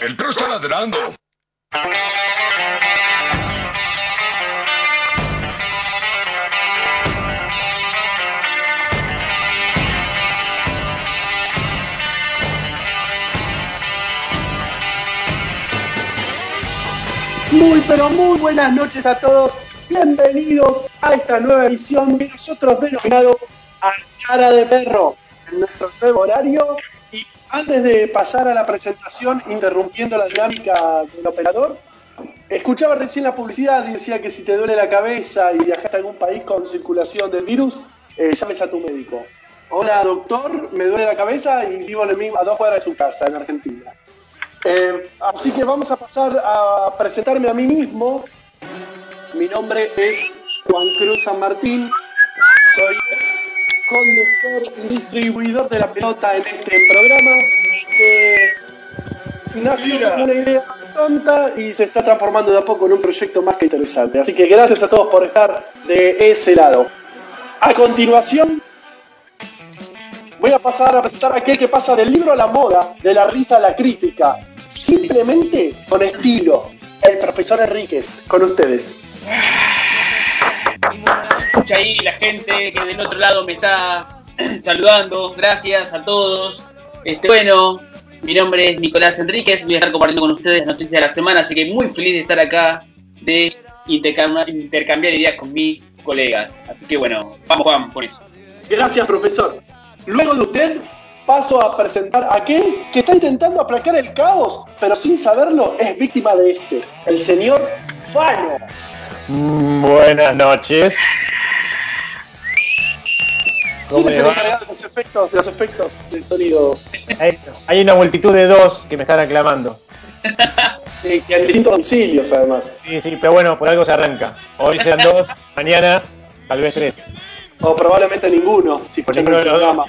El perro está ladrando. Muy pero muy buenas noches a todos. Bienvenidos a esta nueva edición de nosotros denominado A Cara de Perro en nuestro nuevo horario. Antes de pasar a la presentación, interrumpiendo la dinámica del operador, escuchaba recién la publicidad y decía que si te duele la cabeza y viajaste a algún país con circulación del virus, eh, llames a tu médico. Hola doctor, me duele la cabeza y vivo a dos cuadras de su casa, en Argentina. Eh, así que vamos a pasar a presentarme a mí mismo. Mi nombre es Juan Cruz San Martín. Soy conductor y distribuidor de la pelota en este programa que nació como una idea tonta y se está transformando de a poco en un proyecto más que interesante. Así que gracias a todos por estar de ese lado. A continuación, voy a pasar a presentar a aquel que pasa del libro a la moda, de la risa a la crítica, simplemente con estilo. El profesor Enríquez, con ustedes. Escucha ahí la gente que del otro lado me está saludando. Gracias a todos. Este, bueno, mi nombre es Nicolás Enríquez. Voy a estar compartiendo con ustedes las noticias de la semana. Así que muy feliz de estar acá, de intercambiar, intercambiar ideas con mis colegas. Así que bueno, vamos Juan por eso. Gracias, profesor. Luego de usted, paso a presentar a aquel que está intentando aplacar el caos, pero sin saberlo es víctima de este, el señor Fano. Mm, Buenas noches. ¿Cómo ¿Quién es le el va? encargado de los efectos, de los efectos del sonido? Hay, una multitud de dos que me están aclamando. Sí, que en distintos domicilios, además. Sí, sí, pero bueno, por algo se arranca. Hoy serán dos, mañana tal vez tres. O probablemente ninguno, si escuchan ninguno el programa.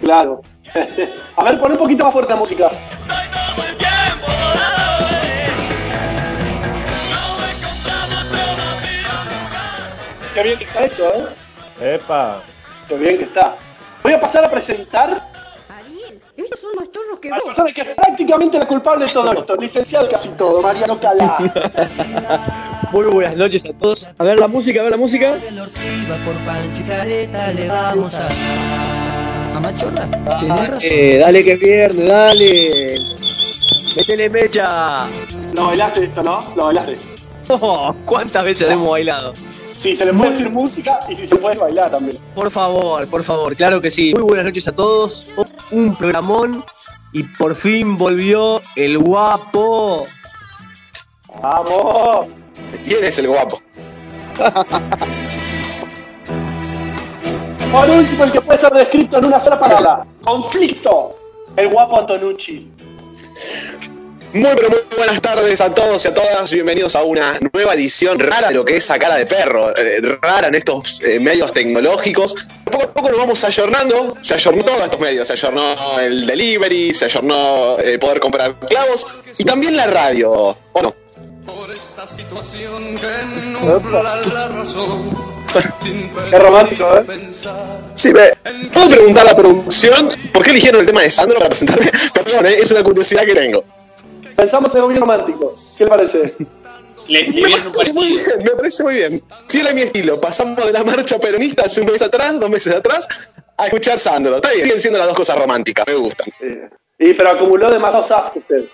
Claro. a ver, pon un poquito más fuerte la música. Qué bien que está eso, ¿eh? Epa. Qué bien que está. Voy a pasar a presentar Ariel, estos son más chorros que a vos. persona que es prácticamente la culpable de todo esto, licenciado casi todo, Mariano Calá. Muy buenas noches a todos. A ver la música, a ver la música. de la ortiva por Pancho y Careta le vamos a dar. A Machorra, tenés razón. Eh, dale que viernes, dale. Métele mecha. Lo bailaste esto, ¿no? Lo bailaste. Oh, ¿Cuántas veces hemos bailado? Sí, se le puede decir música y si se puede bailar también. Por favor, por favor, claro que sí. Muy buenas noches a todos. Un programón y por fin volvió el guapo. ¡Vamos! ¿Quién es el guapo? Por último, el que puede ser descrito en una sola palabra. Conflicto. El guapo Antonucci. Muy pero muy buenas tardes a todos y a todas. Bienvenidos a una nueva edición rara de lo que es a cara de perro. eh, rara en estos eh, medios tecnológicos. Poco a poco nos vamos ayornando. Se ayornó todos estos medios. Se ayornó el delivery, se ayornó eh, poder comprar clavos y también la radio. ¿O no? Por esta situación que nubla la razón. Qué romántico, ¿eh? Sí, me... ¿Puedo preguntar a la producción por qué eligieron el tema de Sandro para presentarme? Perdón, eh, es una curiosidad que tengo. Pensamos en algo bien romántico. ¿Qué le parece? Le, le Me parece muy bien, me parece muy bien. Mi estilo. Pasamos de la marcha peronista hace un mes atrás, dos meses atrás, a escuchar Sandro. Está bien, siguen siendo las dos cosas románticas, me gustan. Eh, y pero acumuló demasiados afs usted.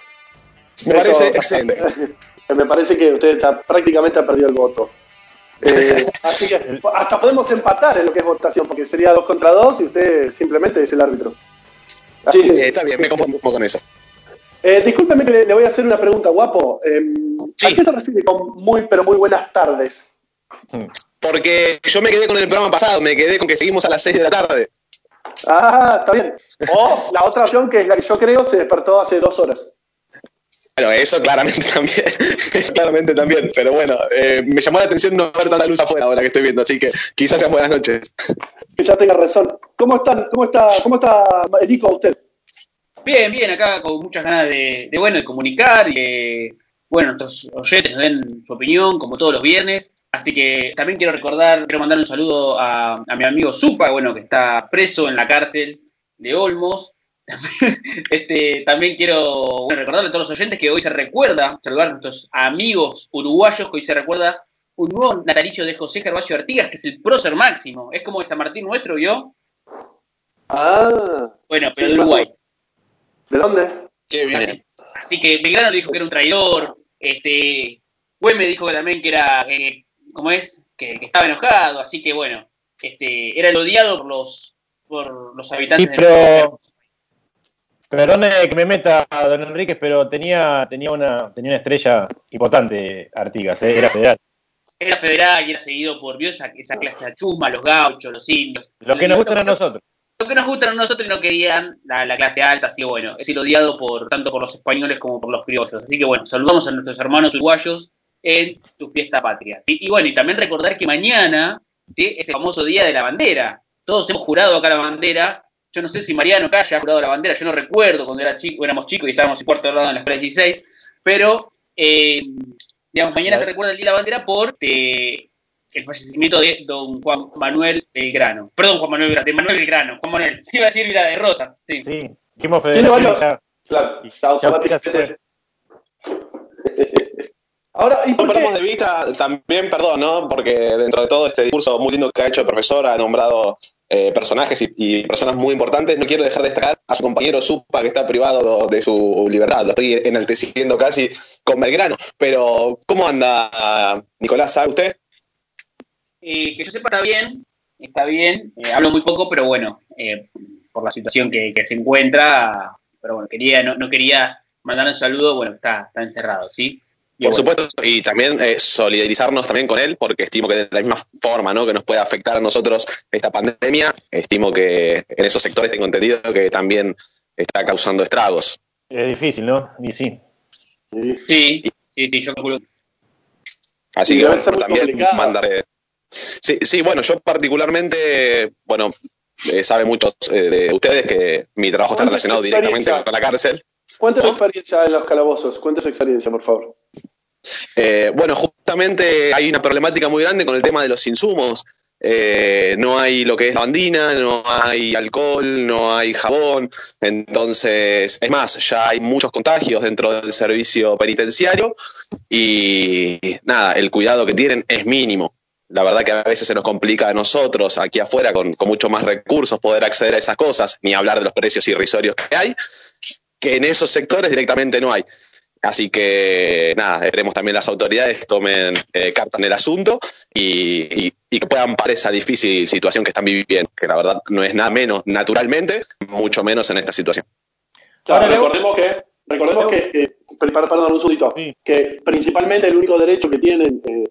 Me Eso- parece excelente. Me parece que usted está, prácticamente ha perdido el voto. Eh, así que hasta podemos empatar en lo que es votación, porque sería dos contra dos y usted simplemente es el árbitro. Así que, está bien, me conformo con eso. Eh, discúlpeme que le, le voy a hacer una pregunta, guapo. Eh, ¿A qué se refiere con muy, pero muy buenas tardes? Porque yo me quedé con el programa pasado, me quedé con que seguimos a las 6 de la tarde. Ah, está bien. O la otra opción, que es la que yo creo, se despertó hace dos horas. Bueno, eso claramente también, eso claramente también, pero bueno, eh, me llamó la atención no ver tanta luz afuera ahora que estoy viendo, así que quizás sean buenas noches. Quizás tenga razón. ¿Cómo están? ¿Cómo está, cómo está Nico usted? Bien, bien, acá con muchas ganas de, de, bueno, de comunicar y que, bueno, nuestros oyentes nos den su opinión, como todos los viernes. Así que también quiero recordar, quiero mandar un saludo a, a mi amigo Zupa, bueno, que está preso en la cárcel de Olmos. este, también quiero bueno, recordarle a todos los oyentes que hoy se recuerda, saludar a nuestros amigos uruguayos, que hoy se recuerda un nuevo natalicio de José Gervasio Artigas, que es el prócer máximo. Es como el San Martín nuestro, ¿vio? Ah, Bueno, pero de Uruguay. ¿De dónde? Qué bien. Así que Belgrano le dijo que era un traidor. Este, Güemes dijo que también que era, eh, ¿cómo es? Que, que estaba enojado. Así que bueno, este, era el odiado por los, por los habitantes Sí, pero- Perdone que me meta, don Enríquez, pero tenía, tenía, una, tenía una estrella importante, Artigas, ¿eh? era federal. Era federal y era seguido por vio esa, esa clase de chusma, los gauchos, los indios. Lo que nos gustan a nosotros. Lo que nos gustan a nosotros y no querían la, la clase alta, así que bueno, es el odiado por tanto por los españoles como por los criollos. Así que bueno, saludamos a nuestros hermanos uruguayos en su fiesta patria. ¿sí? Y bueno, y también recordar que mañana ¿sí? es el famoso Día de la Bandera. Todos hemos jurado acá la bandera. Yo no sé si Mariano acá ya ha jurado la bandera, yo no recuerdo cuando era chico, éramos chicos y estábamos en cuarto grado en la escuela 16, pero eh, digamos, mañana se recuerda el Día de la Bandera por eh, el fallecimiento de don Juan Manuel Belgrano. Perdón, Juan Manuel Belgrano, de Manuel Belgrano. Juan Manuel, iba a decir Vila de Rosa. Sí. Sí, dijimos ya- Claro, Ya-. Ahora, ¿y No por perdamos qué? de vista también, perdón, ¿no? Porque dentro de todo este discurso muy lindo que ha hecho el profesor, ha nombrado eh, personajes y, y personas muy importantes. No quiero dejar de destacar a su compañero Supa, que está privado de su libertad. Lo estoy enalteciendo casi con Belgrano. Pero, ¿cómo anda, Nicolás? ¿Sabe usted? Eh, que yo sepa, está bien, está bien. Eh, hablo muy poco, pero bueno, eh, por la situación que, que se encuentra, pero bueno, quería, no, no quería mandar un saludo, bueno, está, está encerrado, ¿sí? Y Por bueno, supuesto, y también eh, solidarizarnos también con él, porque estimo que de la misma forma ¿no? que nos puede afectar a nosotros esta pandemia, estimo que en esos sectores tengo entendido que también está causando estragos. Es difícil, ¿no? Y sí. Sí, sí, sí, yo calculo. Así Y que bueno, también mandaré. Sí, sí, bueno, yo particularmente, bueno, eh, sabe muchos eh, de ustedes que mi trabajo está ¿Cuánta relacionado directamente con la cárcel. Cuéntanos ¿Oh? experiencia en los calabozos, cuéntanos experiencia, por favor. Eh, bueno, justamente hay una problemática muy grande con el tema de los insumos. Eh, no hay lo que es lavandina, no hay alcohol, no hay jabón. Entonces, es más, ya hay muchos contagios dentro del servicio penitenciario y nada, el cuidado que tienen es mínimo. La verdad que a veces se nos complica a nosotros aquí afuera con, con mucho más recursos poder acceder a esas cosas, ni hablar de los precios irrisorios que hay, que en esos sectores directamente no hay. Así que nada, esperemos también las autoridades tomen eh, carta en el asunto y, y- y que puedan parar esa difícil situación que están viviendo, que la verdad no es nada menos naturalmente, mucho menos en esta situación. Claro, Ahora, recordemos que, recordemos que, que- per- perdón, un segundito, Sí. que principalmente el único derecho que tienen eh,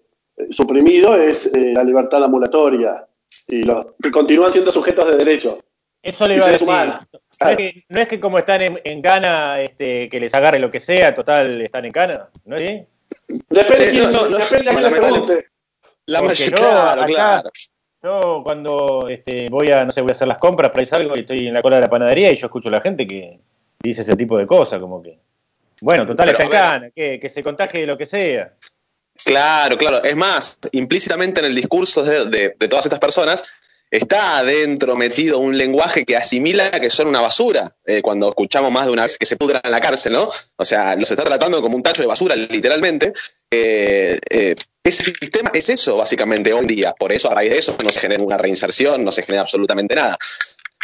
suprimido es eh, la libertad ambulatoria y los que continúan siendo sujetos de derecho. Eso le iba a decir. humanos. No es, que, no es que como están en, en Cana, este, que les agarre lo que sea, total, están en Cana, ¿no? ¿Sí? Depende, Sí, quién, no, no, depende a quién le lamentable- pregunte. La Porque mayor- no, claro. Yo cuando este, voy a, no sé, voy a hacer las compras, por ahí salgo y estoy en la cola de la panadería y yo escucho a la gente que dice ese tipo de cosas, como que, bueno, total, Pero, está en a ver. Cana, que, que se contagie de lo que sea. Claro, claro. Es más, implícitamente en el discurso de, de- todas estas personas está adentro metido un lenguaje que asimila que son una basura. eh, cuando escuchamos más de una vez que se pudran en la cárcel, ¿no? O sea, los está tratando como un tacho de basura, literalmente. Eh, eh, ese sistema es eso, básicamente, hoy en día. Por eso, a raíz de eso, no se genera una reinserción, no se genera absolutamente nada.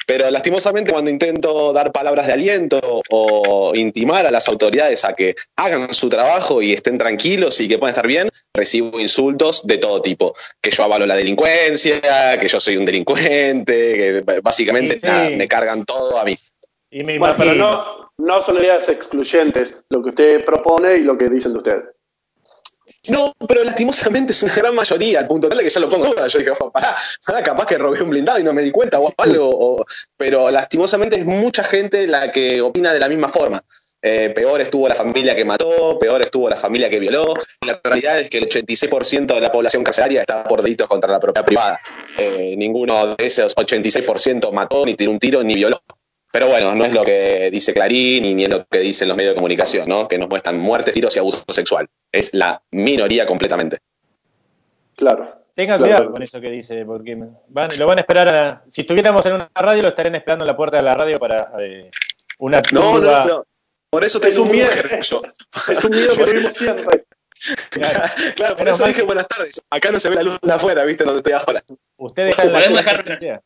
Pero lastimosamente cuando intento dar palabras de aliento o intimar a las autoridades a que hagan su trabajo y estén tranquilos y que puedan estar bien, recibo insultos de todo tipo. Que yo avalo la delincuencia, que yo soy un delincuente, que básicamente Sí, sí. nada, me cargan todo a mí. Y me Bueno, pero no, no son ideas excluyentes lo que usted propone y lo que dicen de usted. No, pero lastimosamente es una gran mayoría, al punto tal de que ya lo pongo. Yo dije, oh, pará, pará, capaz que robé un blindado y no me di cuenta o algo. o- pero lastimosamente es mucha gente la que opina de la misma forma. Eh, peor estuvo la familia que mató, peor estuvo la familia que violó. La realidad es que el 86% de la población carcelaria está por delitos contra la propiedad privada. Eh, ninguno de esos 86% mató, ni tiró un tiro, ni violó. Pero bueno, no es lo que dice Clarín y ni es lo que dicen los medios de comunicación, ¿no? Que nos muestran muertes, tiros y abuso sexual. Es la minoría completamente. Claro. Tengan Claro. cuidado con eso que dice, porque van, lo van a esperar a, Si estuviéramos en una radio, lo estarían esperando en la puerta de la radio para, eh, una No, no, no. Por eso Es tengo un un miedo. Es un miedo que vivimos siempre. Claro. Claro, por Menos eso mal dije buenas tardes. Acá no se ve la luz de afuera, ¿viste? Donde estoy ahora. Usted deja en la ¿Podemos dejar- sea.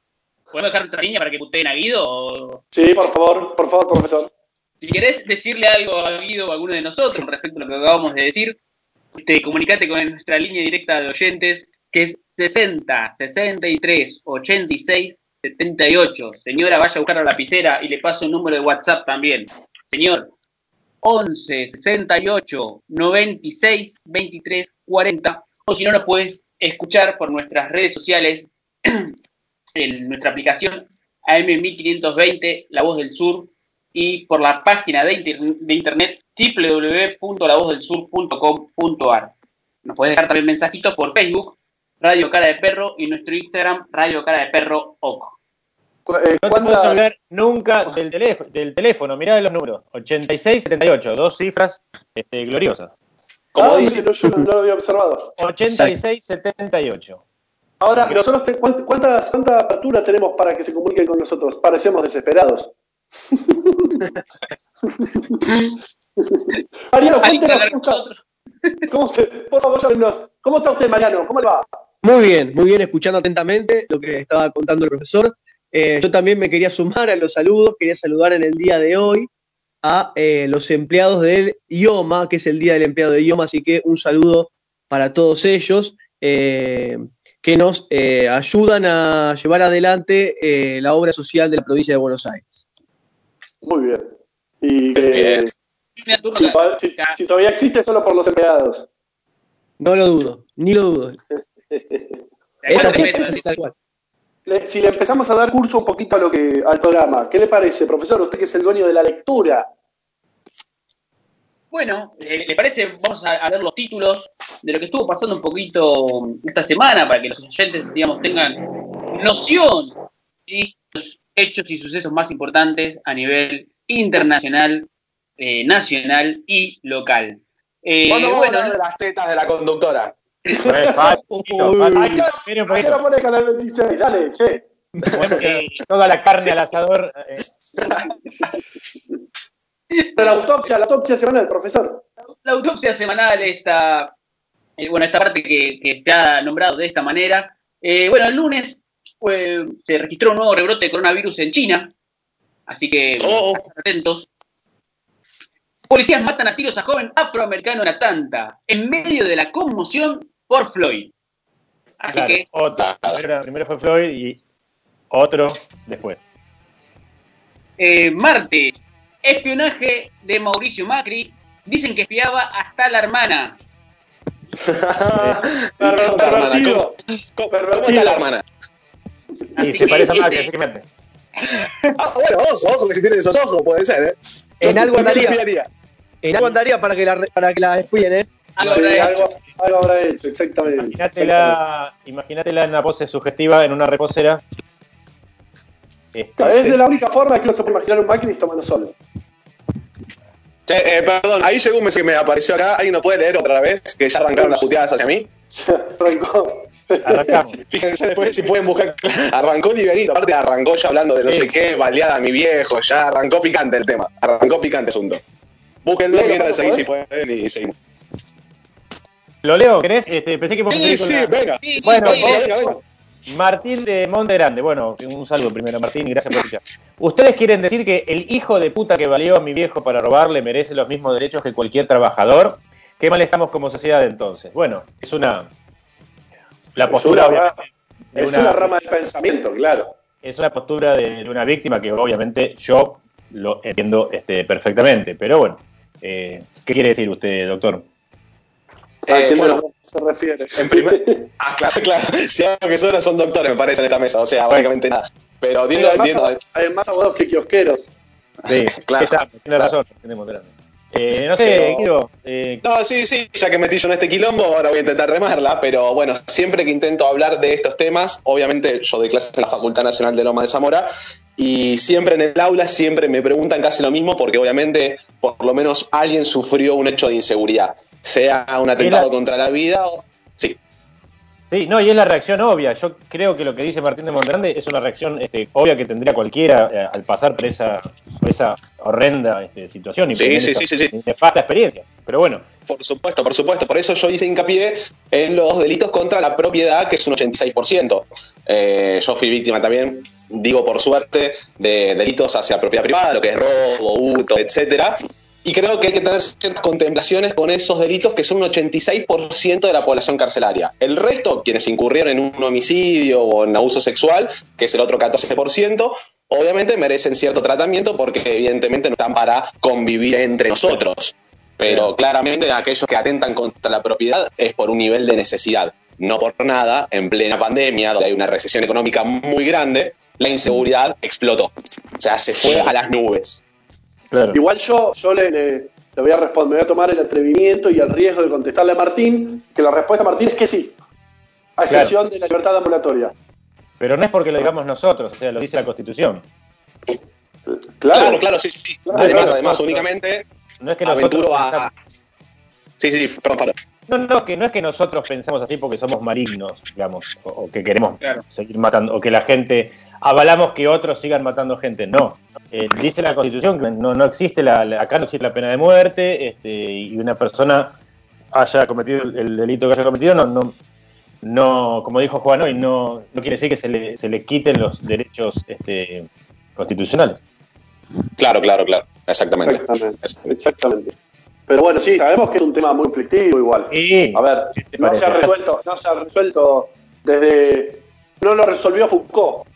¿Podemos dejar otra línea para que puteen a Guido? O Sí, por favor, por favor, profesor. Si querés decirle algo a Guido o a alguno de nosotros respecto a lo que acabamos de decir, este, comunicate con nuestra línea directa de oyentes, que es 60 63 86 78. Señora, vaya a buscar la lapicera y le paso un número de WhatsApp también. Señor, 11 68 96 23 40. O si no, nos puedes escuchar por nuestras redes sociales, en nuestra aplicación AM1520, La Voz del Sur, y por la página de, inter- de internet www.lavozdelsur.com.ar. Nos puedes dejar también mensajitos por Facebook, Radio Cara de Perro, y nuestro Instagram, Radio Cara de Perro OC. Cu- eh, No te puedes nunca del teléfono, del teléfono, mirá los números. 86 78, dos cifras este, gloriosas. Como Ah, dice. mire, yo no, no lo había observado. 86 78. Ahora, nosotros, te- ¿cuánt- ¿cuántas, ¿cuánta apertura tenemos para que se comuniquen con nosotros? Parecemos desesperados. Mariano, cuéntenos, ¿cómo está? nosotros. ¿Cómo usted- por favor, llámenos. ¿Cómo está usted, Mariano? ¿Cómo le va? Muy bien, muy bien, escuchando atentamente lo que estaba contando el profesor. Eh, yo también me quería sumar a los saludos, quería saludar en el día de hoy a eh, los empleados del IOMA, que es el Día del Empleado de IOMA, así que un saludo para todos ellos eh, que nos eh, ayudan a llevar adelante eh, la obra social de la provincia de Buenos Aires. Muy bien. Y que si, si- si todavía existe, solo por los empleados. No lo dudo, ni lo dudo. Es ¿Cuánto así, es tal cual. Le- si le empezamos a dar curso un poquito a lo que, al programa, ¿qué le parece, profesor? Usted que es el dueño de la lectura. Bueno, eh, ¿le parece? Vamos a, a ver los títulos de lo que estuvo pasando un poquito esta semana para que los oyentes, digamos, tengan noción los hechos y sucesos más importantes a nivel internacional, eh, nacional y local. Eh, ¿Cuándo vamos bueno, a hablar de las tetas de la conductora? Eh, falta un poquito, falta- ¿A qué, espere un a qué poquito. hora pone Canal 26? Dale, che. Bueno, eh, toda la carne al asador. eh, La autopsia, la autopsia semanal, profesor. la autopsia semanal, esta, eh, bueno, esta parte que, que se ha nombrado de esta manera. Eh, bueno, el lunes pues, se registró un nuevo rebrote de coronavirus en China, así que Oh. estén atentos. Policías matan a tiros a joven afroamericano en Atlanta, en medio de la conmoción por Floyd. Así claro, que, otro. Primero, fue Floyd y otro después. eh, martes, espionaje de Mauricio Macri, dicen que espiaba hasta la hermana. ¿Y cómo está, hermana? Pervertido. ¿Cómo, cómo- cómo está la hermana? Y se parece a Macri, este, así que mete. Ah, bueno, ojo, ojo, que si tiene esos ojos, puede ser, ¿eh? En algo andaría. En algo andaría para que la, re- para que la espíen, ¿eh? algo Sí, habrá hecho. algo, algo habrá hecho, exactamente. Imagínatela, imagínatela en una pose sugestiva, en una reposera. Este, Claro, Es de la única forma que uno se puede imaginar un maquinista tomando sol. Che, eh, perdón, ahí llegó un mensaje que me apareció acá. ¿Alguien no puede leer otra vez? Que ya arrancaron las puteadas hacia mí. Arrancó. Arrancamos. Fíjense después si pueden buscar. Arrancó Liberito, aparte arrancó ya hablando de no Sí. sé qué, baleada a mi viejo. Ya arrancó picante el tema. Arrancó picante el asunto. Búsquenlo Leo, mientras ¿por seguís si pueden y seguimos. ¿Lo leo? ¿Querés? Este, pensé que Sí, sí, la- venga. Sí, sí, Bueno, sí, venga, venga, venga. Martín de Monte Grande. Bueno, un saludo primero, Martín, y gracias por escuchar. ¿Ustedes quieren decir que el hijo de puta que valió a mi viejo para robarle merece los mismos derechos que cualquier trabajador? ¿Qué mal estamos como sociedad entonces? Bueno, es una. La Es postura, una, obviamente, de es una- una rama de pensamiento, claro. es una postura de, de una víctima que obviamente yo lo entiendo este, perfectamente. Pero bueno, eh, ¿qué quiere decir usted, doctor? ¿A Eh, qué bueno, se refiere? en primer- ah, claro, claro. Si algo que sobran son doctores, me parece, en esta mesa. O sea, básicamente nada. Pero Sí, entiendo, además, entiendo. hay más abogados que kiosqueros. Sí, Claro, está, tiene claro. razón, tenemos razón. Eh, no sé, Pero- eh, No, sí, sí, ya que metí yo en este quilombo, ahora voy a intentar remarla, pero bueno, siempre que intento hablar de estos temas, obviamente yo doy clases en la Facultad Nacional de Loma de Zamora, y siempre en el aula, siempre me preguntan casi lo mismo, porque obviamente por lo menos alguien sufrió un hecho de inseguridad, sea un atentado la- contra la vida o... Sí, Sí, no, y es la reacción obvia. Yo creo que lo que dice Martín de Monterrande es una reacción este, obvia que tendría cualquiera eh, al pasar por esa, por esa horrenda este, situación y Sí, sí, sí, sí, sí. nefasta experiencia. Pero bueno, Por supuesto, por supuesto. Por eso yo hice hincapié en los delitos contra la propiedad, que es un 86%. Eh, yo fui víctima también, digo por suerte, de delitos hacia propiedad privada, lo que es robo, hurto, etcétera. Y creo que hay que tener ciertas contemplaciones con esos delitos que son un 86% de la población carcelaria. El resto, quienes incurrieron en un homicidio o en abuso sexual, que es el otro 14%, obviamente merecen cierto tratamiento porque evidentemente no están para convivir entre nosotros. Pero claramente aquellos que atentan contra la propiedad es por un nivel de necesidad. No por nada, en plena pandemia, donde hay una recesión económica muy grande, la inseguridad explotó. O sea, se fue a las nubes. Claro. Igual yo, yo le, le- le voy a responder, me voy a tomar el atrevimiento y el riesgo de contestarle a Martín, que la respuesta, Martín, es que sí. A excepción de la libertad ambulatoria. Pero no es porque lo digamos nosotros, o sea, lo dice la Constitución. Claro, Claro, claro, sí, sí. Claro, además, claro, además, claro. únicamente No es que nosotros aventuro a. Sí, sí, sí, perdón, perdón. No, no, que no es que nosotros pensamos así porque somos malignos, digamos, o, o que queremos Claro. seguir matando, o que la gente avalamos que otros sigan matando gente. No. Eh, dice la Constitución que no, no existe la, la- acá no existe la pena de muerte, este, y una persona haya cometido el, el delito que haya cometido, no, no, no, como dijo Juan hoy, no, no quiere decir que se le, se le quiten los derechos este, constitucionales. Claro, claro, claro. Exactamente. Exactamente, exactamente. Pero bueno, sí, sabemos que es un tema muy conflictivo igual. Sí. A ver, ¿Qué te no se ha resuelto, no se ha resuelto desde. No lo resolvió Foucault.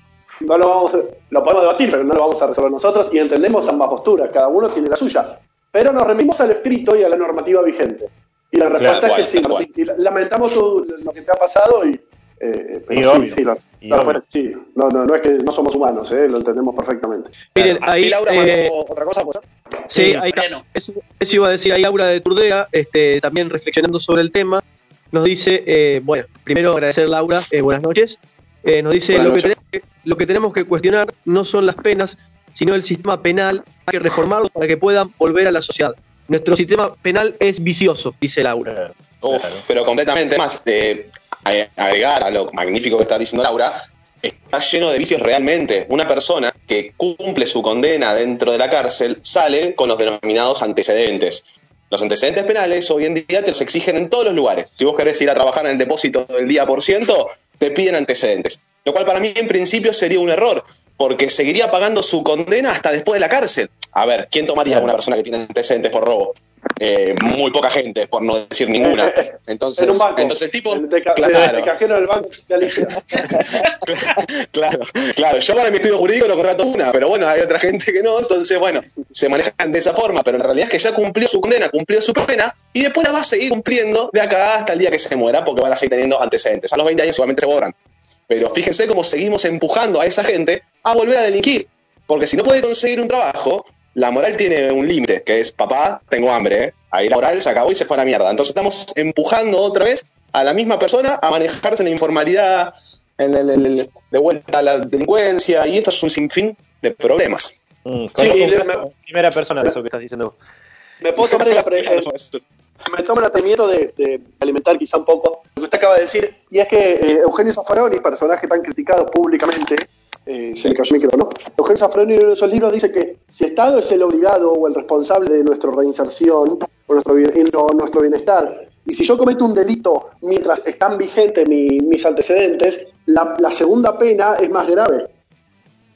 No lo vamos, lo podemos debatir, pero no lo vamos a resolver nosotros y entendemos ambas posturas, cada uno tiene la suya. Pero nos remitimos al escrito y a la normativa vigente. Y la respuesta Claro, es que sí, cual. Martín. Y lamentamos tu- lo que te ha pasado y. eh, pero Y sí, obvio. sí, la- Y respuesta- sí. No, no, no es que no somos humanos, eh, lo entendemos perfectamente. Miren, ¿Y ahí. Laura eh, mandó otra cosa? ¿puede ser? sí, ahí. Eso, eso iba a decir ahí Laura de Turdea, este, también reflexionando sobre el tema, nos dice, eh, bueno, primero agradecer Laura, eh, buenas noches, Eh, nos dice, lo que, tenemos que, lo que tenemos que cuestionar no son las penas, sino el sistema penal, hay que reformarlo para que puedan volver a la sociedad. Nuestro sistema penal es vicioso, dice Laura. Claro, Uf, claro. pero completamente más. eh, a- agregar a lo magnífico que está diciendo Laura, está lleno de vicios realmente. Una persona que cumple su condena dentro de la cárcel sale con los denominados antecedentes. Los antecedentes penales hoy en día te los exigen en todos los lugares. Si vos querés ir a trabajar en el depósito del día por ciento, te piden antecedentes. Lo cual para mí en principio sería un error, porque seguiría pagando su condena hasta después de la cárcel. A ver, ¿quién tomaría a una persona que tiene antecedentes por robo? Eh, muy poca gente, por no decir ninguna. Entonces, en un banco. entonces el tipo. De, claro, de cajero del banco claro, claro. Yo para mi estudio jurídico lo contrato una, pero bueno, hay otra gente que no, entonces bueno, se manejan de esa forma, pero en realidad es que ya cumplió su condena, cumplió su pena, y después la va a seguir cumpliendo de acá hasta el día que se muera, porque van a seguir teniendo antecedentes. A los 20 años seguramente se borran. Pero fíjense cómo seguimos empujando a esa gente a volver a delinquir. Porque si no puede conseguir un trabajo, la moral tiene un límite, que es, papá, tengo hambre. ¿eh? Ahí la moral se acabó y se fue a la mierda. Entonces estamos empujando otra vez a la misma persona a manejarse en la informalidad, en el- el- el- de vuelta a la delincuencia, y esto es un sinfín de problemas. Mm, Sí, le- en primera persona de eso que estás diciendo. Me puedo tomar el- me tomo el atrevimiento de, de alimentar quizá un poco lo que usted acaba de decir, y es que eh, Eugenio Zaffaroni, personaje tan criticado públicamente, eh, se le cayó el micro, ¿no? Eugenio Zaffaroni en uno de esos libros dice que si Estado es el obligado o el responsable de nuestra reinserción o nuestro, o nuestro bienestar, y si yo cometo un delito mientras están vigentes mi- mis antecedentes, la, la segunda pena es más grave.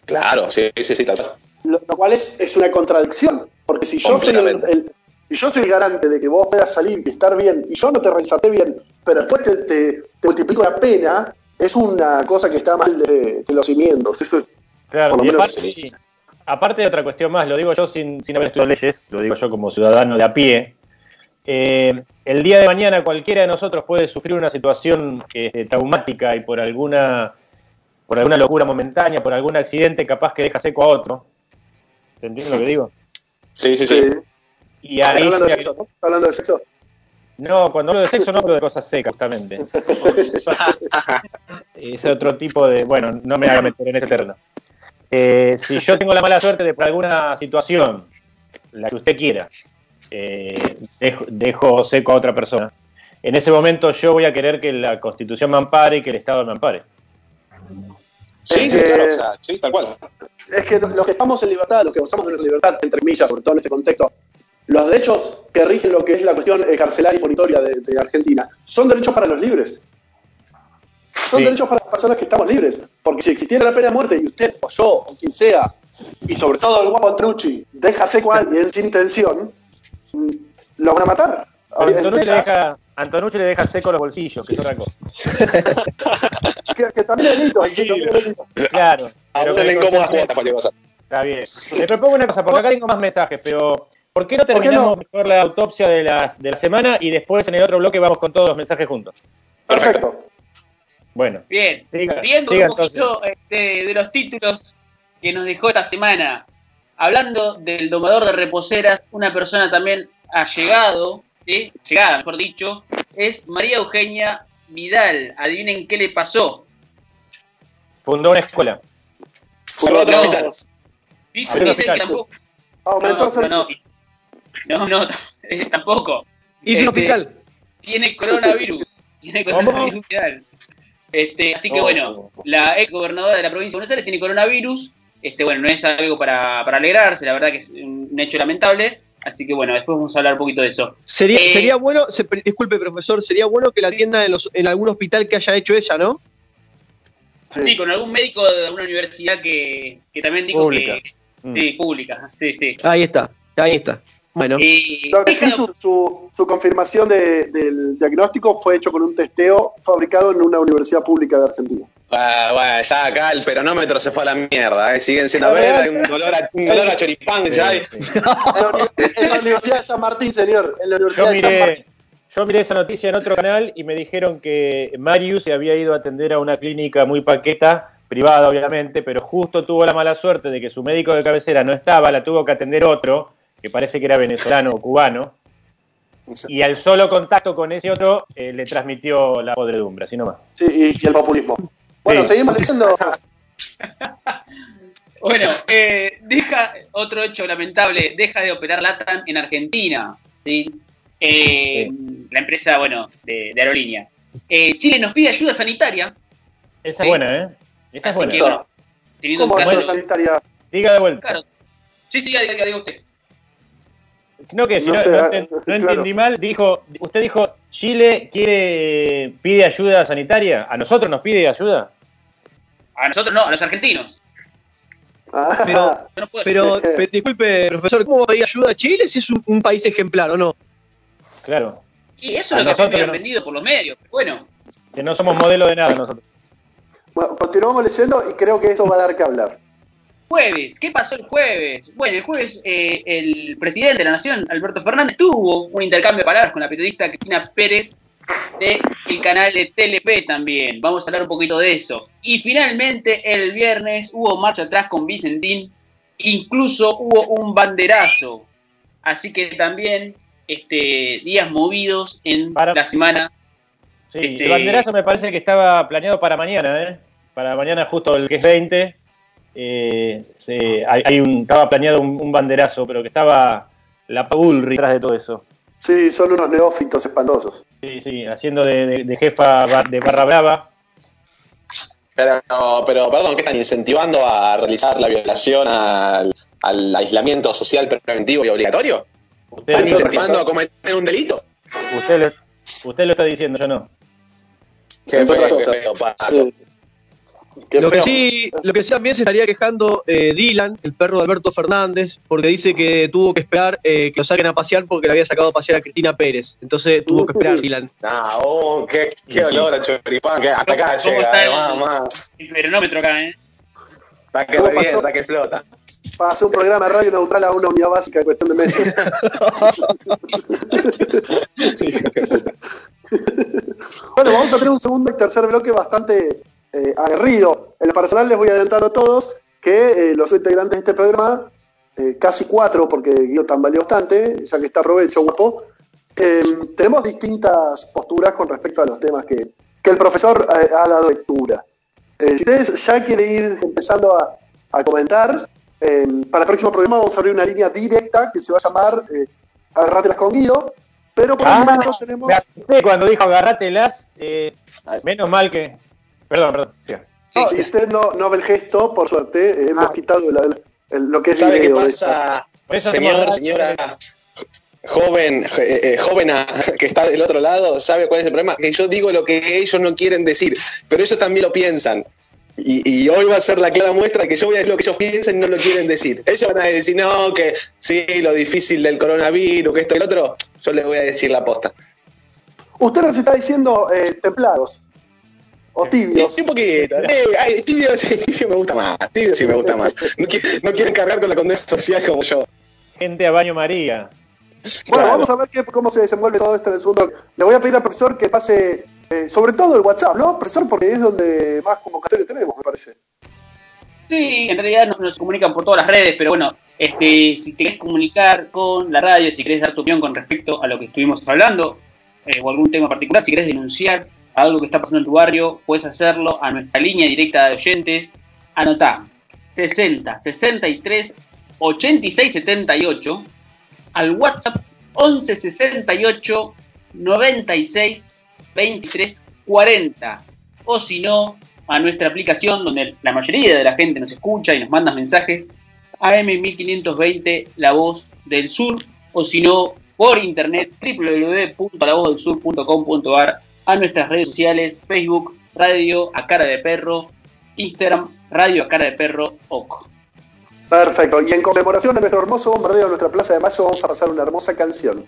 Claro, sí, sí, sí, tal cual. Lo, lo cual es, es una contradicción, porque si yo, soy el, el- si yo soy el garante de que vos puedas salir y estar bien, y yo no te reinserté bien, pero después te, te- te multiplico la pena, es una cosa que está mal de, de los cimientos. Eso es, Claro, Por lo y menos aparte, sí. aparte de otra cuestión más, lo digo yo sin, sin haber estudiado leyes, lo digo yo como ciudadano de a pie. eh, el día de mañana cualquiera de nosotros puede sufrir una situación este, traumática y por alguna, por alguna locura momentánea, por algún accidente capaz que deja seco a otro. ¿Te entiendes lo que digo? Sí, sí, sí. Y ¿Está ahí hablando de se- sexo? ¿no? ¿Está hablando de sexo? No, cuando hablo de sexo no hablo de cosas secas, justamente. es otro tipo de. Bueno, no me haga meter en ese terreno. Eh, si yo tengo la mala suerte de por alguna situación, la que usted quiera, eh, dejo, dejo seco a otra persona, en ese momento yo voy a querer que la Constitución me ampare y que el Estado me ampare. Sí, sí, que- claro, o sea, sí, tal cual. Es que los que estamos en libertad, los que gozamos de nuestra libertad, entre comillas, sobre todo en este contexto, los derechos que rigen lo que es la cuestión eh, carcelaria y punitoria de, de Argentina, son derechos para los libres. Son Sí. derechos para las personas que estamos libres. Porque si existiera la pena de muerte y usted, o yo, o quien sea, y sobre todo el guapo Antrucci, deja seco a alguien sin intención, mm, lo van a matar. Antonucci le, deja, Antonucci le deja seco los bolsillos, que es otra cosa. que, que también es delito. Claro. A pero vos le cuotas, cualquier cosa. Está bien. Le propongo una cosa, porque acá tengo más mensajes, pero ¿por qué no ¿Por qué terminamos no? mejor la autopsia de la, de la semana y después en el otro bloque vamos con todos los mensajes juntos? Perfecto. Bueno, Bien, siga, siguiendo siga un poquito este, de los títulos que nos dejó esta semana, hablando del domador de reposeras, una persona también allegado, ¿sí? llegada mejor dicho, es María Eugenia Vidal. Adivinen qué le pasó. Fundó una escuela. Salvador No. Hospital. Dice, dice que tampoco. Aumentó No, no. No, no, eh, tampoco. Hizo un Este, hospital. Tiene coronavirus. Tiene ¿Cómo? coronavirus. Este, así que No. bueno, la ex gobernadora de la provincia de Buenos Aires tiene coronavirus. Este, bueno, no es algo para, para alegrarse, la verdad que es un hecho lamentable. Así que bueno, después vamos a hablar un poquito de eso. Sería, Eh, sería bueno, se- disculpe profesor, sería bueno que la atienda en, los- en algún hospital que haya hecho ella, ¿no? Sí, con algún médico de alguna universidad que, que también dijo Pública. que. Mm. Sí, pública. Sí, sí. Ahí está, ahí está. Bueno, Y- Lo que sí, su, su, su confirmación de- del diagnóstico fue hecho con un testeo fabricado en una universidad pública de Argentina. Ah, bueno, ya acá el peronómetro se fue a la mierda. ¿eh? Siguen siendo a ver, hay un dolor a, un dolor a choripán Sí, ya. sí. En la, Universidad de San Martín, señor. En la Yo Universidad de San Martín. yo miré esa noticia en otro canal y me dijeron que Marius se había ido a atender a una clínica muy paqueta, privada obviamente, pero justo tuvo la mala suerte de que su médico de cabecera no estaba, la tuvo que atender otro, que parece que era venezolano o cubano, y al solo contacto con ese otro eh, le transmitió la podredumbre, así nomás. Sí, y, y el populismo. Bueno, Sí. seguimos leyendo. Bueno, eh, deja otro hecho lamentable, deja de operar LATAM en Argentina, ¿sí? Eh, La empresa, bueno, de, de aerolínea. Eh, Chile nos pide ayuda sanitaria. Esa es buena, ¿eh? Esa es buena. que, bueno, ¿Cómo ayuda sanitaria? Diga de vuelta. Claro. Sí, sí, diga, diga, diga usted. No, que si No no, sé, no enten- no claro. entendí mal, dijo, usted dijo, Chile quiere, pide ayuda sanitaria, ¿a nosotros nos pide ayuda? A nosotros no, a los argentinos. Ah, Pero- pero pe- disculpe profesor, ¿cómo va a pedir ayuda a Chile si es un, un país ejemplar o no? Claro, Y eso a es lo que nosotros vendido por los medios. Bueno, que no somos modelo de nada nosotros. bueno, continuamos leyendo y creo que eso va a dar que hablar. Jueves, ¿qué pasó el jueves? Bueno, el jueves eh, el presidente de la Nación, Alberto Fernández, tuvo un intercambio de palabras con la periodista Cristina Pérez del canal de TLP también. Vamos a hablar un poquito de eso. Y finalmente el viernes hubo marcha atrás con Vicentín, incluso hubo un banderazo. Así que también este, días movidos en Para- la semana. Sí, Este- el banderazo me parece que estaba planeado para mañana, ¿eh? Para mañana justo el que es 20. Eh, se- hay, hay un, estaba planeado un, un banderazo, pero que estaba la Pulri detrás de todo eso. Sí, son unos neófitos espantosos. Sí, sí, haciendo de, de- de jefa de Barra Brava. Pero, pero, perdón, ¿qué están incentivando a realizar la violación al, al aislamiento social preventivo y obligatorio? Usted, ¿Están incentivando a cometer un delito? usted, lo, usted lo está diciendo, yo no. Qué feo, qué feo. Qué Lo que sí, lo que sí también se estaría quejando eh, Dylan, el perro de Alberto Fernández, porque dice que tuvo que esperar eh, que lo saquen a pasear porque le había sacado a pasear a Cristina Pérez. Entonces tuvo que esperar Dylan. Ah, oh, qué, qué olor a choripán, que hasta acá ¿Cómo llega, está eh, el- mamá. El peronómetro acá, ¿eh? Está que ¿Cómo revienta, pasó? está que flota. Para hacer un programa de radio neutral a una unidad básica en cuestión de meses. Bueno, vamos a tener un segundo y tercer bloque bastante eh, aguerrido. En lo personal les voy adelantando a todos que eh, los integrantes de este programa, eh, casi cuatro, porque Guido tambaleó bastante, ya que está aprovecho, guapo, eh, tenemos distintas posturas con respecto a los temas que, que el profesor eh, ha dado lectura. Eh, si ustedes ya quieren ir empezando a, a comentar, para el próximo programa vamos a abrir una línea directa que se va a llamar Agarrátelas con Guido, pero por el Ah, momento tenemos... Me cuando dijo agarrátelas. menos mal que. Perdón, perdón. sí. No, Sí. usted no, no ve el gesto, por suerte, eh, hemos Ah. quitado la- el- lo que es ¿Sabe qué pasa, señor, señora joven, eh, eh, joven a- que está del otro lado? ¿Sabe cuál es el problema? Que yo digo lo que ellos no quieren decir, pero ellos también lo piensan. Y, y hoy va a ser la clara muestra de que yo voy a decir lo que ellos piensan y no lo quieren decir. Ellos van a decir, no, que sí, lo difícil del coronavirus, que esto y lo otro. Yo les voy a decir la posta. Usted nos está diciendo eh, templados o tibios. Sí, un poquito. Eh, ay, tibio, sí, tibio me gusta más. Tibio sí me gusta más. No, qui- no quieren cargar con la condena social como yo. Gente a baño María. Bueno, Claro. vamos a ver qué- cómo se desenvuelve todo esto en el segundo. Le voy a pedir al profesor que pase, eh, sobre todo el WhatsApp, ¿no, profesor? Porque es donde más convocatoria tenemos, me parece. Sí, en realidad nos, nos comunican por todas las redes, pero bueno, este, si querés comunicar con la radio, si querés dar tu opinión con respecto a lo que estuvimos hablando, eh, o algún tema particular, si querés denunciar algo que está pasando en tu barrio, puedes hacerlo a nuestra línea directa de oyentes. Anotá 60 63 86 78 al WhatsApp 11 68 96 23 40 o si no a nuestra aplicación donde la mayoría de la gente nos escucha y nos manda mensajes AM1520 La Voz del Sur. O si no por internet www.lavozdelsur.com.ar a nuestras redes sociales Facebook Radio a cara de perro Instagram Radio a cara de perro OC. Perfecto. Y en conmemoración de nuestro hermoso bombardeo en nuestra Plaza de Mayo, vamos a pasar una hermosa canción.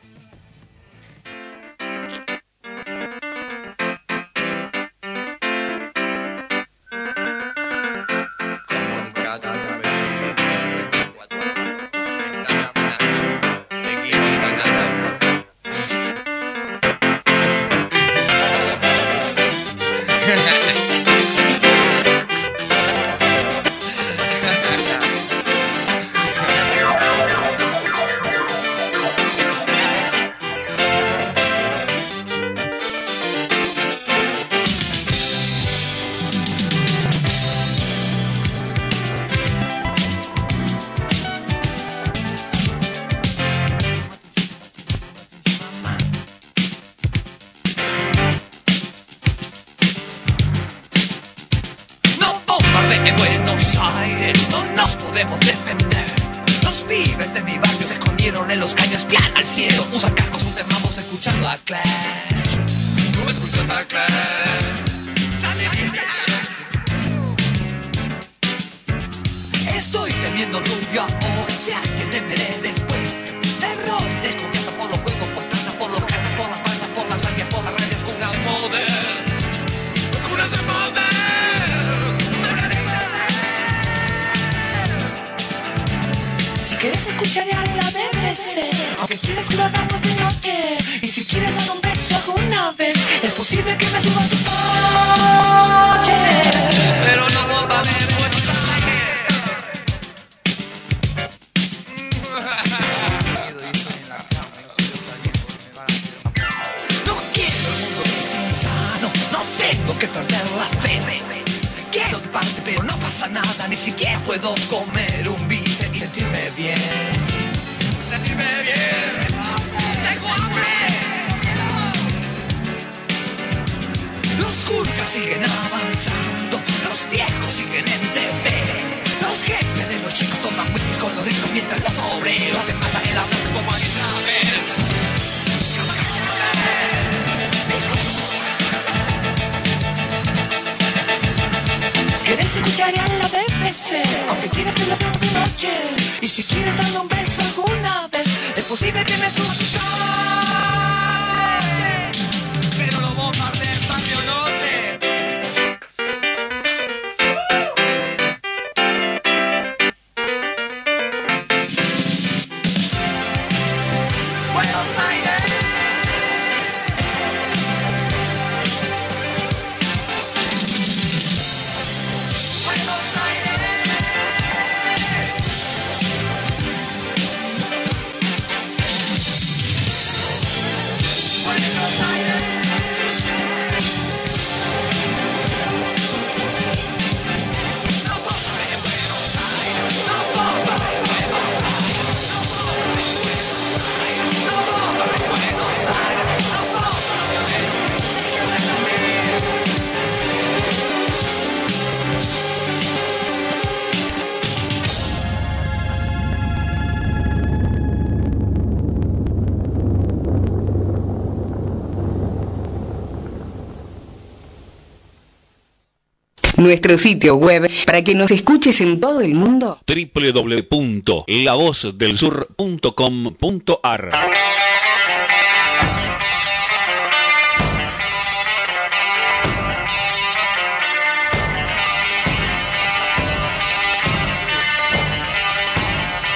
Nuestro sitio web para que nos escuches en todo el mundo. www.lavozdelsur.com.ar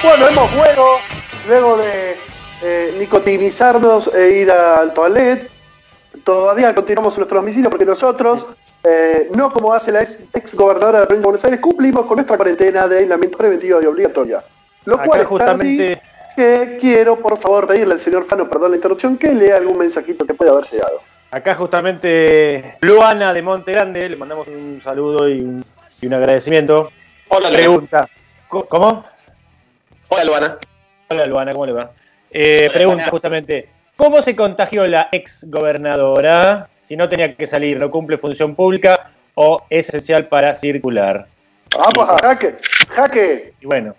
Bueno, hemos vuelto luego de eh, nicotinizarnos e ir al toilet. Todavía continuamos nuestro domicilio porque nosotros, eh, no como hace la ex, ex gobernadora de la provincia de Buenos Aires, cumplimos con nuestra cuarentena de aislamiento preventivo y obligatoria. Lo Acá cual justamente- así que quiero, por favor, pedirle al señor Fano, perdón la interrupción, que lea algún mensajito que pueda haber llegado. Acá justamente Luana de Monte Grande, le mandamos un saludo y un, y un agradecimiento. Hola, Luana. Pregunta. ¿Cómo- ¿Cómo? Hola, Luana. Hola Luana, ¿cómo le va? Eh, Hola, pregunta Luana. justamente, ¿cómo se contagió la ex gobernadora si no tenía que salir, no cumple función pública o es esencial para circular? Vamos a jaque, jaque. Y bueno,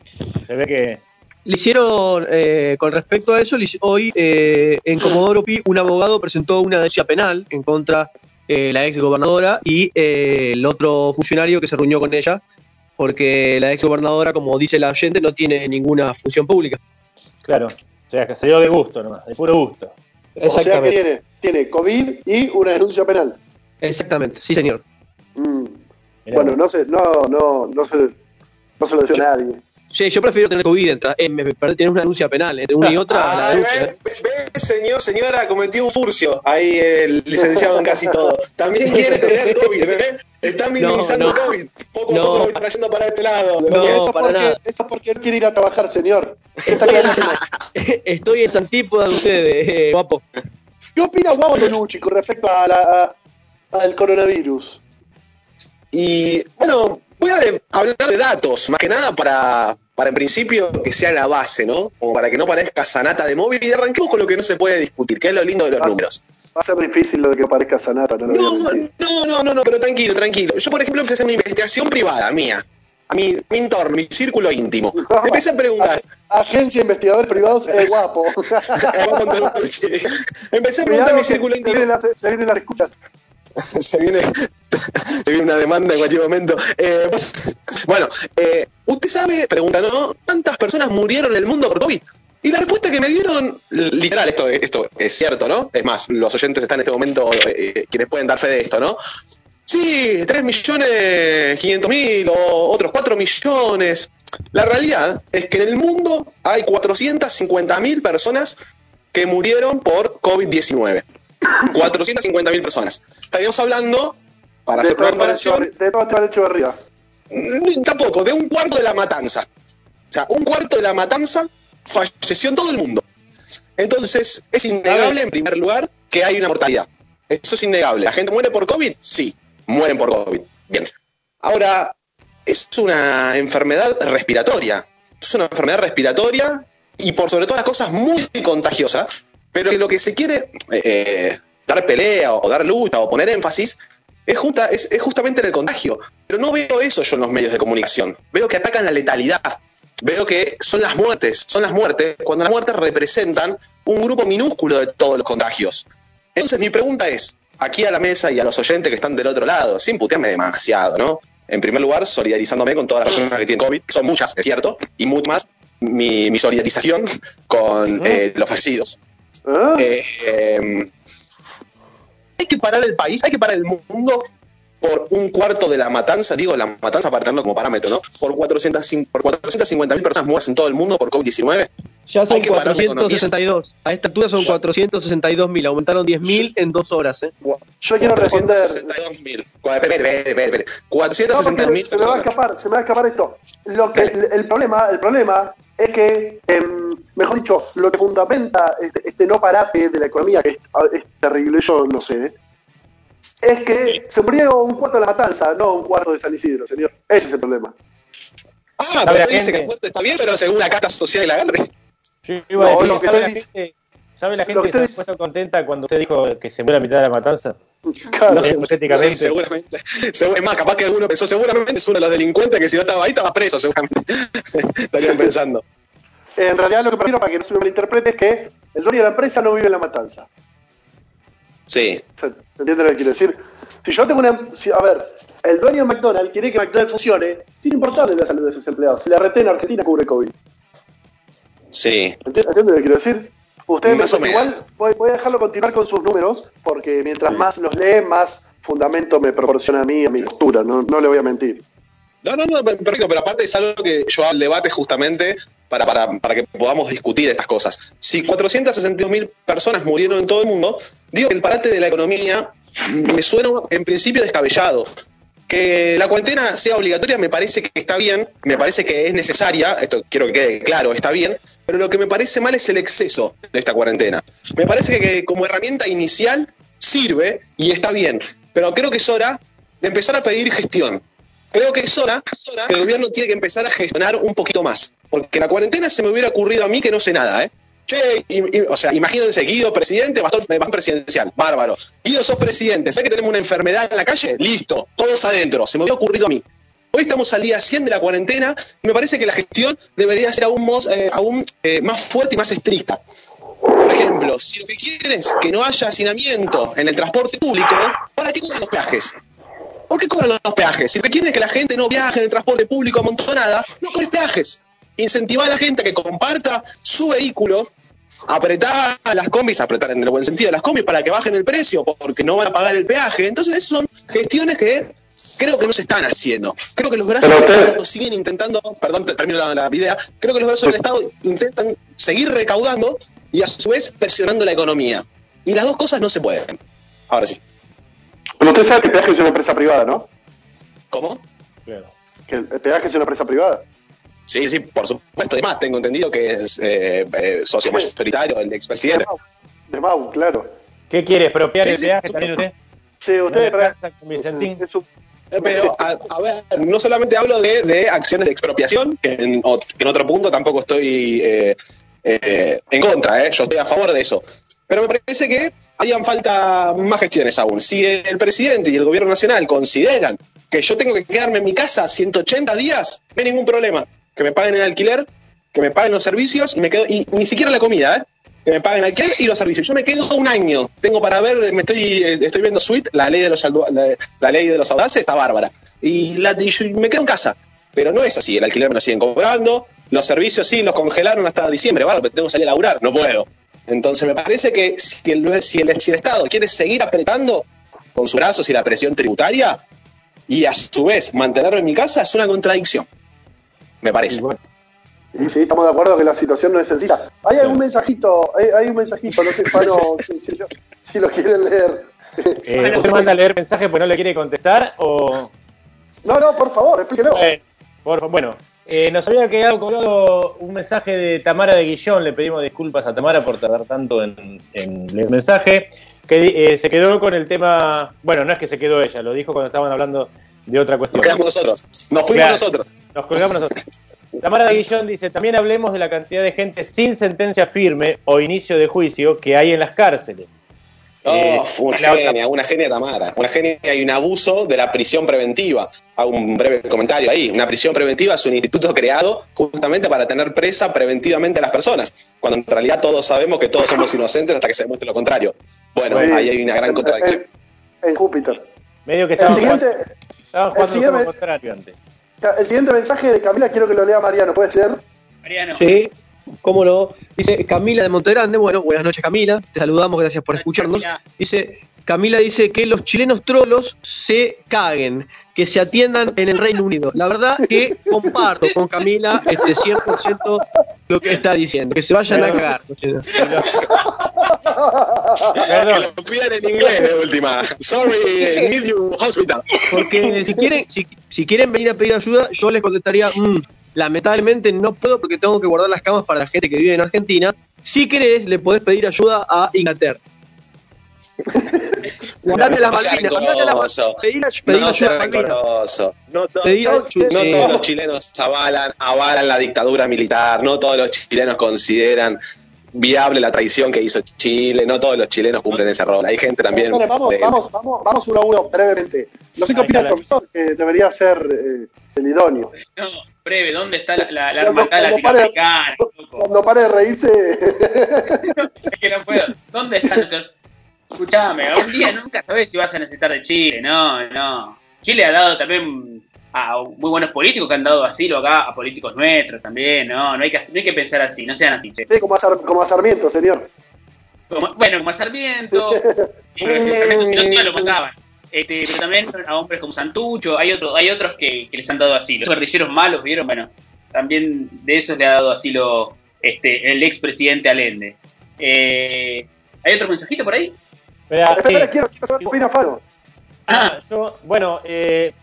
se ve que Le hicieron, eh, con respecto a eso, hoy eh, en Comodoro Pi un abogado presentó una denuncia penal en contra de la ex gobernadora y eh, el otro funcionario que se reunió con ella, porque la ex gobernadora, como dice la oyente, no tiene ninguna función pública. Claro, o sea, que se dio de gusto nomás, de puro gusto. O sea que tiene, tiene COVID y una denuncia penal. Exactamente, sí, señor. Mm. Bueno, no sé, no, no, no se, no se lo a nadie. Sí, yo prefiero tener COVID, entre, eh, me- tener una denuncia penal, entre una y otra, la Ay, denuncia. ve, ve, señor, señora, cometió un furcio. Ahí el licenciado en casi todo. También quiere tener COVID, ¿ve? Están minimizando No, no. COVID. Poco a No. poco voy trayendo para este lado. No, eso, para porque, nada. eso es porque él quiere ir a trabajar, señor. Está Estoy en, Santípoda de ustedes, eh, guapo. ¿Qué opina Guavo Tonucci con respecto a la, a- al coronavirus? Y bueno, voy a hablar de datos, más que nada para, para en principio que sea la base, ¿no? Como para que no parezca sanata de móvil y arranquemos con lo que no se puede discutir, que es lo lindo de los números. Va a ser difícil lo de que parezca Sanata, no lo No, no, no, no, no, pero tranquilo, tranquilo. Yo, por ejemplo, empecé a hacer una investigación privada mía, a mi, mi entorno, mi círculo íntimo. Empecé a preguntar. Agencia de Investigadores Privados es guapo. Empecé a preguntar a mi círculo íntimo. se vienen las escuchas. se viene, se viene una demanda en cualquier momento. Eh, bueno, eh, usted sabe, pregunta, ¿no? ¿Cuántas personas murieron en el mundo por COVID? Y la respuesta que me dieron, literal, esto, esto es cierto, ¿no? Es más, los oyentes están en este momento, eh, quienes pueden dar fe de esto, ¿no? Sí, 3 millones 500 mil o otros 4 millones. La realidad es que en el mundo hay 450 mil personas que murieron por COVID-19. 450 mil personas. Estaríamos hablando, para De hacer una comparación, de todo Echeverría. mm, tampoco, de un cuarto de la matanza. O sea, un cuarto de la matanza falleció en todo el mundo. Entonces, es innegable, en primer lugar, que hay una mortalidad. Eso es innegable. ¿La gente muere por COVID? Sí, mueren por COVID. Bien. Ahora, es una enfermedad respiratoria. Es una enfermedad respiratoria y por sobre todas las cosas muy contagiosa, pero lo que se quiere eh, dar pelea o dar lucha o poner énfasis es, justa- es- es justamente en el contagio. Pero no veo eso yo en los medios de comunicación. Veo que atacan la letalidad. Veo que son las muertes, son las muertes, cuando las muertes representan un grupo minúsculo de todos los contagios. Entonces mi pregunta es, aquí a la mesa y a los oyentes que están del otro lado, sin putearme demasiado, ¿no? En primer lugar, solidarizándome con todas las personas que tienen COVID, que son muchas, es cierto, y mucho más mi, mi solidarización con eh, los fallecidos. Eh, eh, hay que parar el país, hay que parar el mundo por un cuarto de la matanza, digo la matanza para tenerlo como parámetro, ¿no? Por 400, por 450 mil personas muertas en todo el mundo por COVID-19. Ya son Hay que parar la economía. 462. A esta altura son 462 mil. Aumentaron 10 mil en dos horas. ¿eh? Yo quiero responder. 462 mil. Espere, espere, espere, espere. No, 460 porque mil se me va a escapar, se me va a escapar esto. Lo que, el, el problema, el problema es que, em, mejor dicho, lo que fundamenta este, este no parate de la economía, que es, es terrible, yo lo sé, es que se murió un cuarto de la matanza, no un cuarto de San Isidro, señor. Ese es el problema. Ah, ¿Sabe pero dice que fuerte está bien, pero según la carta social y la agarre. Yo iba a No, decir, lo que ¿sabe, estoy la dic- gente, ¿sabe la lo gente que que se ha puesto contenta cuando usted dijo que se murió a mitad de la matanza? Claro. Hipotéticamente. Sí, seguramente. Segu- Es más, capaz que alguno pensó, seguramente es uno de los delincuentes que si no estaba ahí estaba preso, seguramente. Estarían pensando. En realidad lo que prefiero para que no se me malinterprete es que el dueño de la empresa no vive en la matanza. Sí. ¿Se se entiende lo que quiero decir? Si yo tengo una. si- a ver, el dueño de McDonald's quiere que McDonald's funcione, sin importarle la salud de sus empleados. Si la RT en Argentina cubre COVID. Sí. ¿Entiende entiende lo que quiero decir? Ustedes Más o me, menos. igual voy, voy a dejarlo continuar con sus números, porque mientras más los lee, más fundamento me proporciona a mí, a mi postura, no, no le voy a mentir. No, no, no, perfecto, pero aparte es algo que yo hago el debate justamente para, para, para que podamos discutir estas cosas. Si 462.000 personas murieron en todo el mundo, digo que el parate de la economía me suena en principio descabellado. Que la cuarentena sea obligatoria me parece que está bien, me parece que es necesaria, esto quiero que quede claro, está bien, pero lo que me parece mal es el exceso de esta cuarentena. Me parece que como herramienta inicial sirve y está bien, pero creo que es hora de empezar a pedir gestión. Creo que es hora que el gobierno tiene que empezar a gestionar un poquito más. Porque la cuarentena se me hubiera ocurrido a mí que no sé nada, ¿eh? Che, y- o sea, imagínense, Guido presidente, bastón, bastón presidencial, bárbaro. Guido, sos presidente, ¿sabes que tenemos una enfermedad en la calle? Listo, todos adentro, se me hubiera ocurrido a mí. Hoy estamos al día 100 de la cuarentena y me parece que la gestión debería ser aún, mos- eh, eh, más fuerte y más estricta. Por ejemplo, si lo que quieren es que no haya hacinamiento en el transporte público, ¿para qué cobran los peajes? ¿Por qué cobran los peajes? Si lo que quieren es que la gente no viaje en el transporte público amontonada, no cobres peajes. Incentivar a la gente a que comparta su vehículo, apretar a las combis, apretar en el buen sentido a las combis para que bajen el precio, porque no van a pagar el peaje. Entonces, esas son gestiones que creo que no se están haciendo. Creo que los brazos del Estado siguen intentando, perdón, te- termino la, la idea, creo que los brazos del Estado intentan seguir recaudando y a su vez presionando la economía. Y las dos cosas no se pueden. Ahora sí. Pero usted sabe que el peaje es una empresa privada, ¿no? ¿Cómo? Claro. Que el peaje es una empresa privada. Sí, sí, por supuesto. Además, tengo entendido que es eh, eh, socio mayoritario el expresidente. De Mau, claro. ¿Qué quiere? ¿Expropiar Sí, el sí, peaje también usted? Sí, ¿No usted le trae- alcanza con Vicentín? es un- Eh, Pero, a, a ver, no solamente hablo de, de acciones de expropiación, que en, que en otro punto tampoco estoy eh, eh, en contra, ¿eh? yo estoy a favor de eso. Pero me parece que harían falta más gestiones aún. Si el presidente y el gobierno nacional consideran que yo tengo que quedarme en mi casa 180 días, no hay ningún problema. Que me paguen el alquiler, que me paguen los servicios y me quedo, y ni siquiera la comida, ¿eh? que me paguen el alquiler y los servicios. Yo me quedo un año. Tengo para ver, me estoy, eh, estoy viendo Sweet, la ley de los la, la ley de los audaces está bárbara. Y, la, me quedo en casa. Pero no es así, el alquiler me lo siguen cobrando, los servicios sí, los congelaron hasta diciembre, bueno, tengo que salir a laburar, no puedo. Entonces me parece que si el, si el, si el Estado quiere seguir apretando con sus brazos y la presión tributaria, y a su vez mantenerlo en mi casa, es una contradicción. Me parece. Y sí, estamos de acuerdo que la situación no es sencilla. Hay algún mensajito, hay, hay un mensajito, no sé, si, si lo- si lo quieren leer. Eh, ¿Usted manda a leer mensaje porque no le quiere contestar o...? No, no, por favor, explíquelo. Bueno, por- bueno, eh, nos había quedado colgado un mensaje de Tamara de Guillón. Le pedimos disculpas a Tamara por tardar tanto en, en leer el mensaje. Que eh, se quedó con el tema. Bueno, no es que se quedó ella, lo dijo cuando estaban hablando de otra cuestión. Nos quedamos nosotros. Nos fuimos Claro. nosotros. Nos colgamos nosotros. Tamara de Guillón dice: También hablemos de la cantidad de gente sin sentencia firme o inicio de juicio que hay en las cárceles. Oh, Eh, una la otra- genia, una genia Tamara. Una genia y un abuso de la prisión preventiva. Hago un breve comentario ahí. Una prisión preventiva es un instituto creado justamente para tener presa preventivamente a las personas. Cuando en realidad todos sabemos que todos somos inocentes hasta que se demuestre lo contrario. Bueno, Sí. ahí hay una gran contradicción. En, en Júpiter. Medio que El siguiente, estaban jugando el siguiente- contrario antes. el siguiente mensaje de Camila quiero que lo lea Mariano, ¿puede ser? Mariano. Sí, cómo no. Dice Camila de Montegrande. Bueno, buenas noches, Camila. Te saludamos, gracias por escucharnos. Dice, Camila dice que los chilenos trolos se caguen, que se atiendan en el Reino Unido. La verdad que comparto con Camila este 100% lo que está diciendo, que se vayan a cagar. Perdón, Que lo pidan en inglés de última. Sorry, need you hospital. Porque si quieren, si, si quieren venir a pedir ayuda, yo les contestaría, "Mm, lamentablemente no puedo porque tengo que guardar las camas para la gente que vive en Argentina. Si querés, le podés pedir ayuda a Inglaterra. Andate a las No sea Malvinas, andate a las rencoroso. Malvinas, pedí la- ayuda rencoroso. No, to- todos los chilenos avalan, avalan la dictadura militar, no todos los chilenos consideran viable la traición que hizo Chile, no todos los chilenos cumplen ese rol. Hay gente también. Bueno, vamos, de- vamos, vamos, vamos uno a uno brevemente. No sé qué opina el está la- profesor, que debería ser eh, el idóneo. No, breve, ¿dónde está la, la, la Cuando- hermandad cuando pare- latinoamericana? Cuando pare de reírse, Es que no puedo. ¿Dónde están nuestros.? Escuchame, algún día nunca sabes si vas a necesitar de Chile, no, no. Chile ha dado también a muy buenos políticos que han dado asilo acá, a políticos nuestros también, no, no hay que, no hay que pensar así, no sean así. che. Sí, como a, como a Sarmiento, señor. Como- bueno, como a Sarmiento, eh, Sarmiento si no lo mataban. Este, pero también a hombres como Santucho, hay otros, hay otros que, que les han dado asilo. Los guerrilleros malos, ¿vieron? Bueno, también de esos le ha dado asilo este, el expresidente Allende. Eh, ¿Hay otro mensajito por ahí? Espera, sí. quiero, quiero saber qué opina Faro. Ah, yo, bueno, eh,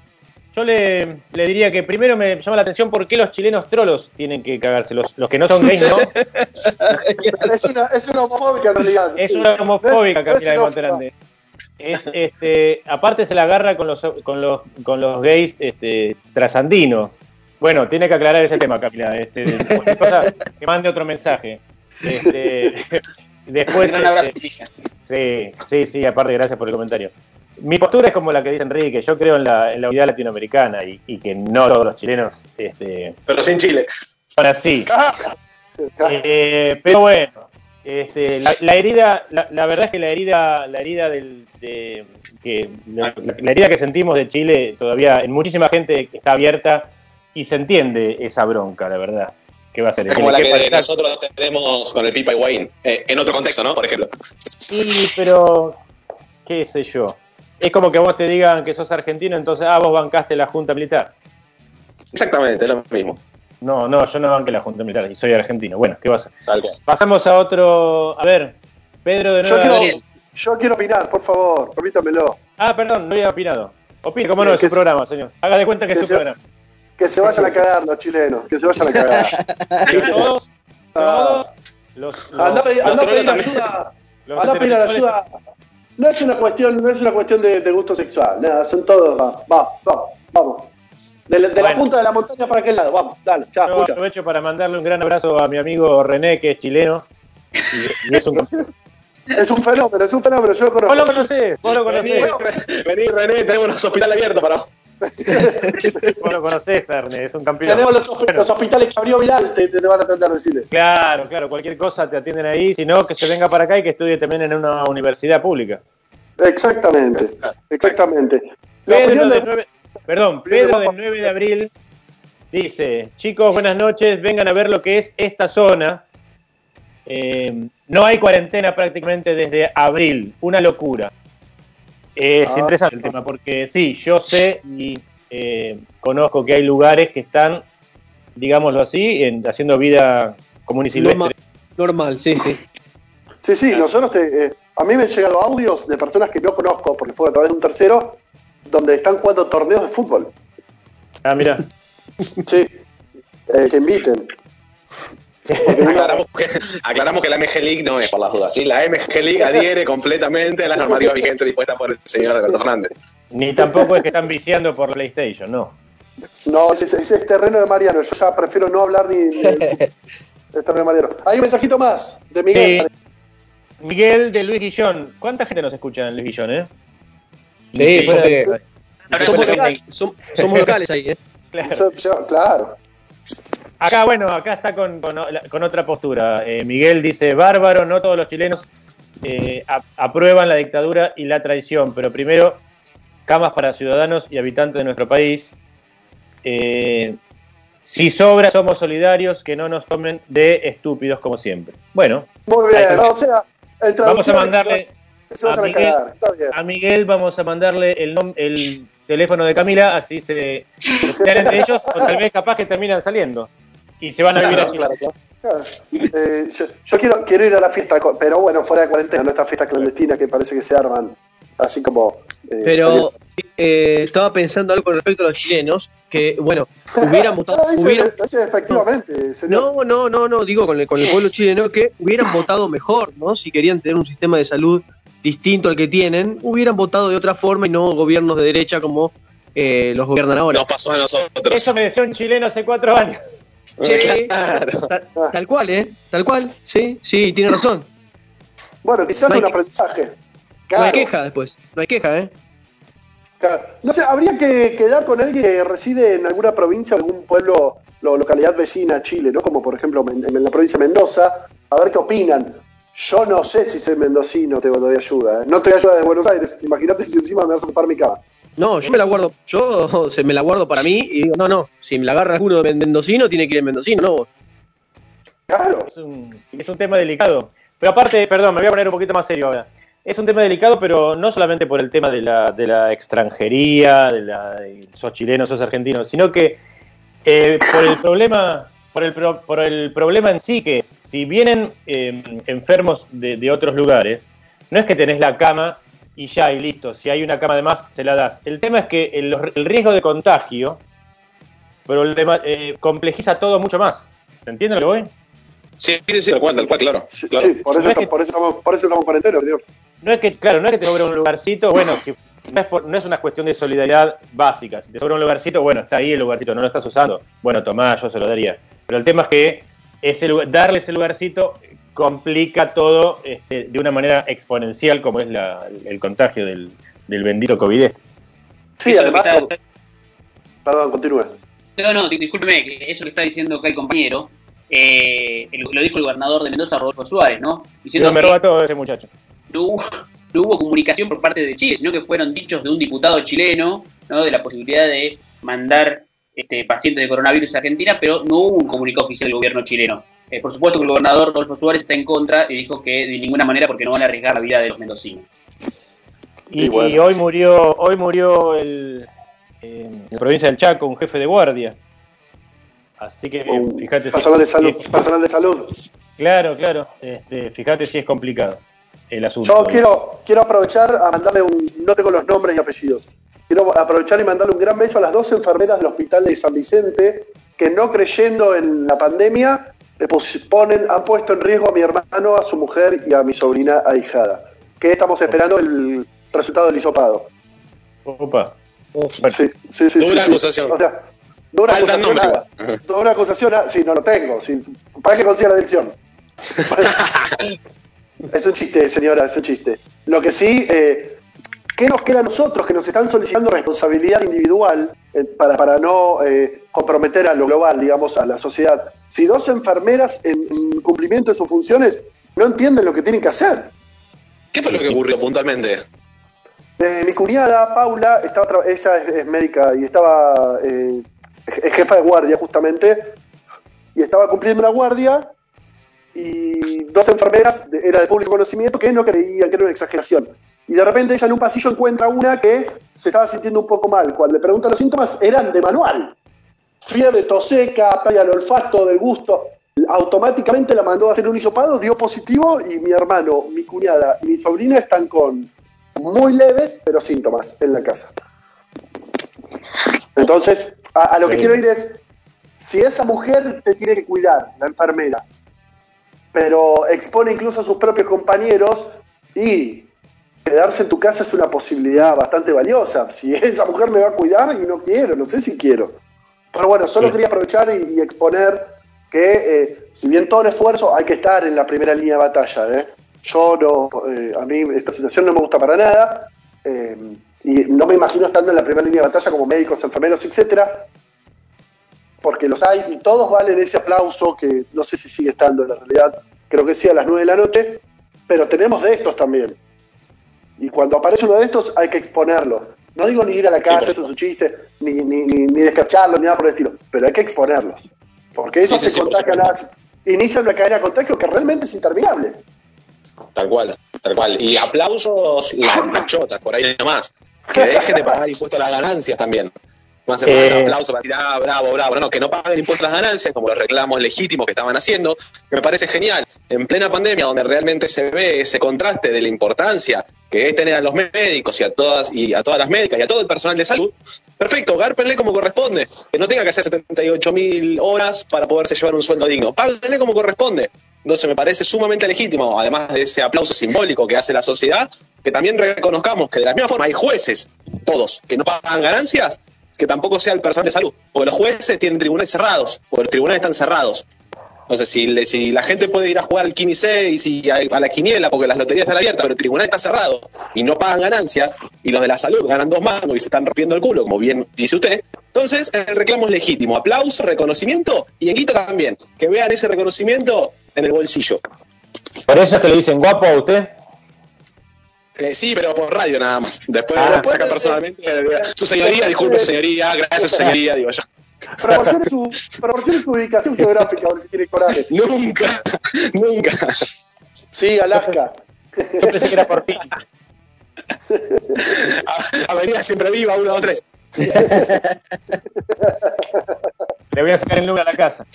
yo le, le diría que primero me llama la atención por qué los chilenos trolos tienen que cagarse. Los, los que no son gays, ¿no? Es una, es una homofóbica en realidad. Es una homofóbica No es- no es Camila de. Monterande. Es, este, aparte se la agarra con los, con los, con los gays este, trasandinos. Bueno, tiene que aclarar ese tema, Camila. Este, que mande otro mensaje. Este, después, Un abrazo, este. Sí, sí, sí, aparte, gracias por el comentario. Mi postura es como la que dice Enrique, yo creo en la, en la unidad latinoamericana y, y que no todos los chilenos este, Pero sin Chile. son así. Eh, pero bueno, este, la, la herida, la, la verdad es que la herida, la herida del, de, que, la, la herida que sentimos de Chile todavía en muchísima gente está abierta y se entiende esa bronca, la verdad. ¿Qué va a ser? Es como la que nosotros tenemos con el Pipa y Wayne. Eh, en otro contexto, ¿no? Por ejemplo. Sí, pero qué sé yo. Es como que vos te digan que sos argentino, entonces, ah, vos bancaste la Junta Militar. Exactamente, es lo mismo. No, no, yo no banqué la Junta Militar y soy argentino. Bueno, ¿qué vas a cual. Pasamos a otro. A ver, Pedro de Yo nuevo. quiero, yo quiero opinar, por favor, permítamelo. Ah, perdón, no había opinado. Opine, cómo no, Eh, es su se- programa, señor. Haga de cuenta que es su se- programa. Que se vayan a cagar los chilenos, que se vayan a cagar. Que todos, todos los, los, Anda a pedir, los ayuda. Anda a pedir ayuda. No es una cuestión, no es una cuestión de, de gusto sexual, nada, son todos, va, va, va, vamos. De, la- de la Bueno. punta de la montaña para aquel lado, vamos, dale, chao, Yo aprovecho para mandarle un gran abrazo a mi amigo René, que es chileno. Y, y es un. Es un fenómeno, es un fenómeno, yo lo Vos conozco. lo conocés, vos lo Vení, conocés. vení, René, tenemos los hospitales abiertos para vos. Vos lo conocés, René, es un campeón. Tenemos los, hosp- Bueno. los hospitales que abrió Vidal, te, te, te van a atender, decirle. Claro, claro, cualquier cosa te atienden ahí, si no, que se venga para acá y que estudie también en una universidad pública. Exactamente, exactamente. La Pedro opinión del de- 9, perdón, Pedro del 9 de abril dice, chicos, buenas noches, vengan a ver lo que es esta zona. Eh, no hay cuarentena prácticamente desde abril, una locura. Es Ah. interesante el tema porque sí, yo sé y eh, conozco que hay lugares que están, digámoslo así, en- haciendo vida común y silvestre. Normal, normal, sí, sí. Sí, sí, nosotros te, eh, a mí me han llegado audios de personas que no conozco, porque fue a través de un tercero, donde están jugando torneos de fútbol. Ah, mira. Sí, eh, que inviten. Aclaramos que, aclaramos que la MG League no es por las dudas. ¿sí? La MG League adhiere completamente a las normativas vigentes dispuestas por el señor Alberto Fernández. Ni tampoco es que están viciando por PlayStation, no. no, ese, ese es terreno de Mariano, yo ya prefiero no hablar ni terreno de Mariano. Hay un mensajito más de Miguel. Sí. Miguel de Luis Guillón. ¿Cuánta gente nos escucha en Luis Guillón, eh? Sí, porque Ahora, somos, locales ahí, ¿eh? Claro. Eso- yo- claro. Acá, bueno, acá está con, con- con otra postura. Eh, Miguel dice, bárbaro, no todos los chilenos eh, aprueban la dictadura y la traición, pero primero, camas para ciudadanos y habitantes de nuestro país. Eh, si sobra, somos solidarios, que no nos tomen de estúpidos como siempre. Bueno, Muy bien, no, o sea, el vamos a mandarle... se a Miguel-. A vamos a mandarle el, nom- el teléfono de Camila, así se sean entre ellos, o tal vez capaz que terminan saliendo. Y se van a vivir Claro, allí. claro, claro. Claro. Eh, yo yo quiero, quiero ir a la fiesta, pero bueno, fuera de cuarentena, no esta fiesta clandestina que parece que se arman, así como... eh, Pero eh, estaba pensando algo con respecto a los chilenos, que, bueno, hubieran votado... Efectivamente, señor. No, no, no, no, digo con el, con el pueblo chileno que hubieran votado mejor, ¿no? Si querían tener un sistema de salud distinto al que tienen, hubieran votado de otra forma y no gobiernos de derecha como eh, los gobiernan ahora. Nos pasó a nosotros. Eso me decía un chileno hace cuatro años. Sí, Claro. tal, tal cual, ¿eh? Tal cual, sí, sí, tiene razón. Bueno, quizás No un que- aprendizaje. No hay queja después, no hay queja, ¿eh? claro. No sé, habría que quedar con alguien que reside en alguna provincia, algún pueblo, o localidad vecina a Chile, ¿no? Como por ejemplo en, en la provincia de Mendoza, a ver qué opinan. Yo no sé si soy mendocino te doy ayuda. ¿eh? No te doy ayuda de Buenos Aires. Imagínate si encima me vas a ocupar mi cama. No, yo me la guardo, yo se me la guardo para mí y digo, no, no, si me la agarra alguno de mendocino, tiene que ir en mendocino, no vos. Claro. Es un, es un tema delicado. Pero aparte, perdón, me voy a poner un poquito más serio ahora. Es un tema delicado, pero no solamente por el tema de la, de la extranjería, de la, de sos chileno, sos argentino, sino que eh, por el problema por el, pro- por el problema en sí, que es, si vienen eh, enfermos de, de otros lugares, no es que tenés la cama y ya, y listo, si hay una cama de más, se la das. El tema es que el, el riesgo de contagio problema, eh, complejiza todo mucho más. ¿Se entiende lo que voy? Sí, sí, sí, tal cual, tal cual, claro. Sí, claro. sí, por, eso, No es que- por, eso estamos, por eso estamos cuarentena. No es que, claro, no es que te sobra un lugarcito, bueno, si no es, por- no es una cuestión de solidaridad básica. Si te sobra un lugarcito, bueno, está ahí el lugarcito, no lo estás usando. Bueno, tomá, yo se lo daría. Pero el tema es que ese lugar- darle ese lugarcito complica todo este, de una manera exponencial, como es la- el contagio del, del bendito COVID. Sí, además. Perdón, continúe. No, no, di- discúlpeme, que eso que está diciendo acá el compañero, eh, el- lo dijo el gobernador de Mendoza, Rodolfo Suárez, ¿no? Diciendo No me roba todo ese muchacho. no hubo, no hubo comunicación por parte de Chile, sino que fueron dichos de un diputado chileno, ¿no? De la posibilidad de mandar este, pacientes de coronavirus a Argentina, pero no hubo un comunicado oficial del gobierno chileno. Eh, por supuesto que el gobernador Rodolfo Suárez está en contra y dijo que de ninguna manera porque no van a arriesgar la vida de los mendocinos. Y, Y bueno. y hoy murió, hoy murió el, eh, en la provincia del Chaco un jefe de guardia. Así que fíjate si- personal de salud. si- Personal de salud. claro, claro. Este, fíjate si es complicado el asunto. Yo quiero, quiero aprovechar a mandarle un. No tengo los nombres y apellidos. Quiero aprovechar y mandarle un gran beso a las dos enfermeras del hospital de San Vicente que, no creyendo en la pandemia, le ponen, han puesto en riesgo a mi hermano, a su mujer y a mi sobrina ahijada. Que estamos esperando el resultado del hisopado. Opa. Bueno, Sí, sí, sí. Dura sí, sí. acusación. O sea, dura Faltan acusación. a-. Dura acusación. a- sí, no lo tengo. Sí, para que consiga la elección. es un chiste, señora, es un chiste. Lo que sí, eh, ¿qué nos queda a nosotros que nos están solicitando responsabilidad individual eh, para, para no eh, comprometer a lo global, digamos, a la sociedad? Si dos enfermeras en, en cumplimiento de sus funciones no entienden lo que tienen que hacer. ¿Qué fue lo que ocurrió puntualmente? Eh, mi cuñada, Paula, estaba ella es, es médica y estaba es jefa de guardia justamente, y estaba cumpliendo una guardia y dos enfermeras, de- era de público conocimiento, que no creían que era una exageración. Y de repente ella en un pasillo encuentra una que se estaba sintiendo un poco mal. Cuando le preguntan los síntomas, eran de manual. Fiebre, tos seca, pérdida del olfato, del gusto. Automáticamente la mandó a hacer un hisopado, dio positivo y mi hermano, mi cuñada y mi sobrina están con muy leves, pero síntomas en la casa. Entonces, a, a lo que quiero ir es, si esa mujer te tiene que cuidar, la enfermera, pero expone incluso a sus propios compañeros y quedarse en tu casa es una posibilidad bastante valiosa. Si esa mujer me va a cuidar y no quiero, no sé si quiero. Pero bueno, solo Sí. quería aprovechar y, y exponer que eh, si bien todo el esfuerzo hay que estar en la primera línea de batalla. ¿eh? Yo no, eh, a mí esta situación no me gusta para nada eh, y no me imagino estando en la primera línea de batalla como médicos, enfermeros, etcétera, porque los hay y todos valen ese aplauso que no sé si sigue estando en la realidad, creo que sí a las 9 de la noche, pero tenemos de estos también. Y cuando aparece uno de estos hay que exponerlo. No digo ni ir a la casa, eso es un chiste, ni, ni, ni, ni descacharlo, ni nada por el estilo, pero hay que exponerlos. Porque eso Sí, sí, se sí, contagia, nada, inicia una cadena de contagio que realmente es interminable. Tal cual, tal cual. Y aplausos las machotas, por ahí nomás. Que dejen de pagar impuestos a las ganancias también. No hace falta Eh. aplausos para decir, ah, bravo, bravo. No, no, que no paguen impuestos a las ganancias, como los reclamos legítimos que estaban haciendo, que me parece genial. En plena pandemia, donde realmente se ve ese contraste de la importancia que es tener a los médicos y a todas, y a todas las médicas y a todo el personal de salud, perfecto, gárpenle como corresponde. Que no tenga que hacer 78 mil horas para poderse llevar un sueldo digno. Páguenle como corresponde. Entonces me parece sumamente legítimo, además de ese aplauso simbólico que hace la sociedad, que también reconozcamos que de la misma forma hay jueces, todos, que no pagan ganancias, que tampoco sea el personal de salud, porque los jueces tienen tribunales cerrados, porque los tribunales están cerrados. Entonces, si, la gente puede ir a jugar al 15 y a, la quiniela, porque las loterías están abiertas, pero el tribunal está cerrado y no pagan ganancias, y los de la salud ganan dos mangos y se están rompiendo el culo, como bien dice usted, entonces el reclamo es legítimo. Aplauso, reconocimiento y en Guita también. Que vean ese reconocimiento en el bolsillo. ¿Por eso es que le dicen guapo a usted? Eh, sí, pero por radio nada más. Después Ah. después saca personalmente. eh, Su señoría, disculpe, señoría, gracias, su señoría, digo yo. Proporcione su, proporcione su ubicación geográfica, a ver si tiene coraje. Nunca, nunca. Sí, Alaska. Yo pensé que era por ti. A- Avenida Siempre Viva, 1, 2, 3. Le voy a sacar el número a la casa.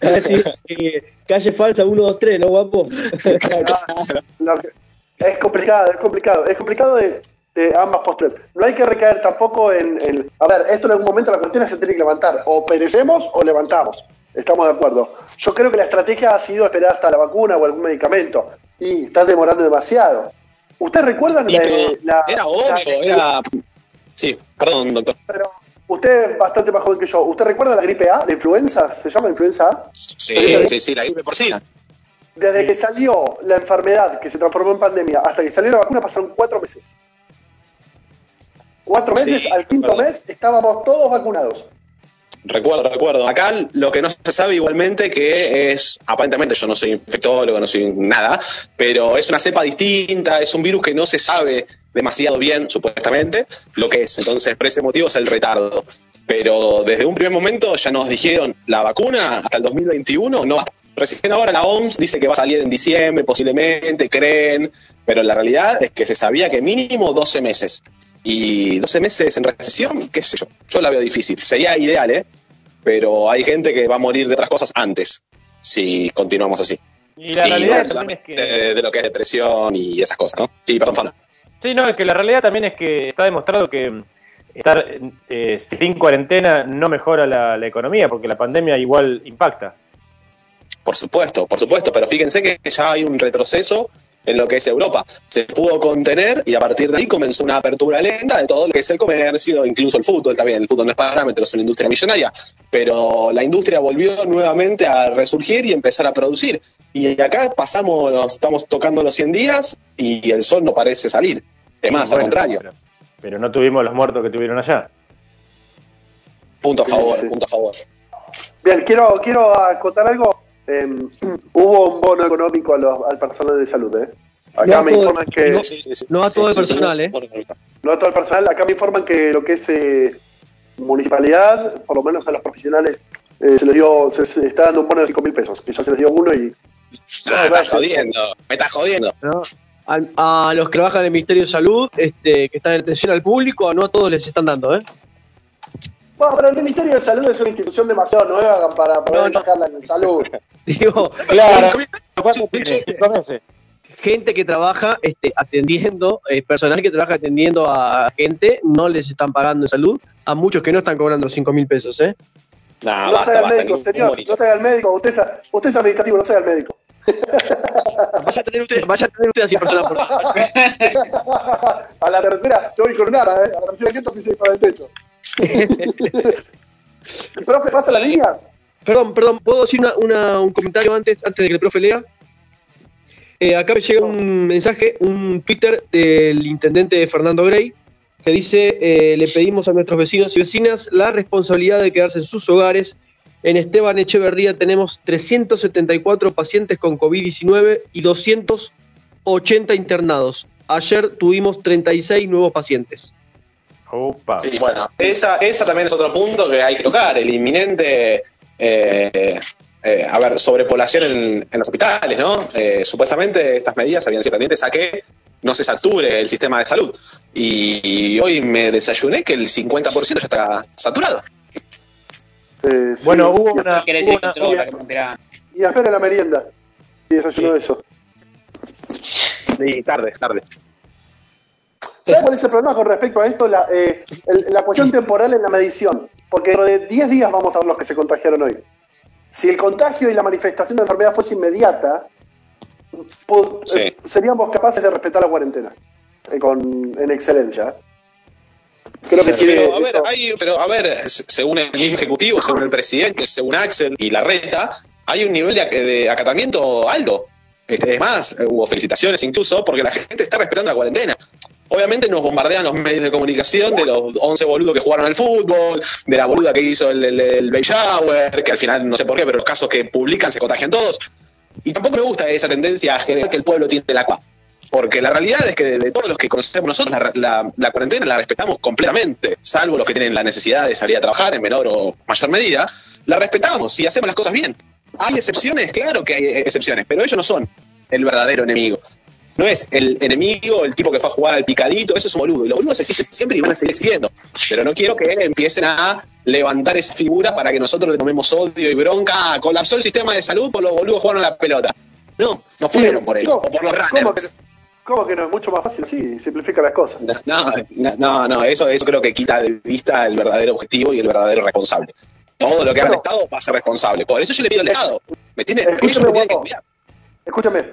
Sí, eh, calle falsa 1, 2, 3, ¿no, guapo? Lo que- es complicado, es complicado. Es complicado de, de ambas posturas. No hay que recaer tampoco en, en- A ver, esto en algún momento la cuarentena se tiene que levantar. O perecemos o levantamos. Estamos de acuerdo. Yo creo que la estrategia ha sido esperar hasta la vacuna o algún medicamento. Y está demorando demasiado. ¿Ustedes recuerdan la, era la- obvio, era. Sí, perdón, doctor. Pero usted es bastante más joven que yo. ¿Usted recuerda la gripe A, la influenza? ¿Se llama influenza A? Sí, sí, sí, la gripe porcina. Desde que salió la enfermedad que se transformó en pandemia hasta que salió la vacuna pasaron cuatro meses. Cuatro meses, Sí, al quinto verdad. mes estábamos todos vacunados. Recuerdo, recuerdo. Acá lo que no se sabe igualmente que es, aparentemente yo no soy infectólogo, no soy nada, pero es una cepa distinta, es un virus que no se sabe demasiado bien, supuestamente, lo que es. Entonces, por ese motivo es el retardo. Pero desde un primer momento ya nos dijeron la vacuna hasta el 2021 no va. Recién ahora la OMS dice que va a salir en diciembre, posiblemente, creen, pero la realidad es que se sabía que mínimo 12 meses. Y 12 meses en recesión, qué sé yo, yo la veo difícil. Sería ideal, ¿eh? Pero hay gente que va a morir de otras cosas antes, si continuamos así. Y la Y realidad no también es que. de, de lo que es depresión y esas cosas, ¿no? Sí, perdón, Fano. Sí, no, es que la realidad también es que está demostrado que mm, estar eh, sin cuarentena no mejora la, la economía, porque la pandemia igual impacta. Por supuesto, por supuesto, pero fíjense que ya hay un retroceso en lo que es Europa. Se pudo contener y a partir de ahí comenzó una apertura lenta de todo lo que es el comercio, incluso el fútbol también. El fútbol no es parámetro, es una industria millonaria, pero la industria volvió nuevamente a resurgir y empezar a producir. Y acá pasamos, estamos tocando los 100 días y el sol no parece salir. Es más, al contrario. Pero, pero no tuvimos los muertos que tuvieron allá. Punto a favor, punto a favor. Bien, quiero, quiero acotar algo. Eh, hubo un bono económico a los- al personal de salud. ¿eh? Acá No, me informan que. no. No a todo el personal, ¿eh? No a todo el personal, acá me informan que lo que es eh, municipalidad, por lo menos a los profesionales, eh, se les dio, se, se está dando un bono de 5 mil pesos, que ya se les dio uno y Ah, me estás jodiendo, me estás jodiendo. A, los que trabajan en el Ministerio de Salud, este, que están en atención al público, no a todos les están dando, ¿eh? Bueno, pero el Ministerio de Salud es una institución demasiado nueva para poder No, en salud. Digo, Claro. Gente que trabaja este, atendiendo, eh, personal que trabaja atendiendo a gente, no les están pagando en salud. A muchos que no están cobrando 5 mil pesos, ¿eh? Nah, no basta, sea el basta, médico, ningún señor, no sea el médico, usted es, usted es administrativo, no sea el médico. Vaya a tener usted, vaya a tener usted así personas por a la tercera, yo voy con nada, ¿eh? A la tercera que pise para el techo. Profe, ¿pasa las líneas? Perdón, perdón, ¿puedo decir una- un comentario antes, antes de que el profe lea? Eh, acá me llega un mensaje, un Twitter del intendente Fernando Grey, que dice, eh, le pedimos a nuestros vecinos y vecinas la responsabilidad de quedarse en sus hogares. En Esteban Echeverría tenemos 374 pacientes con COVID-19 y 280 internados. Ayer tuvimos 36 nuevos pacientes. Opa. Sí, bueno, esa, esa también es otro punto que hay que tocar, el inminente, eh, eh, a ver, sobrepoblación en, en los hospitales, ¿no? Eh, supuestamente estas medidas habían sido tendientes a que no se sature el sistema de salud. Y, hoy me desayuné que el 50% ya está saturado. Eh, sí. Bueno, hubo Y- una. Hubo enteraran. Y espera la merienda. Y desayuno eso. Sí, tarde, tarde. ¿Sabes cuál es el problema con respecto a esto? La, eh, el- la cuestión temporal en la medición. Porque dentro de 10 días vamos a ver los que se contagiaron hoy. Si el contagio y la manifestación de la enfermedad fuese inmediata, Sí. eh, seríamos capaces de respetar la cuarentena. eh, con, en excelencia. Creo que tiene Pero a, ver, hay- pero a ver, según el mismo ejecutivo, según el presidente, según Axel y la reta, hay un nivel de, de acatamiento alto. Este, es más, hubo felicitaciones incluso porque la gente está respetando la cuarentena. Obviamente nos bombardean los medios de comunicación de los 11 boludos que jugaron al fútbol, de la boluda que hizo el, el, el que al final no sé por qué, pero los casos que publican se contagian todos. Y tampoco me gusta esa tendencia a generar que el pueblo tiene la culpa. Porque la realidad es que de, todos los que conocemos nosotros, la, la- la cuarentena la respetamos completamente, salvo los que tienen la necesidad de salir a trabajar en menor o mayor medida, la respetamos y hacemos las cosas bien. ¿Hay excepciones? Claro que hay excepciones, pero ellos no son el verdadero enemigo. No es el enemigo, el tipo que fue a jugar al picadito, eso es un boludo. Y los boludos existen siempre y van a seguir existiendo. Pero no quiero que empiecen a levantar esa figura para que nosotros le tomemos odio y bronca. Colapsó el sistema de salud por los boludos jugaron a la pelota. No, no fueron por ellos, o por los ¿Cómo que, runners. cómo que no? Es mucho más fácil, sí, simplifica las cosas. No, no, no, eso, eso creo que quita de vista el verdadero objetivo y el verdadero responsable. Todo lo que haga el. Estado va a ser responsable. Por eso yo le pido al Estado. ¿Me tiene, ellos Escúchame, me tienen que cuidar. Escúchame.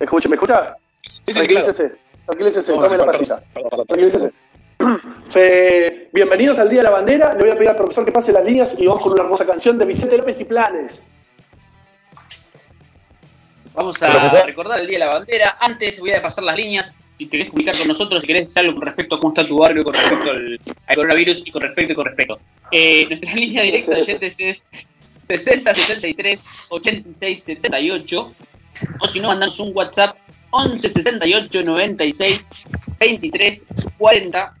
Escúchame, ¿me escucha? Sí, sí, claro. Tranquilícese. Tranquilícese, tome la pastilla. Tranquilícese. Fe- bienvenidos al Día de la Bandera. Le voy a pedir al profesor que pase las líneas y vamos con una hermosa canción de Vicente López y Planes. Vamos a Profesor. recordar el Día de la Bandera. Antes voy a pasar las líneas. Si te querés comunicar con nosotros, si querés decir algo con respecto a cómo está tu barrio, con respecto al, al coronavirus y con respecto y con respecto. Eh, nuestra línea directa de oyentes es 60 73 86 78. O si no, mandanos un WhatsApp 11 68 96 23 40.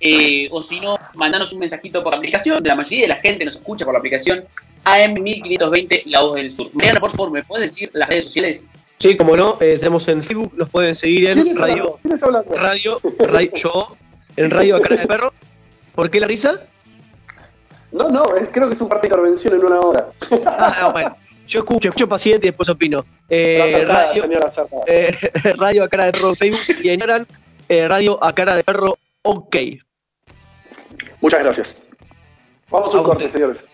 Eh, o si no, mandanos un mensajito por la aplicación. La mayoría de la gente nos escucha por la aplicación AM1520, La Voz del Sur. Mariana, por favor, ¿me puedes decir las redes sociales? Sí, como no, eh, tenemos en Facebook, nos pueden seguir ¿Quién en Radio, hablando? ¿Quién está hablando? Radio, Radio, yo, en Radio Cara de Perro. ¿Por qué la risa? No, no, es- creo que es un parte de intervención en una hora. Ah, no, bueno. Yo escucho, escucho paciente y después opino. Eh, Acertada, radio, señora eh, radio a cara de perro Facebook y en Instagram, eh, radio a cara de perro ok. Muchas gracias. Vamos a un corte, señores.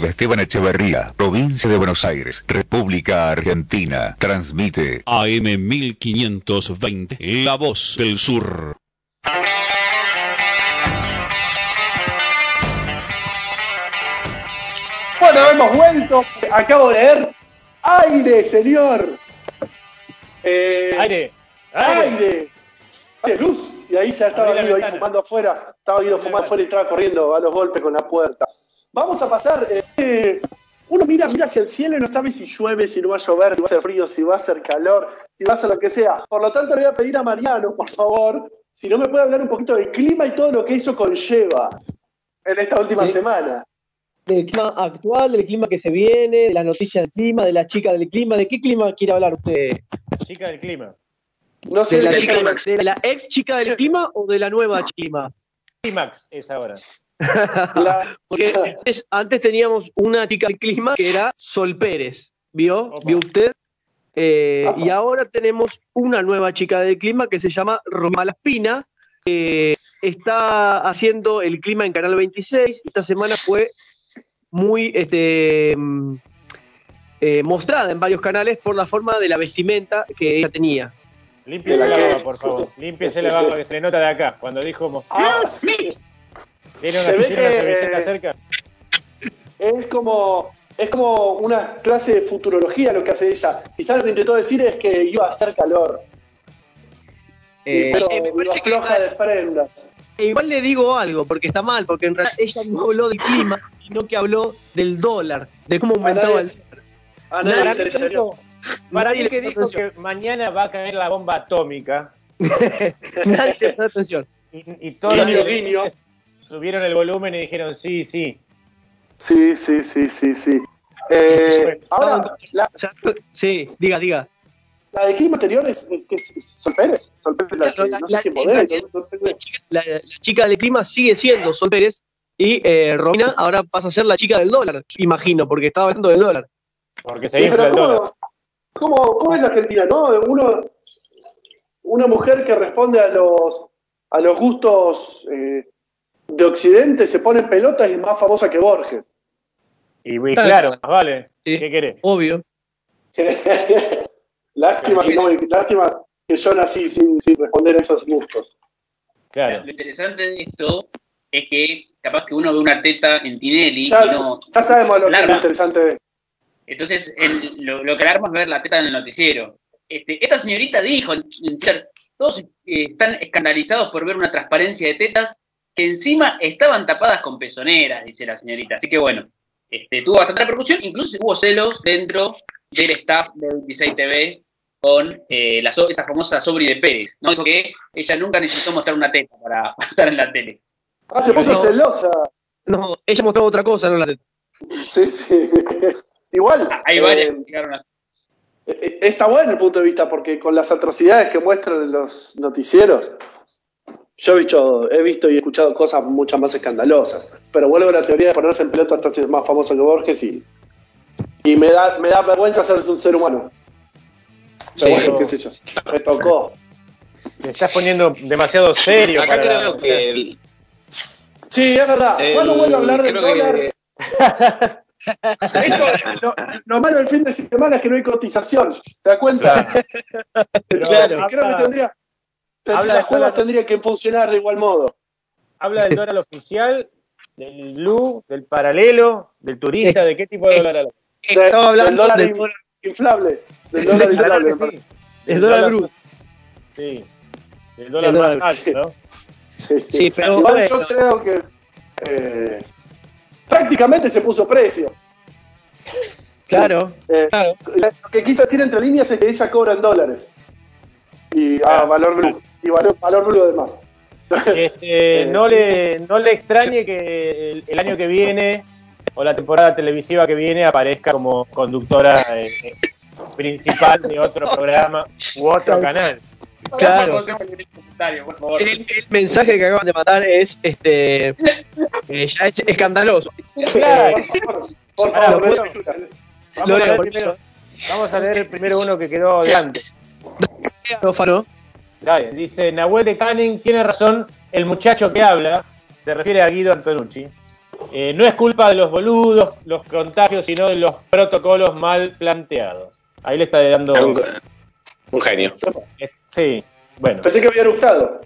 De Esteban Echeverría, provincia de Buenos Aires, República Argentina, transmite AM 1520, La Voz del Sur. Bueno, hemos vuelto. Acabo de leer. ¡Aire, señor! Eh, Aire. ¡Aire! ¡Aire, luz! Y ahí ya estaba Guido ahí fumando afuera. Estaba Guido fumando afuera y estaba corriendo a los golpes con la puerta. Vamos a pasar. eh, uno mira, mira hacia el cielo y no sabe si llueve, si no va a llover, si va a hacer frío, si va a hacer calor, si va a hacer lo que sea. Por lo tanto, le voy a pedir a Mariano, por favor, si no me puede hablar un poquito del clima y todo lo que eso conlleva en esta última Sí. semana. Del clima actual, del clima que se viene, de las noticias del clima, de la chica del clima. ¿De qué clima quiere hablar usted? Chica del clima. No sé ¿De la, del chica- de la ex chica del clima o de la nueva clima? Climax es ahora. La- Porque antes, antes teníamos una chica del clima que era Sol Pérez, ¿vio? Opa. ¿Vio usted? Eh, y ahora tenemos una nueva chica del clima que se llama Romina Laspina, que está haciendo el clima en Canal 26. Esta semana fue muy este, eh, mostrada en varios canales por la forma de la vestimenta que ella tenía. Límpiese la barba, por favor. Límpiese la barba que se le nota de acá. Cuando dijo. Ah, ¿Tiene una, Se ve tiene una que, servilleta eh, cerca? es como es como una clase de futurología lo que hace ella. Quizás lo que intentó decir es que iba a hacer calor. Eh, pero eh, me parece que- afloja de prendas. E igual le digo algo, porque está mal, porque en realidad ella no habló del clima, sino que habló del dólar, de cómo aumentaba el nadie- A nadie le Nadie interesa. Dijo- Para Nadie le que dijo que mañana va a caer la bomba atómica Nadie le prestó atención. y, y todos Guiño, guiño. Subieron el volumen y dijeron sí, sí. Sí, sí, sí, sí, sí. Eh, ahora, la, O sea, sí, diga, diga. la de clima anterior es, que es, es Sol Pérez. Sol Pérez, la, que la- no la- sé si tengo La chica, la- la chica del clima sigue siendo Sol Pérez y eh, Romina ahora pasa a ser la chica del dólar, imagino, porque estaba hablando del dólar. Porque se Sí, infla pero el dólar. ¿cómo, cómo, cómo es la Argentina, no? Uno, una mujer que responde a los, a los gustos eh, de Occidente se pone en pelotas y es más famosa que Borges. Y, y Claro. más vale. Sí. ¿Qué querés? Obvio. lástima, que no, lástima que yo nací sin, sin responder a esos gustos. Claro. Lo interesante de esto es que capaz que uno ve una teta en Tinelli Ya, y no. ya sabemos lo que es lo interesante de Entonces, el- lo, lo que alarma es ver la teta en el noticiero. Este, esta señorita dijo, en- en todos eh, están escandalizados por ver una transparencia de tetas que encima estaban tapadas con pezoneras, dice la señorita. Así que bueno, este, tuvo bastante repercusión, incluso hubo celos dentro del staff de 26 TV con eh, la, esa famosa Sobri de Pérez. ¿no? Dijo que ella nunca necesitó mostrar una teta para, para estar en la tele. Ah, se puso No. celosa. No, ella mostraba otra cosa, no la teta. Sí, sí. Igual. Hay eh, varias que llegaron a eh, está bueno el punto de vista porque con las atrocidades que muestran en los noticieros, yo he visto, he visto y escuchado cosas mucho más escandalosas. Pero vuelvo a la teoría de ponerse en pelota hasta ser más famoso que Borges y, y me, da, me da vergüenza ser un ser humano. Pero Sí, bueno, no. qué sé yo. Me tocó. Te estás poniendo demasiado serio. Acá para- creo que el- Sí, es verdad. el- ¿Cuándo vuelvo a hablar del creo dólar? que- Esto, lo, lo malo del fin de semana es que no hay cotización. ¿Se da cuenta? Pero Claro. Creo que tendría. Habla las de tendrían que funcionar de igual modo. Habla del dólar oficial, del blue, del paralelo, del turista, ¿de qué tipo de dólar habla? Estaba del hablando del in- dólar, inflable. Del dólar La verdad inflable. sí. del dólar blue. Sí. El dólar El dólar, más sí. alto, ¿no? Sí. Sí, pero Igual yo creo que eh, prácticamente se puso precio. Claro, Eh, claro. Lo que quiso decir entre líneas es que ella cobra en dólares. Y ah, valor blue. Y valor, valor blue además. Este, no, le, no le extrañe que el, el año que viene o la temporada televisiva que viene aparezca como conductora eh, eh, principal de otro programa u otro canal. Claro. El, el mensaje que acaban de mandar es este eh, ya es escandaloso. Claro. Por bueno. Vamos, Lo a leer primero, vamos a leer el primero uno que quedó de antes. Dale, dice Nahuel de Canning tiene razón, el muchacho que habla, se refiere a Guido Antonucci, Eh, no es culpa de los boludos, los contagios, sino de los protocolos mal planteados. Ahí le está dando. Un, un genio. Eh, Sí, bueno, Pensé que había eructado.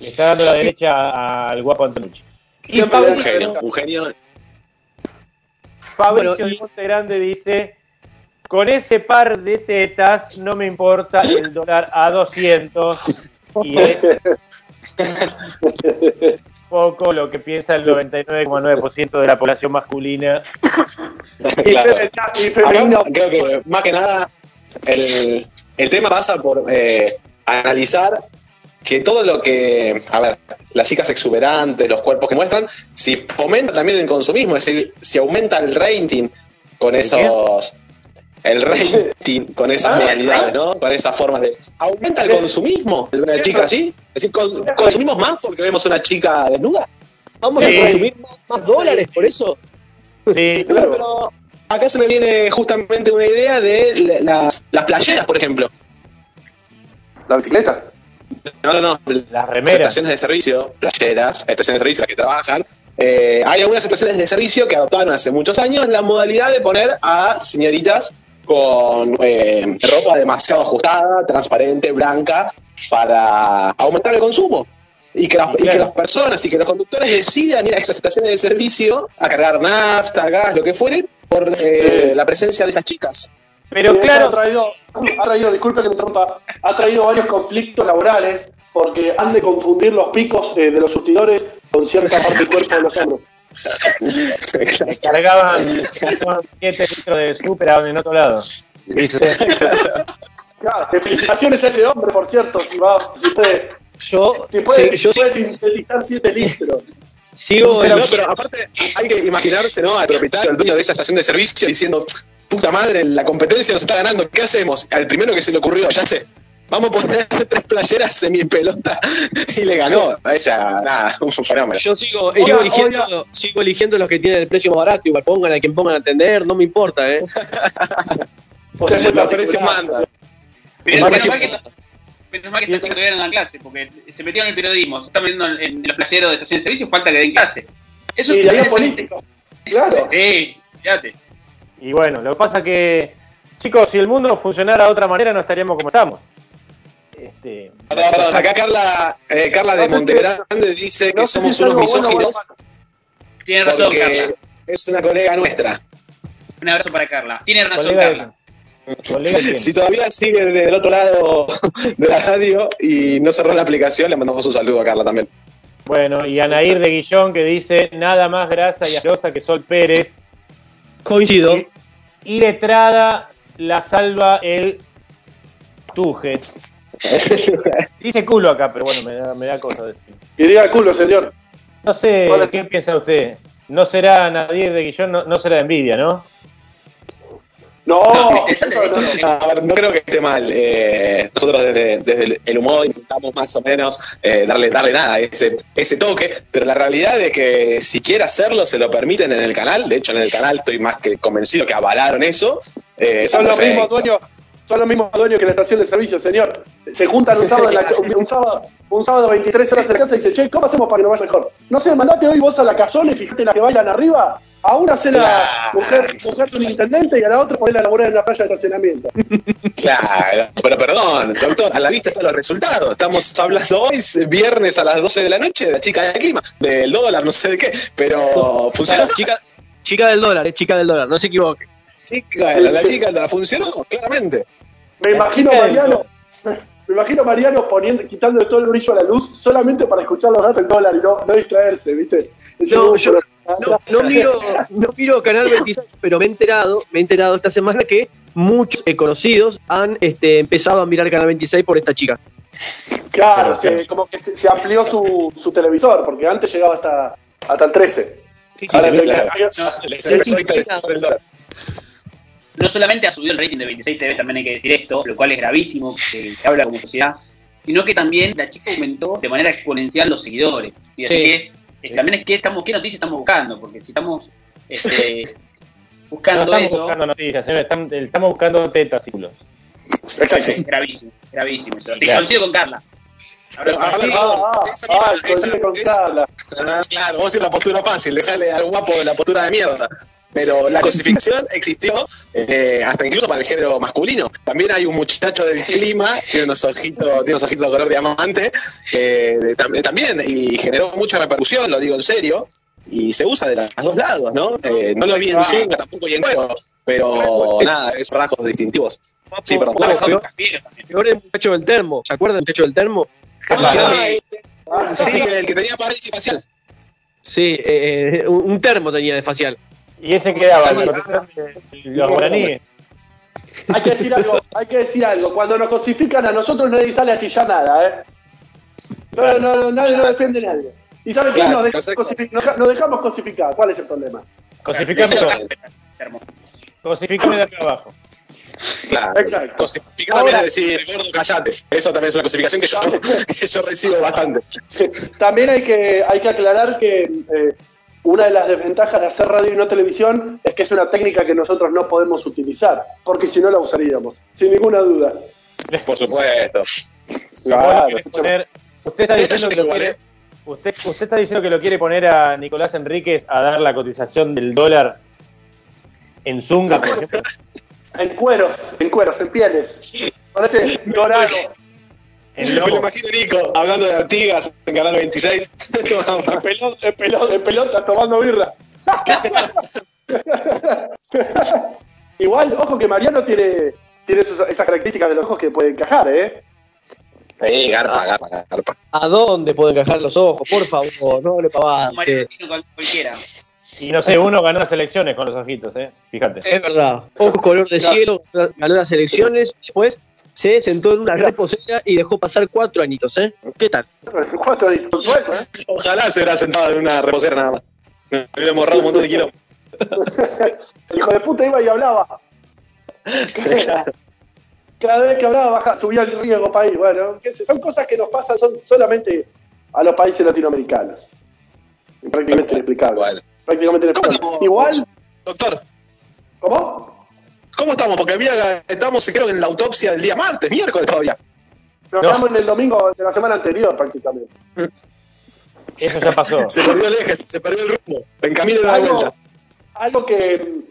le está dando la derecha al guapo Antonucci. Y Siempre Un Fabricio, genio, un genio. Fabricio Bueno, y- Grande dice: Con ese par de tetas no me importa el dólar a 200. Y es poco lo que piensa el 99,9% de la población masculina. Y, Claro. y creo que más que nada el, el tema pasa por eh, analizar que todo lo que, a ver, las chicas exuberantes, los cuerpos que muestran, si fomenta también el consumismo, es decir, si aumenta el rating con esos, el rating con esas Ah, modalidades, ¿no? Con esas formas de, aumenta el consumismo de una chica así, es decir, con- consumimos más porque vemos una chica desnuda. Vamos Sí. a consumir más, más dólares por eso. Sí, Claro, pero acá se me viene justamente una idea de la- las, las playeras, por ejemplo. La bicicleta. No, no, no. las remeras. Estaciones de servicio, playeras, estaciones de servicio las que trabajan. Eh, hay algunas estaciones de servicio que adoptaron hace muchos años la modalidad de poner a señoritas con eh, ropa demasiado ajustada, transparente, blanca, para aumentar el consumo. Y que, las, y que Claro. las personas y que los conductores decidan ir a esas estaciones de servicio a cargar nafta, gas, lo que fuere, por eh, Sí. la presencia de esas chicas. Pero Sí, claro, ha traído, ha traído, disculpe que me interrumpa, ha traído varios conflictos laborales porque han de confundir los picos eh, de los surtidores con cierta parte del cuerpo de los hombros. Cargaban 7 litros de súper a en otro lado. Claro, felicitaciones a ese hombre, por cierto, si va, si puede, Yo, si puede, sí, yo si puede sintetizar 7 litros. sigo en Pero, no, pero aparte hay que imaginarse, ¿no? Al propietario, al dueño de esa estación de servicio diciendo, puta madre, la competencia nos está ganando, ¿qué hacemos? Al primero que se le ocurrió, ya sé, vamos a poner tres playeras semi pelota y le ganó. Sea, nada, un fenómeno. Yo sigo, Oiga, sigo, eligiendo, oiga. sigo eligiendo los que tienen el precio más barato, igual pongan a quien pongan a atender, no me importa, ¿eh? Particular. mandan. Pero Más menos que- mal que, mal que todavía no dan clase, porque se metieron en el periodismo, se están metiendo en, en los playeros de estación de servicio, falta que den clase. Eso Y es político. Claro. Sí, fíjate. Y bueno, lo que pasa que, chicos, si el mundo funcionara de otra manera, no estaríamos como estamos. Este, Perdón, perdón, acá Carla, eh, Carla de No sé si- Montegrande dice que No sé si somos unos bueno misóginos malo. Tiene razón, Carla. es una colega nuestra. Un abrazo para Carla. Tiene razón, colega, Carla. Si todavía sigue del otro lado de la radio y no cerró la aplicación, le mandamos un saludo a Carla también. Bueno, y Anair de Guillón que dice nada más grasa y asquerosa que Sol Pérez. Coincido. Y, y letrada la salva el Tuje. Dice culo acá, pero bueno, me da, me da cosa decir. Y diga culo, señor. No sé, ¿qué piensa usted? No será Nadir de Guillón, no, no será de envidia, ¿no? No, No. A ver, no creo que esté mal. Eh, nosotros desde, desde el- humor intentamos más o menos eh, darle, darle nada, ese, ese toque, pero la realidad es que si quiere hacerlo, se lo permiten en el canal. De hecho, en el canal estoy más que convencido que avalaron eso. Eh, son los mismos dueños, son los mismos dueños que la estación de servicio, señor. Se juntan un sábado, en la- un, un sábado, un sábado 23 horas en la casa y dicen, che, ¿cómo hacemos para que nos vaya mejor? No sé, mandate hoy vos a la casona y fíjate la que bailan arriba. A una cena Claro. mujer, mujer de un intendente y a la otra ponerla a laburar en la playa de estacionamiento. Claro, pero perdón, doctor, a la vista están los resultados. Estamos hablando hoy, viernes a las 12 de la noche, de la chica del clima, del dólar, no sé de qué, pero funcionó. Chica, chica del dólar, eh, chica del dólar, no se equivoque. Chica, la, la chica la funcionó, claramente. Me imagino a Mariano, me imagino a Mariano poniendo, quitándole todo el brillo a la luz solamente para escuchar los datos del dólar y no, no distraerse, ¿viste? Ese No, mucho- No, no miro, no miro Canal 26, pero me he enterado, me he enterado esta semana que muchos eh, conocidos han este, empezado a mirar Canal 26 por esta chica. Claro, se- como que se, se amplió su, su televisor, porque antes llegaba hasta, hasta el 13. Sí, sí, Ahora sí, No solamente ha subido el rating de 26 TV, también hay que decir esto, lo cual es gravísimo, que habla como sociedad, sino que también la chica aumentó de manera exponencial los seguidores. Y así Sí. que eh, también es que estamos, qué noticias estamos buscando, porque si estamos este, No buscando estamos eso, buscando noticias, señor, estamos, estamos buscando tetas y culos. es gravísimo, gravísimo. eso. Te Claro. coincido con Carla. Pero, a ver, perdón, Ah, esa ah, esa- con. Ah, claro, vos la postura fácil, dejale al guapo la postura de mierda. Pero la cosificación existió eh, hasta incluso para el género masculino. También hay un muchacho del clima, tiene unos ojitos, tiene unos ojitos de color diamante, eh, de- tam- también, y generó mucha repercusión, lo digo en serio, y se usa de los dos lados, ¿no? Eh, no lo vi en Ah. Zunga tampoco y en juego, pero nada, esos rasgos distintivos. Sí, perdón. Peor, peor el muchacho del termo. ¿Se acuerdan del muchacho del termo? Ah, sí, el que tenía parálisis facial. Sí, eh, eh, un termo tenía de facial. Y ese quedaba, Sí, los guaraníes. Hay que decir algo, hay que decir algo. Cuando nos cosifican a nosotros nadie sale a chillar nada, ¿eh? No, no, no, nadie nos defiende nadie. ¿Y sabe qué? Nos, dejamos nos- nos dejamos cosificar. ¿Cuál es el problema? Cosificame de acá abajo. Claro. Exacto. Cosificar también Ahora- es decir, gordo, callate. Eso también es una cosificación que yo, que yo recibo bastante. También hay que, hay que aclarar que eh, una de las desventajas de hacer radio y no televisión es que es una técnica que nosotros no podemos utilizar, porque si no la usaríamos, sin ninguna duda. Por supuesto. Claro, poner- usted está diciendo que lo quiere, usted, usted está diciendo que lo quiere poner a Nicolás Enríquez a dar la cotización del dólar en Zunga, por ejemplo. En cueros, en cueros, en pieles. Parece dorado. En Me lo imagino Nico hablando de Artigas en Canal 26. En pelota, en pelota, en pelota tomando birra. Igual, ojo que Mariano tiene, tiene esas características de los ojos que puede encajar, ¿eh? Sí, garpa, garpa, garpa. ¿A dónde pueden encajar los ojos? Por favor, no le pavadas. Un mariano cual- cualquiera. Y no sé, uno ganó las elecciones con los ojitos, ¿eh? Fíjate. Es verdad. Ojos color de cielo, ganó las elecciones, después se sentó en una reposera y dejó pasar cuatro añitos, ¿eh? ¿Qué tal? Cuatro años, con suerte, ¿eh? Ojalá se hubiera sentado en una reposera nada más. Me hubiera borrado un montón de kilos. El hijo de puta iba y hablaba. Cada vez que hablaba baja, subía el riesgo país. Bueno, qué sé, son cosas que nos pasan son solamente a los países latinoamericanos. Prácticamente inexplicable. Bueno. Prácticamente inexplicable. ¿Cómo? Igual, Doctor, ¿cómo? ¿cómo estamos? Porque había, estamos, creo, en la autopsia del día martes, miércoles todavía. No. quedamos en el domingo de la semana anterior prácticamente. Eso ya pasó. Se perdió el eje, se perdió el rumbo. En camino de la Algo, vuelta. algo que,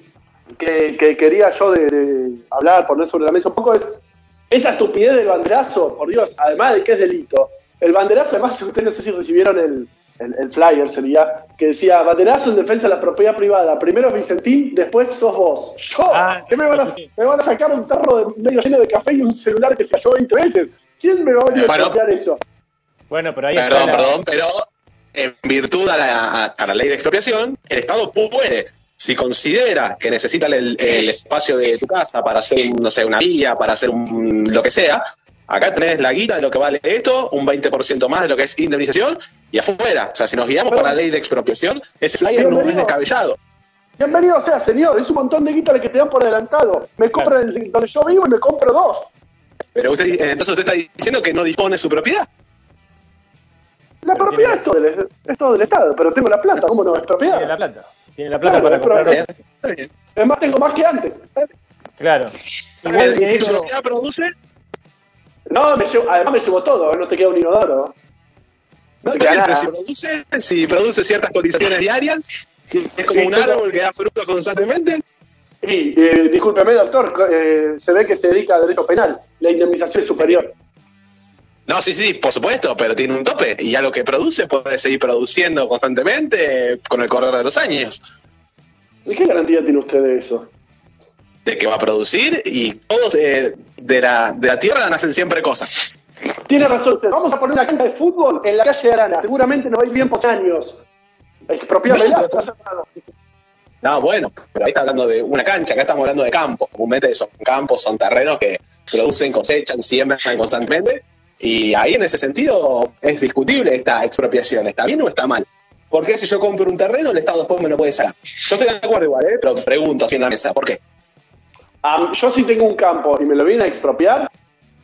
que, que quería yo de, de hablar, poner sobre la mesa un poco es esa estupidez del banderazo, por Dios, además de que es delito. El banderazo, además, ustedes no sé si recibieron el, el, el flyer, sería, que decía, banderazo en defensa de la propiedad privada. Primero es Vicentín, después sos vos. ¿Yo? Ah, ¿Qué me van, a, me van a sacar un tarro de medio lleno de café y un celular que se cayó 20 veces? ¿Quién me va a venir a eso? Bueno, pero ahí Perdón, está la- perdón, pero en virtud a la, a la ley de expropiación, el Estado puede, si considera que necesita el, el espacio de tu casa para hacer, no sé, una vía, para hacer un, lo que sea, acá tenés la guita de lo que vale esto, un 20% más de lo que es indemnización, y afuera. O sea, si nos guiamos por la ley de expropiación, ese flyer no es descabellado. Bienvenido sea, señor. Es un montón de guita la que te dan por adelantado. Me compro el, donde yo vivo y me compro dos. Pero usted, eh, entonces usted está diciendo que no dispone su propiedad. La Pero propiedad tiene- es todo, del, es todo del Estado, pero tengo la plata, ¿cómo no es propiedad? Tiene la plata. Tiene la plata Claro, para comprar. Es más, tengo más que antes. Claro. Igual que Si eso- su propiedad produce, No, me llevo- además me llevo todo, no te queda un inodoro. no te queda nada. si produce, si produce ciertas cotizaciones diarias, si es como Sí, un árbol que da frutos constantemente, Y, eh, discúlpeme, doctor, eh, se ve que se dedica a derecho penal. La indemnización es superior. No, sí, sí, por supuesto, pero tiene un tope. Y ya lo que produce puede seguir produciendo constantemente con el correr de los años. ¿Y qué garantía tiene usted de eso? De que va a producir y todos eh, de, la, de la tierra nacen siempre cosas. Tiene razón usted. Vamos a poner una cancha de fútbol en la calle de Arana. Seguramente nos va a ir bien por años. Expropiámela. No, bueno, pero ahí está hablando de una cancha, acá estamos hablando de campo. Comúnmente son campos, son terrenos que producen, cosechan, siembran constantemente. Y ahí en ese sentido es discutible esta expropiación. ¿Está bien o está mal? Porque si yo compro un terreno, el Estado después me lo puede sacar. Yo estoy de acuerdo igual, ¿eh? pero pregunto así en la mesa, ¿por qué? Am, yo si tengo un campo y me lo vienen a expropiar,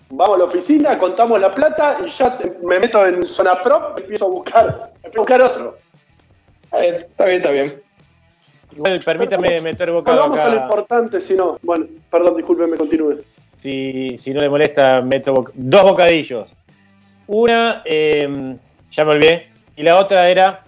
vamos a la oficina, contamos la plata y ya te- me meto en zona pro y empiezo a buscar, empiezo a buscar otro. A ver, está bien, está bien. Igual, permítame meter bocado Volvamos a lo acá. importante, si no. Bueno, perdón, discúlpeme, continúe. Si, si no le molesta, meto boc- dos bocadillos. Una, eh, ya me olvidé, y la otra era,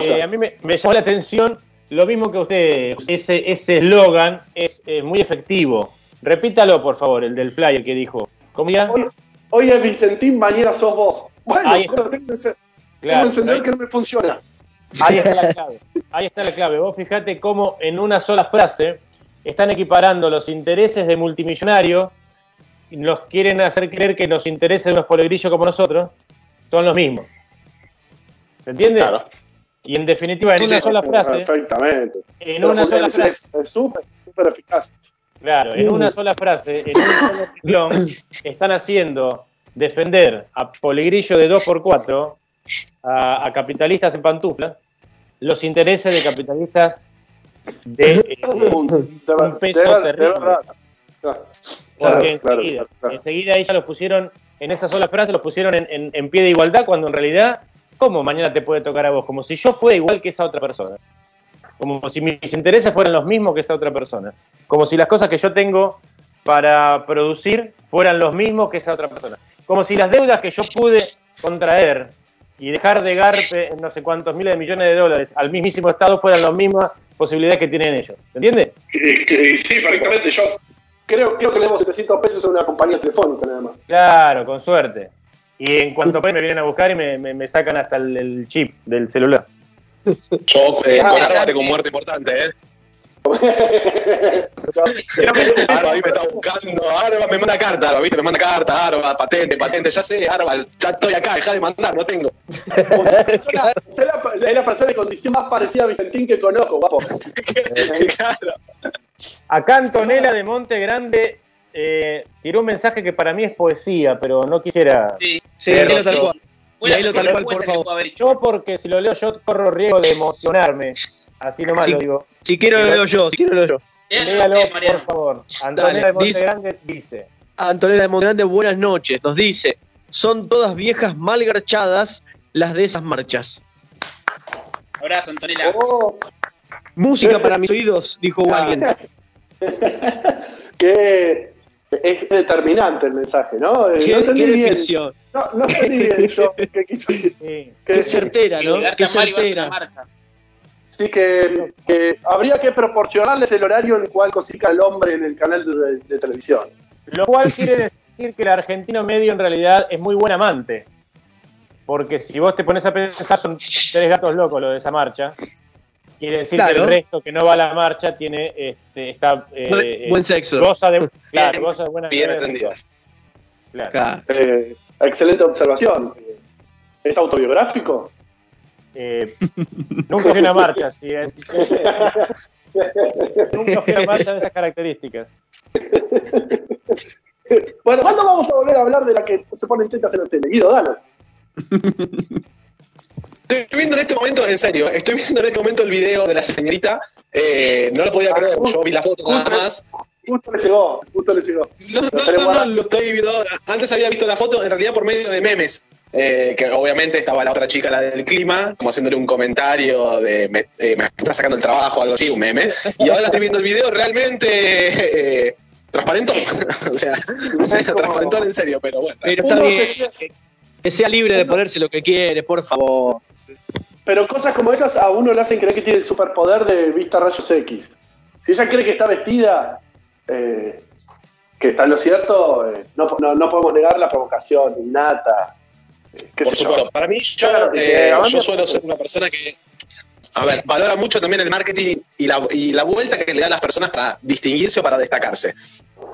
eh, a mí me, me llamó la atención lo mismo que usted, ese ese eslogan es eh, muy efectivo. Repítalo, por favor, el del flyer que dijo. ¿Cómo ya? Hoy, hoy es Vicentín, mañana sos vos. Bueno, Ahí está. tengo que tengo Claro, un encendedor ahí- que no me funciona. Ahí está la clave. Ahí está la clave. Vos fijate cómo en una sola frase están equiparando los intereses de multimillonarios y nos quieren hacer creer que los intereses de unos polegrillos como nosotros son los mismos. ¿Se entiende? Claro. Y en definitiva, en Sí, una sí, sola frase, Perfectamente. en Pero una sola es- frase, es súper, súper eficaz. claro, en una sola frase, en un solo renglón, están haciendo defender a polegrillo de 2x4 a, a capitalistas en pantufla los intereses de capitalistas de, eh, Un- de, un peso de terrible. verdad. Claro, Porque claro, enseguida, claro, claro. enseguida ahí ya los pusieron, en esa sola frase los pusieron en, en- en pie de igualdad, cuando en realidad, ¿cómo mañana te puede tocar a vos? Como si yo fuera igual que esa otra persona. Como si mis intereses fueran los mismos que esa otra persona. Como si las cosas que yo tengo para producir fueran los mismos que esa otra persona. Como si las deudas que yo pude contraer y dejar de garpe en no sé cuántos miles de millones de dólares al mismísimo Estado fueran las mismas posibilidades que tienen ellos. ¿Se entiende? Y- y- Sí, perfectamente. Yo creo, creo que le demos 700 pesos a una compañía telefónica, nada más. Claro, con suerte. Y en cuanto pueden me vienen a buscar y me, me- me sacan hasta el, el chip del celular. Yo eh, Ah, con Arba claro. tengo muerte importante, ¿eh? Arba a mí me está buscando. Arba me manda carta, Arba, ¿viste? Me manda carta, Arba, patente, patente. Ya sé, Arba, ya estoy acá, deja de mandar, no tengo. Usted la- usted la- es la persona de condición más parecida a Vicentín que conozco, guapo. claro. Acá Antonella de Monte Grande eh, tiró un mensaje que para mí es poesía, pero no quisiera. Sí. Sí, léelo tal cual. Léelo tal cual, por favor. Yo, porque si lo leo yo corro riesgo de emocionarme. Así nomás Sí. lo digo. Si quiero lo leo yo, si quiero lo leo yo. Bien, Léalo, por favor. Antonella Dale, de Monte dice- Grande dice: Antonella de Montegrande, buenas noches. Nos dice, son todas viejas malgarchadas las de esas marchas. Abrazo, Antonella. Oh, Música para mis oídos, dijo alguien. que es determinante el mensaje, ¿no? Eh, ¿Qué, no entendí qué bien. No, no entendí bien yo qué quiso decir. sí. Que- Qué certera, ¿no? Una certera. Sí, que, que habría que proporcionarles el horario en el cual cosifica el hombre en el canal de, de televisión. Lo cual quiere decir que el argentino medio en realidad es muy buen amante. Porque si vos te pones a pensar, son tres gatos locos lo de esa marcha. Quiere decir que el resto que no va a la marcha tiene este, está, eh, Buen- eh, buen sexo. Goza de, claro, goza de buena Bien entendidas. Claro. Claro. Eh, excelente observación. ¿Es autobiográfico? Eh, nunca fui una marcha, sí, es- es- nunca fui una marcha de esas características. Bueno, ¿cuándo vamos a volver a hablar de la que se ponen tetas en la tele? Guido, dale. Estoy viendo en este momento, en serio, estoy viendo en este momento el video de la señorita. eh, no lo podía creer, yo vi la foto nada más. Justo le llegó, justo le llegó. No, no, no, no, lo estoy viendo ahora. Antes había visto la foto, en realidad por medio de memes. eh, que obviamente estaba la otra chica, la del clima, como haciéndole un comentario de me, eh, me está sacando el trabajo o algo así, un meme. Y ahora estoy viendo el video realmente eh, transparentón. o sea, transparentón en serio, pero bueno. Pero está bien. Que sea- libre de ponerse lo que quiere, por favor. Pero cosas como esas a uno le hacen creer que tiene el superpoder de vista rayos X. Si ella cree que está vestida, eh, que está en lo cierto, eh, no, no, no podemos negar la provocación innata. eh, qué Por sé yo. supuesto. Para mí, yo, eh, yo suelo ser una persona que, a ver, valora mucho también el marketing y la, y la vuelta que le da a las personas para distinguirse o para destacarse.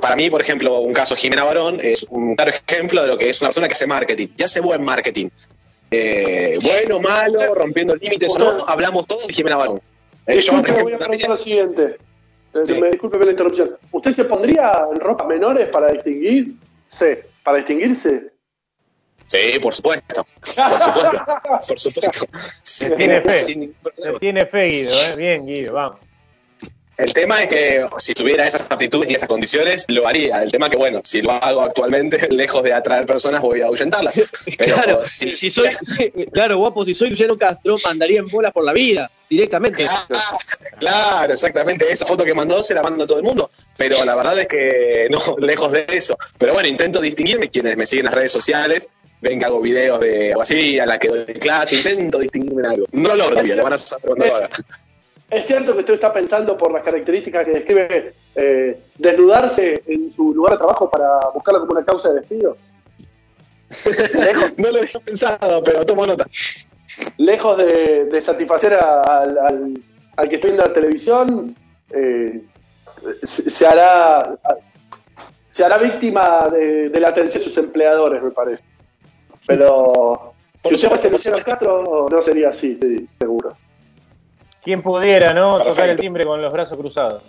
Para mí, por ejemplo, un caso Jimena Barón es un claro ejemplo de lo que es una persona que hace marketing y hace buen marketing. Eh, bueno, malo, rompiendo límites o no, hablamos todos de Jimena Barón. Eh, yo, por Disculpe, voy ejemplo, a preguntar lo siguiente. Eh, Sí. Me disculpe por la interrupción. ¿Usted se pondría en ropas menores para distinguirse? ¿Para distinguirse? Sí, por supuesto. Por supuesto. Por supuesto. Tiene fe. sin. Se tiene fe, Guido, ¿eh? Bien, Guido, vamos. El tema es que si tuviera esas aptitudes y esas condiciones, lo haría. El tema es que, bueno, si lo hago actualmente, lejos de atraer personas, voy a ahuyentarlas. Pero claro, si, si soy, claro, guapo, si soy Luciano Castro, mandaría en bola por la vida, directamente. Claro, claro, exactamente. Esa foto que mandó se la mando a todo el mundo. Pero la verdad es que no, lejos de eso. Pero bueno, intento distinguirme. Quienes me siguen en las redes sociales ven que hago videos de algo así, a la que doy clase, intento distinguirme en algo. No lo logro lo van a saber cuando lo haga. Es cierto que usted está pensando por las características que describe eh, desnudarse en su lugar de trabajo para buscarlo como una causa de despido. no lo había pensado, pero tomo nota. Lejos de, de satisfacer a- al, al- al que está viendo la televisión, eh, se, se hará se hará víctima de, de la atención de sus empleadores, me parece. Pero si usted fuese Luciano Castro, no sería así, sí, seguro. ¿Quién pudiera, no? Tocar el timbre con los brazos cruzados.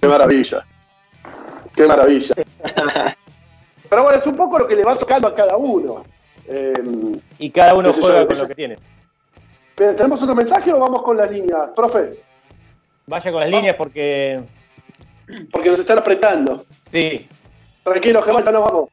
Qué maravilla. Qué maravilla. Pero bueno, es un poco lo que le va tocando a cada uno. Eh, Y cada uno yo, juega con lo que tiene. ¿Tenemos otro mensaje o vamos con las líneas? Profe, Vaya con las líneas porque. porque nos están apretando. Sí. Tranquilo, Gemma, ya nos vamos.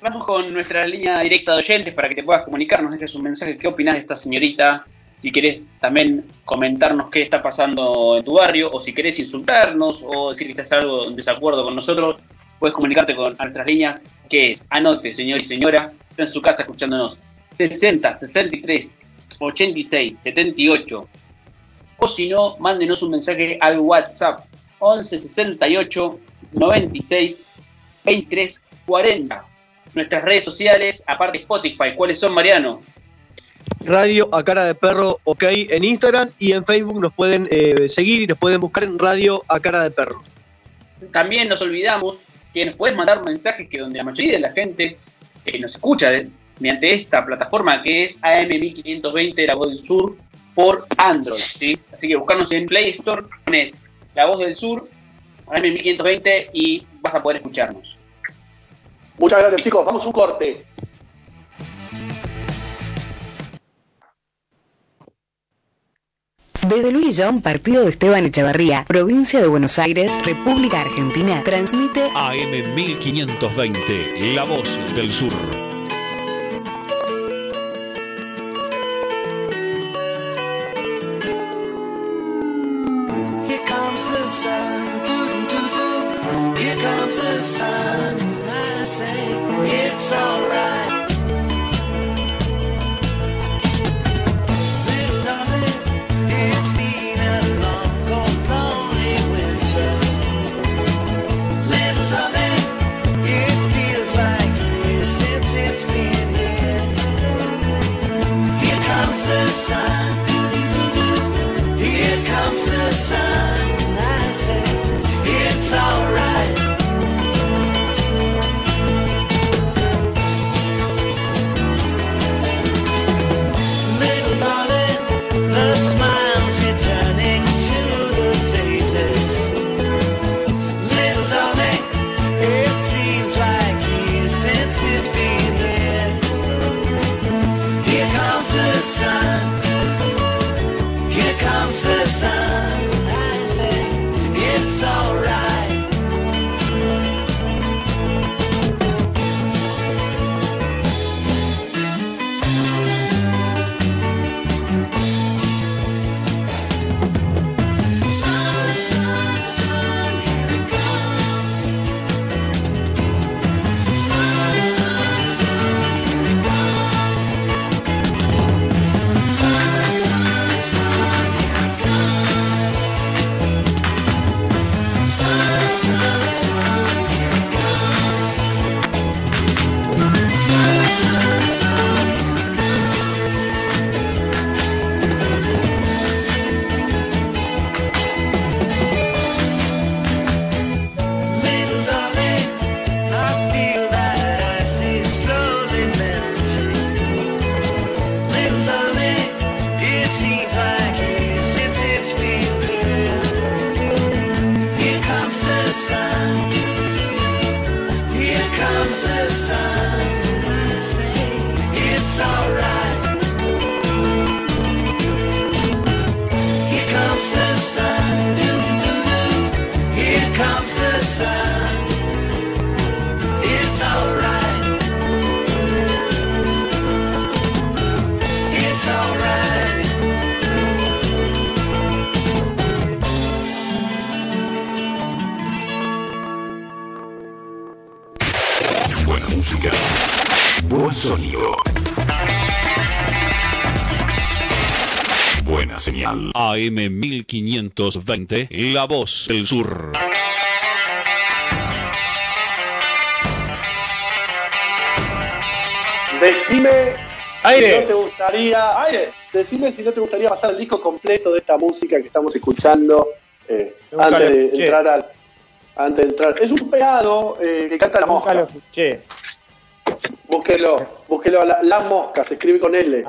Vamos con nuestra línea directa de oyentes para que te puedas comunicar, nos dejes un mensaje. ¿Qué opinas de esta señorita? Si querés también comentarnos qué está pasando en tu barrio, o si querés insultarnos, o decir que estás algo en desacuerdo con nosotros, puedes comunicarte con nuestras líneas, que es, anote, señor y señora, está en su casa escuchándonos, 60 63 86 78, o si no, mándenos un mensaje al WhatsApp 11 68 96 23 40. Nuestras redes sociales, aparte Spotify, ¿cuáles son, Mariano? Radio a cara de perro, ok, en Instagram y en Facebook nos pueden eh, seguir y nos pueden buscar en Radio a cara de perro. También nos olvidamos que nos puedes mandar mensajes que donde la mayoría de la gente eh, nos escucha de- mediante esta plataforma que es AM1520 La Voz del Sur por Android. ¿sí? Así que buscarnos en Play Store, pones La Voz del Sur, AM1520 y vas a poder escucharnos. Muchas gracias, chicos. Vamos a un corte. Desde Luis John, partido de Esteban Echeverría, provincia de Buenos Aires, República Argentina, transmite AM 1520, La Voz del Sur. AM 1520, La Voz del Sur. Decime Aire. si no te gustaría. Aire. Decime si no te gustaría pasar el disco completo de esta música que estamos escuchando eh, antes de escuché. entrar al. Antes de entrar. Es un pegado eh, que canta la lo mosca. Búsquelo, búsquelo, la, la mosca, se escribe con L.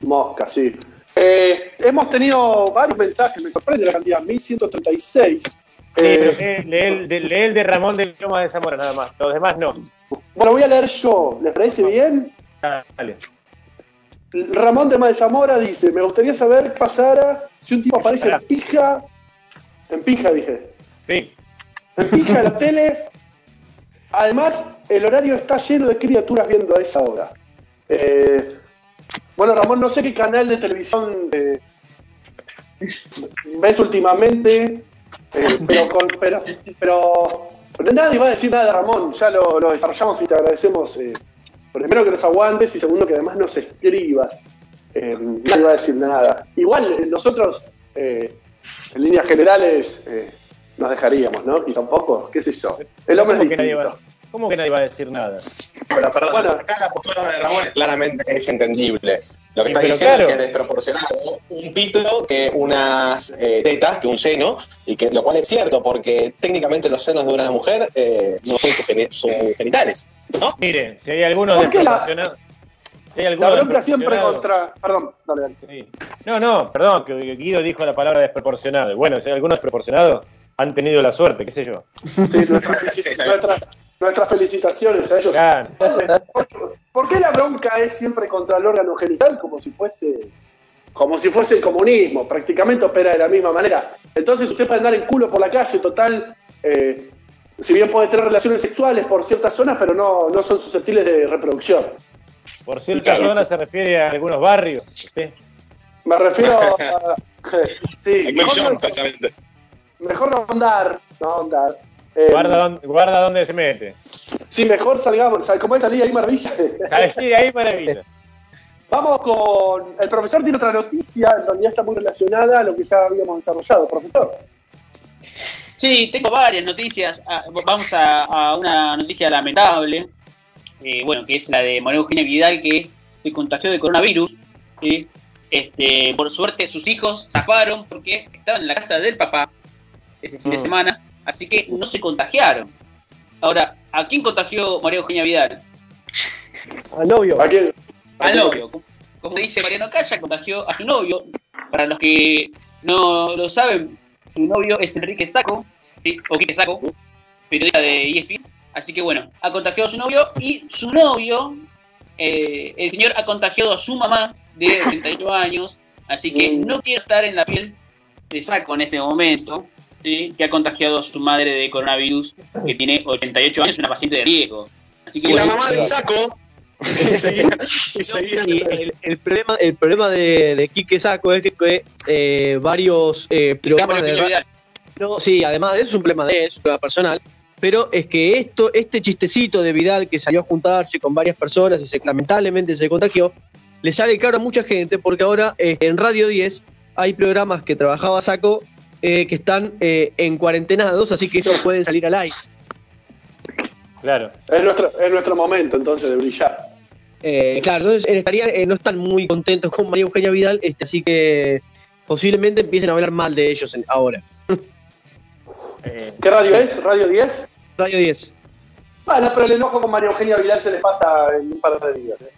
Mosca, sí. Eh, hemos tenido varios mensajes, me sorprende la cantidad, 1136. Sí, Eh, pero lee, el de, lee el de Ramón de Lomas de Zamora nada más. Los demás no. bueno, voy a leer yo, ¿les parece bien? Dale. Ramón de de Zamora dice, me gustaría saber qué pasara si un tipo aparece en pija, en pija dije, Sí. en pija de la tele. Además, el horario está lleno de criaturas viendo a esa hora. Eh, bueno, Ramón, no sé qué canal de televisión eh, ves últimamente, eh, pero, con, pero, pero, pero nadie va a decir nada, Ramón. Ya lo, lo desarrollamos y te agradecemos. eh, primero que nos aguantes y segundo que además nos escribas. Eh, nadie va a decir nada. Igual nosotros, en líneas generales, nos dejaríamos, ¿no? Y tampoco, qué sé yo. El hombre es ¿Cómo que, nadie distinto. ¿Cómo que nadie va a decir nada? Bueno, perdón, Bueno. acá la postura de Ramón claramente es entendible. Lo que Sí, está pero diciendo claro. es que es desproporcionado un pito que unas eh, tetas, que un seno, y que lo cual es cierto, porque técnicamente los senos de una mujer eh, no son sus, geni- sus genitales, ¿no? Mire, si hay algunos ¿Por qué la- desproporcionados. si La bronca siempre desproporcionados- contra. Perdón, dale, dale. Sí. No, no, perdón, que Guido dijo la palabra desproporcionado. Y Bueno, si hay algunos desproporcionados, han tenido la suerte, qué sé yo. Sí, nuestras, felici- nuestra- nuestras felicitaciones a ellos. Claro. ¿Por, por qué la bronca es siempre contra el órgano genital? Como si fuese. Como si fuese el comunismo, prácticamente opera de la misma manera. Entonces usted puede andar en culo por la calle, total, eh, si bien puede tener relaciones sexuales por ciertas zonas, pero no, no son susceptibles de reproducción. Por cierta zona se refiere a algunos barrios. ¿sí? Me refiero a... Sí, no, exactamente. Mejor no ahondar, no ahondar. Eh, Guarda, dónde, guarda dónde se mete. Sí, mejor salgamos, sal- como es salida ahí maravilla. Ahí, ahí maravilla. Vamos con. El profesor tiene otra noticia, en realidad está muy relacionada a lo que ya habíamos desarrollado. Profesor. Sí, tengo varias noticias. Ah, Vamos a, a una noticia lamentable. eh, bueno, que es la de María Eugenia Vidal, que se contagió de coronavirus. ¿sí? Este, por suerte, sus hijos zafaron porque estaban en la casa del papá ese fin de Mm. semana, así que no se contagiaron. Ahora, ¿a quién contagió María Eugenia Vidal? Al novio. ¿A quién? Al novio. Como dice Mariano Calla, contagió a su novio. Para los que no lo saben, su novio es Enrique Saco, ¿sí? o Quique Saco, periodista de ESPN. Así que bueno, ha contagiado a su novio y su novio, eh, el señor ha contagiado a su mamá de 81 años. Así que Mm. no quiero estar en la piel de Saco en este momento, ¿sí? que ha contagiado a su madre de coronavirus, que tiene 88 años, una paciente de riesgo. Así que Y la mamá de Saco. y seguía, y seguía- Y el, el problema, el problema de, de Quique Saco es que, eh, varios eh, programas de. No, sí, además de eso es un problema de él, es un problema personal. Pero es que esto, este chistecito de Vidal que salió a juntarse con varias personas y se, lamentablemente se contagió, le sale caro a mucha gente porque ahora eh, en Radio 10 hay programas que trabajaba Saco eh, que están eh, en cuarentenados, así que no pueden salir al aire. Claro. Es nuestro, es nuestro momento entonces de brillar. Eh, claro, entonces estaría, eh, no están muy contentos con María Eugenia Vidal, este, así que posiblemente empiecen a hablar mal de ellos en- ahora. ¿Qué radio es? ¿Radio 10? Radio 10. Bueno, pero el enojo con María Eugenia Vidal se le pasa en un par de días. ¿eh?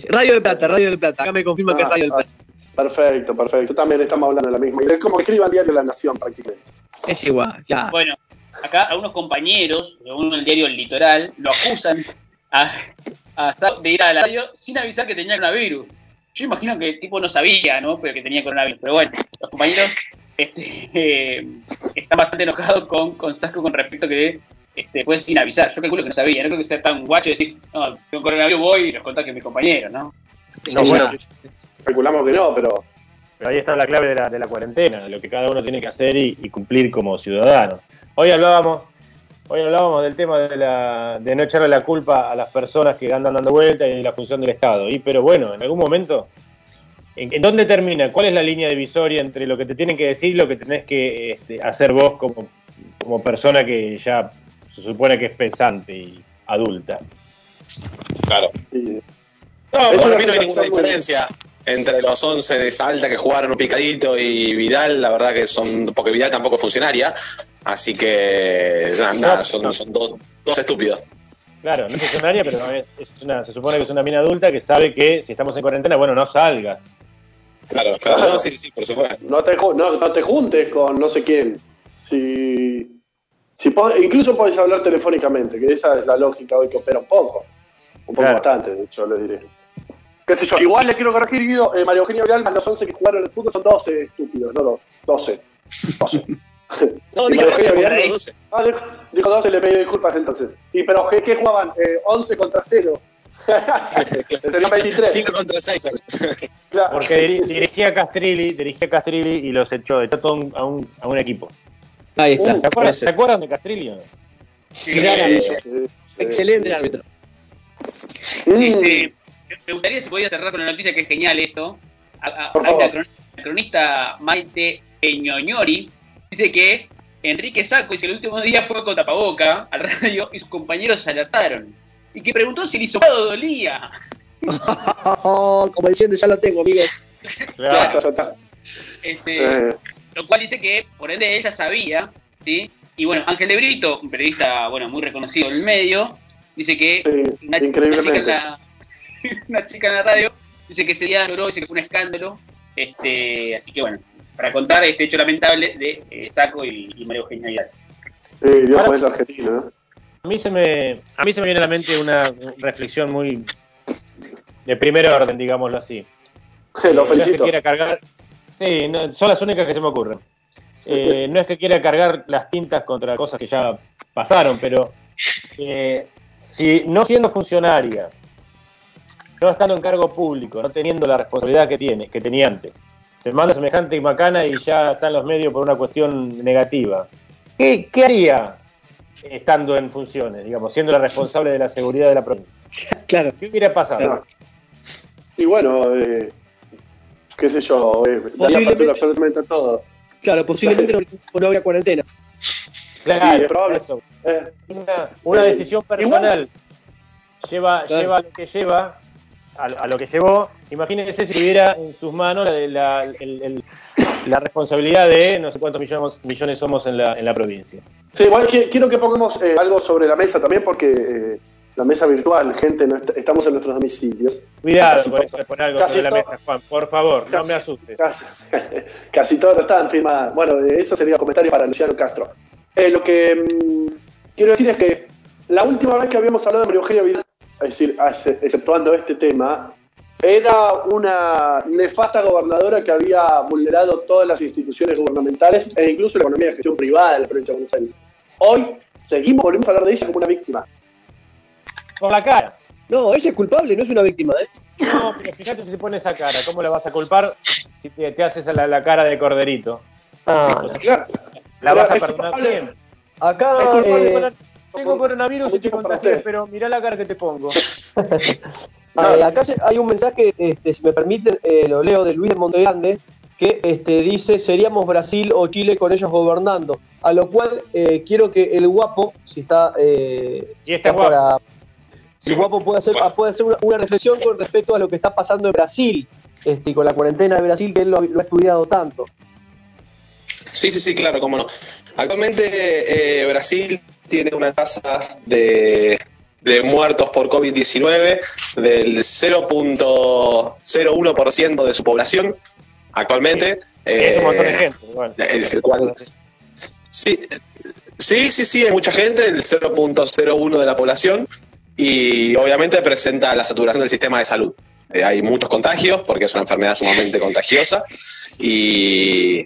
Sí, Radio del Plata, Radio del Plata. Acá me confirma que es Ah, Radio del ah, Plata. Perfecto, perfecto. También estamos hablando de la misma. Es como que escriban diario La Nación prácticamente. Es igual, claro. Bueno, acá algunos compañeros, según el diario El Litoral, lo acusan a, a de ir a la radio sin avisar que tenía coronavirus. Yo imagino que el tipo no sabía, ¿no? Pero que tenía coronavirus. Pero bueno, los compañeros este, eh, están bastante enojados con, con Sasco con respecto a que este, fue sin avisar. Yo calculo que no sabía, no creo que sea tan guacho decir, no, con coronavirus voy y los contagio a mis compañeros, ¿no? No, bueno. Calculamos que no, pero Pero ahí está la clave de la, de la cuarentena, de lo que cada uno tiene que hacer y, y cumplir como ciudadano. Hoy hablábamos, hoy hablábamos del tema de, la, de no echarle la culpa a las personas que andan dando vueltas y de la función del Estado. Y pero bueno, en algún momento ¿En, en dónde termina? ¿Cuál es la línea divisoria entre lo que te tienen que decir y lo que tenés que este, hacer vos como, como persona que ya se supone que es pensante y adulta? Claro. Y- No, Es para mí no hay ninguna diferencia entre los 11 de Salta que jugaron un picadito y Vidal, la verdad que son, porque Vidal tampoco es funcionaria, así que nada, nada, son, son dos, dos estúpidos. Claro, no es funcionaria, pero es, es una, se supone que es una mina adulta que sabe que si estamos en cuarentena, bueno, no salgas. Claro, claro, Claro. no, sí, sí, sí, por supuesto. No te, no, no te juntes con no sé quién. Si, si po- incluso podés hablar telefónicamente, que esa es la lógica hoy que opera un poco. Un poco Claro. bastante, de hecho, le diré. ¿Qué sé yo? Igual le quiero corregir, Guido. eh, María Eugenia Vidal, más los 11 que jugaron el fútbol son 12 estúpidos, no dos. 12. 12. No, Vidal, ahí, 12. Ah, dijo- dijo 12, le pedí disculpas entonces. ¿Y pero qué, qué jugaban? Eh, 11 contra 0. Serían 23. 5 contra 6. Claro. Porque diri- dirigía a Castrilli, dirigía a Castrilli y los echó, echó todo un- a, un, a un equipo. Ahí está. ¿Se acuerdan, ¿se acuerdan de Castrilli o no? Gran árbitro. Sí, sí, Excelente sí, árbitro. sí. Este, me gustaría si podía cerrar con una noticia que es genial esto. A- a- Por favor. la cronista Maite Peñoñori dice que Enrique Saco dice que el último día fue con tapaboca al radio y sus compañeros se alertaron. Y que preguntó si el hisopado dolía. Como diciendo, ya lo tengo, amigos. Ya está, ya está. Este, Eh, lo cual dice que por ende ella sabía, ¿sí? Y bueno, Ángel de Brito, un periodista bueno muy reconocido del medio, dice que sí, una, una chica en increíblemente. la, una chica en la radio dice que ese día lloró, dice que fue un escándalo. Este, así que bueno, para contar este hecho lamentable de eh, Saco y, y María Eugenia Vidal. Eh, argentino, ¿no? A mí se me, a mí se me viene a la mente una reflexión muy de primer orden, digámoslo así. Lo Eh, no es que felicito. quiera cargar, sí, no, son las únicas que se me ocurren. Eh, no es que quiera cargar las tintas contra cosas que ya pasaron, pero eh, si no siendo funcionaria, no estando en cargo público, no teniendo la responsabilidad que tiene, que tenía antes, se manda semejante y macana y ya está en los medios por una cuestión negativa. ¿Qué, qué haría estando en funciones, digamos, siendo la responsable de la seguridad de la provincia? Claro. ¿Qué hubiera pasado? No. Y bueno, eh, qué sé yo, eh, daría absolutamente a todo. Claro, posiblemente no, no habría cuarentena. Claro, Sí, es probable. eso. Eh, Una, una Eh, decisión personal lleva, Claro. lleva lo que lleva, a, a lo que llevó. Imagínense si tuviera en sus manos la, la- el- el- la responsabilidad de no sé cuántos millones, millones somos en la, en la provincia. sí, igual qui- quiero que pongamos eh, algo sobre la mesa también, porque eh, la mesa virtual, gente, no est- estamos en nuestros domicilios. Cuidado Casi todo. eso algo Casi sobre la todo. mesa, Juan, por favor, no Casi- me asustes. Casi, casi todos están firmadas. Bueno, eh, eso sería comentario para Luciano Castro. Eh, lo que mm, quiero decir es que la última vez que habíamos hablado de María Eugenia Vidal, es decir, exceptuando este tema, era una nefasta gobernadora que había vulnerado todas las instituciones gubernamentales e incluso la economía de gestión privada de la provincia de Buenos Aires. Hoy seguimos, volvemos a hablar de ella como una víctima. Por la cara. No, ella es culpable, no es una víctima. ¿eh? No, pero fíjate si se pone esa cara. ¿Cómo la vas a culpar si te, te haces la, la cara de corderito? Ah, O sea, Claro, ¿La vas a perdonar bien? acá. Es culpable eh, Tengo coronavirus y te contagié, pero mirá la cara que te pongo. Eh, acá hay un mensaje, este, si me permiten, eh, lo leo de Luis de Montegrande, que este, dice, seríamos Brasil o Chile con ellos gobernando. A lo cual eh, quiero que el guapo, si está... Eh, Y está está para- si el guapo puede hacer, puede hacer una, una reflexión con respecto a lo que está pasando en Brasil, este, y con la cuarentena de Brasil, que él lo, lo ha estudiado tanto. Sí, sí, sí, claro, cómo no. Actualmente eh, Brasil tiene una tasa de, de muertos por COVID-19 del 0.01% de su población actualmente. es un montón de Eh, gente. igual. el- el cual- sí, sí, sí, sí, hay mucha gente, el 0.01 de la población, y obviamente presenta la saturación del sistema de salud. Eh, hay muchos contagios porque es una enfermedad sumamente contagiosa y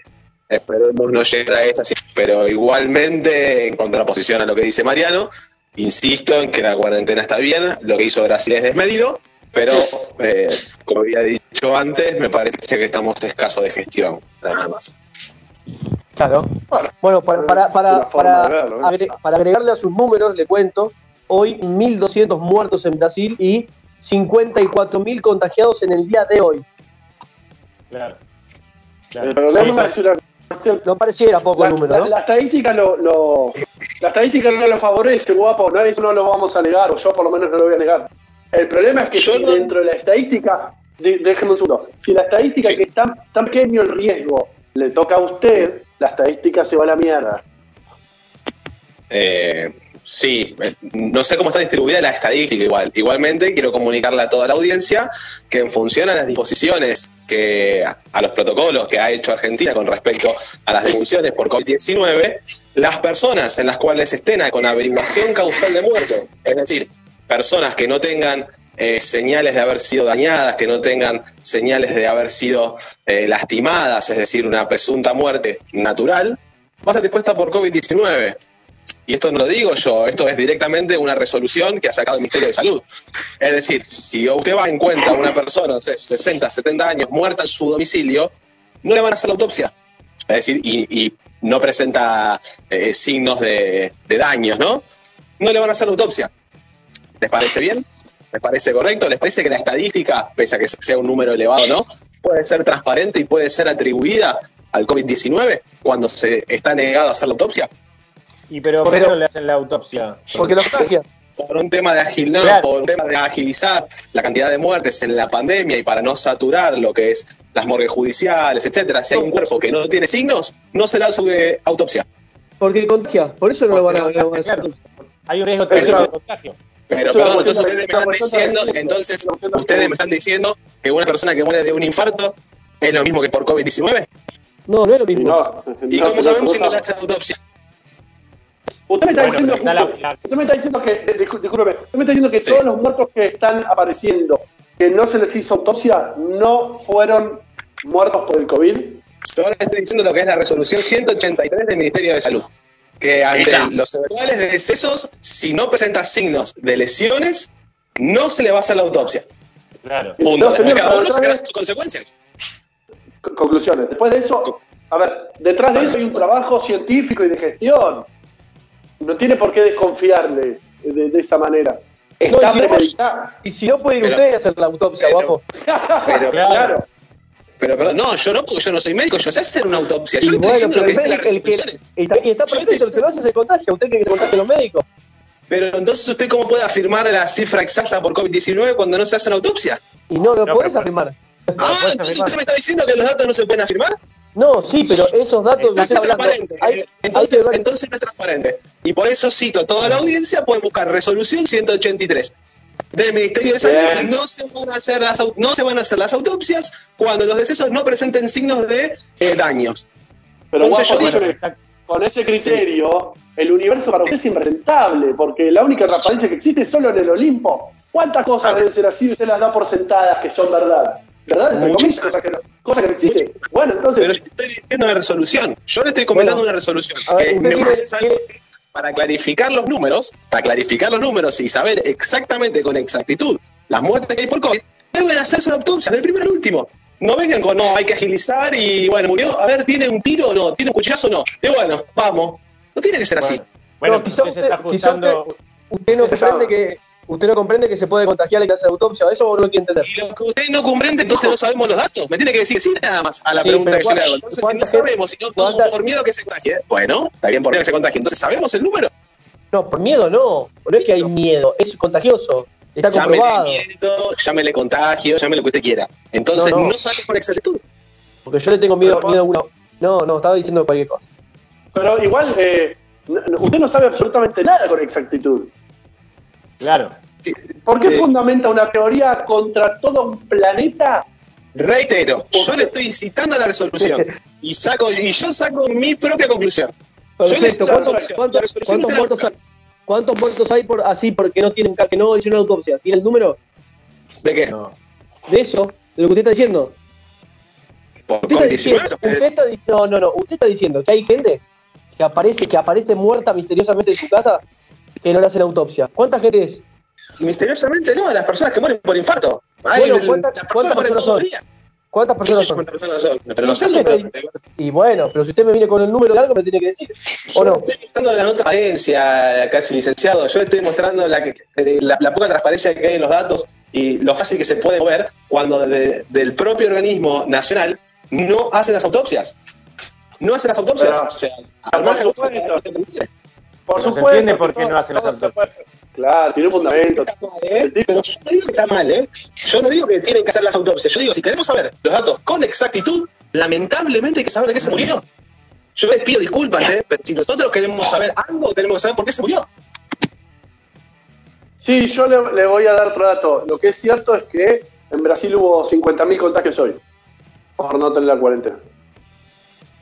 esperemos no llegar a esa, pero igualmente en contraposición a lo que dice Mariano, insisto en que la cuarentena está bien, lo que hizo Brasil es desmedido, pero eh, como había dicho antes, me parece que estamos escasos de gestión, nada más. Claro. Bueno, para, para, para, para, ¿eh? agre- para agregarle a sus números, le cuento, hoy 1.200 muertos en Brasil y 54.000 contagiados en el día de hoy. Claro. Eh, Pero déjame decir una cuestión. No pareciera poco La, el número, la- ¿no? la estadística lo, lo- la estadística no lo favorece, guapo. No, eso no lo vamos a negar, o yo por lo menos no lo voy a negar. El problema es que si dentro de la estadística, de- déjeme un segundo, si la estadística que es tan, tan pequeño el riesgo le toca a usted, la estadística se va a la mierda. Eh, sí, no sé cómo está distribuida la estadística igual. Igualmente quiero comunicarle a toda la audiencia que en función a las disposiciones que a los protocolos que ha hecho Argentina con respecto a las defunciones por COVID-19, las personas en las cuales estén con averiguación causal de muerte, es decir, personas que no tengan eh, señales de haber sido dañadas, que no tengan señales de haber sido eh, lastimadas, es decir, una presunta muerte natural, va a ser dispuesta por COVID-19. Y esto no lo digo yo, esto es directamente una resolución que ha sacado el Ministerio de Salud. Es decir, si usted va en cuenta a una persona, no sé, 60, 70 años, muerta en su domicilio, no le van a hacer la autopsia. Es decir, y, y no presenta eh, signos de, de daños, ¿no? No le van a hacer la autopsia. ¿Les parece bien? ¿Les parece correcto? ¿Les parece que la estadística, pese a que sea un número elevado, ¿no? Puede ser transparente y puede ser atribuida al COVID-19 cuando se está negado a hacer la autopsia? ¿Y pero por qué no le hacen la autopsia? Porque los contagian. por un tema de agil, no, Claro. por un tema de agilizar la cantidad de muertes en la pandemia y para no saturar lo que es las morgues judiciales, etcétera. Si hay un cuerpo que no tiene signos, no se le hace autopsia. Porque contagia. Por eso no lo van a, no lo van a hacer. Claro. Hay un riesgo de contagio. Pero Eso perdón, es entonces ustedes me están diciendo, entonces ustedes me están diciendo que una persona que muere de un infarto es lo mismo que por COVID-19. No, no es lo mismo. No, ¿Y no, cómo sabemos si no no. le hacen autopsia? Usted me está Bueno, diciendo, pero está justo- la- la- usted me está diciendo que, eh, discú- discúlpeme, usted me está diciendo que Sí. todos los muertos que están apareciendo, que no se les hizo autopsia, no fueron muertos por el COVID. Yo ahora estoy diciendo lo que es la resolución 183 del Ministerio de Salud. Que ante Esa. los eventuales de decesos, si no presenta signos de lesiones, no se le va a hacer la autopsia. Claro. Punto. No, señor, cada uno sacará sus consecuencias. Conclusiones. Después de eso, a ver, detrás de eso hay un trabajo científico y de gestión. No tiene por qué desconfiarle de, de esa manera. Está y si no-. Y si no puede ir Pero- usted a hacer la autopsia, pero- guapo. Pero, claro. pero perdón, no, yo no, porque yo no soy médico, yo sé hacer una autopsia. Yo le estoy diciendo pero lo que dicen las resoluciones. y está, y está perfecto, el que lo hace se contagia. ¿Usted cree que se contagian los médicos? Pero entonces, ¿usted cómo puede afirmar la cifra exacta por COVID-19 cuando no se hace una autopsia? Y no lo No, pero- afirmar. Ah, entonces afirmar. usted me está diciendo que los datos no se pueden afirmar. No, sí, pero esos datos que Entonces usted es hablando. transparente. hay- hay que entonces, no es transparente. Y por eso cito a toda la audiencia, pueden buscar resolución 183 del Ministerio de Salud. Bien. No se, van a hacer las, no se van a hacer las autopsias cuando los decesos no presenten signos de eh, daños. Pero Entonces guapo, yo con digo- ese- con ese criterio, el universo para usted es impresentable, porque la única transparencia que existe es solo en el Olimpo. ¿Cuántas cosas deben ser así y usted las da por sentadas que son verdad? ¿Verdad? Entre comillas, que no, cosas que no existen. Bueno, entonces, Pero yo estoy diciendo una resolución. Yo le estoy comentando Bueno. una resolución. Ver, que me parece algo que para clarificar los números, para clarificar los números y saber exactamente con exactitud las muertes que hay por COVID, deben hacerse una autopsia, del primero al último. No vengan con, no, hay que agilizar y, bueno, murió, a ver, ¿tiene un tiro o no? ¿Tiene un cuchillazo o no? Y bueno, vamos. No tiene que ser así. Bueno, No, quizá usted se usted- está usted- Usted no Se comprende que usted no comprende que se puede contagiar y que hace autopsia, eso no lo quiere entender. Y lo que usted no comprende, entonces no sabemos los datos. Me tiene que decir sí nada más a la Sí, pregunta que yo le ¿cuánta- hago. Entonces, si no sabemos, si no, cuánta- por miedo que se contagie. Bueno, está bien por miedo que se contagie. Entonces, ¿sabemos el número? No, por miedo no. No es que hay miedo, es contagioso. Está Llámele comprobado. miedo, llámele contagio, llámele lo que usted quiera. Entonces, No, no, no. sabe por exactitud. Porque yo le tengo miedo, Pero- miedo a uno. No, no, estaba diciendo cualquier cosa. pero igual, eh, usted no sabe absolutamente nada con exactitud. Claro. ¿Por qué Eh, fundamenta una teoría contra todo un planeta? Reitero, yo le estoy citando a la resolución y saco y yo saco mi propia conclusión. Perfecto. ¿Cuántos, muertos hay? ¿Cuántos muertos hay por así porque no tienen que no hicieron autopsia? ¿Tiene el número ¿De qué? No. de eso? De lo que usted está diciendo. Por Usted está COVID-19. diciendo, usted está no, no, no. Usted está diciendo que hay gente que aparece, que aparece muerta misteriosamente en su casa que no le hacen autopsia. ¿Cuánta gente es? Misteriosamente no, las personas que mueren por infarto. Ay, Bueno, el- ¿cuántas- las cuántas personas mueren personas todos son? los días. ¿Cuántas No personas son? cuántas personas son, pero no sé Y bueno, pero si usted me viene con el número de algo, me tiene que decir. ¿O Yo no? estoy mostrando la no transparencia, casi licenciado. Yo le estoy mostrando la, que- la, la poca transparencia que hay en los datos y lo fácil que se puede mover cuando de- del propio organismo nacional no hacen las autopsias. No hacen las autopsias. Pero- o sea, al margen de Por No se supuesto. entiende por qué todo- no hacen las autopsias. Claro, tiene un fundamento. Está mal, ¿eh? Pero yo no digo que está mal, ¿eh? Yo no digo que tienen que hacer las autopsias. Yo digo, si queremos saber los datos con exactitud, lamentablemente hay que saber de qué se murió. Yo les pido disculpas, ¿eh? Pero si nosotros queremos saber algo, tenemos que saber por qué se murió. Sí, yo le, le voy a dar otro dato. Lo que es cierto es que en Brasil hubo 50.000 contagios hoy por no tener la cuarentena.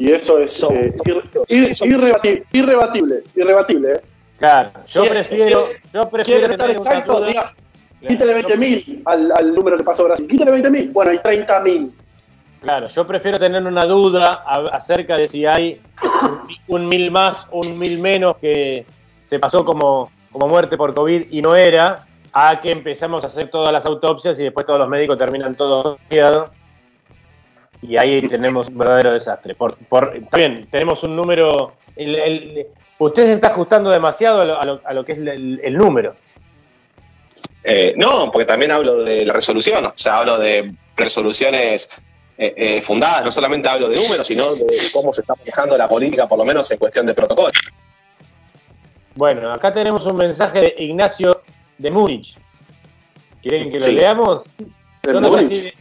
Y eso es eh, ir- ir- irrebati- irrebatible, irrebatible. ¿eh? Claro, yo Si- prefiero, yo prefiero ¿Quiere estar exacto? Diga, quítale 20.000 al, al número que pasó Brasil. Quítale 20.000. Bueno, hay 30.000. Claro, yo prefiero tener una duda a- acerca de si hay un, un mil más o un mil menos que se pasó como, como muerte por COVID y no era, a que empezamos a hacer todas las autopsias y después todos los médicos terminan todos. Y ahí tenemos un verdadero desastre. Por, por, bien, tenemos un número. el- el- usted se está ajustando demasiado a lo, a lo- a lo que es el, el número. Eh, no, porque también hablo de la resolución. O sea, hablo de resoluciones eh, eh, fundadas. No solamente hablo de números, sino de cómo se está manejando la política, por lo menos en cuestión de protocolo. Bueno, acá tenemos un mensaje de Ignacio de Múnich. ¿Quieren que lo Sí. leamos? De Múnich.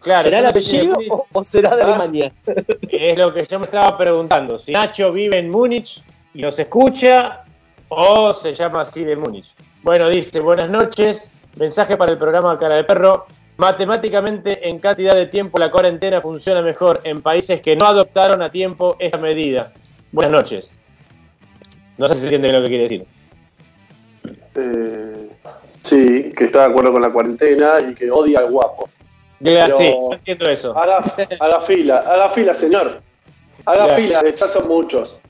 Claro, ¿Será el apellido o, o será de. Alemania? Es lo que yo me estaba preguntando. Si Nacho vive en Múnich y nos escucha o se llama así de Múnich. Bueno, dice, buenas noches. Mensaje para el programa Cara de Perro. Matemáticamente, en cantidad de tiempo, la cuarentena funciona mejor en países que no adoptaron a tiempo esta medida. Buenas noches. No sé si se entiende lo que quiere decir. Eh, sí, que está de acuerdo con la cuarentena y que odia al guapo. Pero- sí, entiendo eso. Haga, haga fila, haga fila, señor. Haga Ya. fila, que ya son muchos.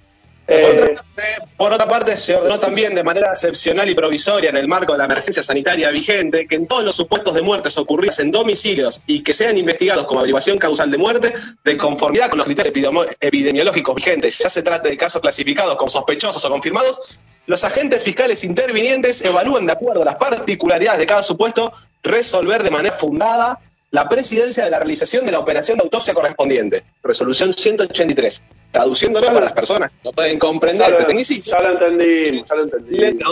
Por Eh, otra parte, por otra parte, se ordenó también de manera excepcional y provisoria en el marco de la emergencia sanitaria vigente que en todos los supuestos de muertes ocurridas en domicilios y que sean investigados como averiguación causal de muerte de conformidad con los criterios epidemiológicos vigentes, ya se trate de casos clasificados como sospechosos o confirmados, los agentes fiscales intervinientes evalúan de acuerdo a las particularidades de cada supuesto resolver de manera fundada la presidencia de la realización de la operación de autopsia correspondidiente. Resolución 183. Traduciéndolo para las personas no pueden comprender ya, este lo, tecnicismo. ya lo entendimos, ya lo no,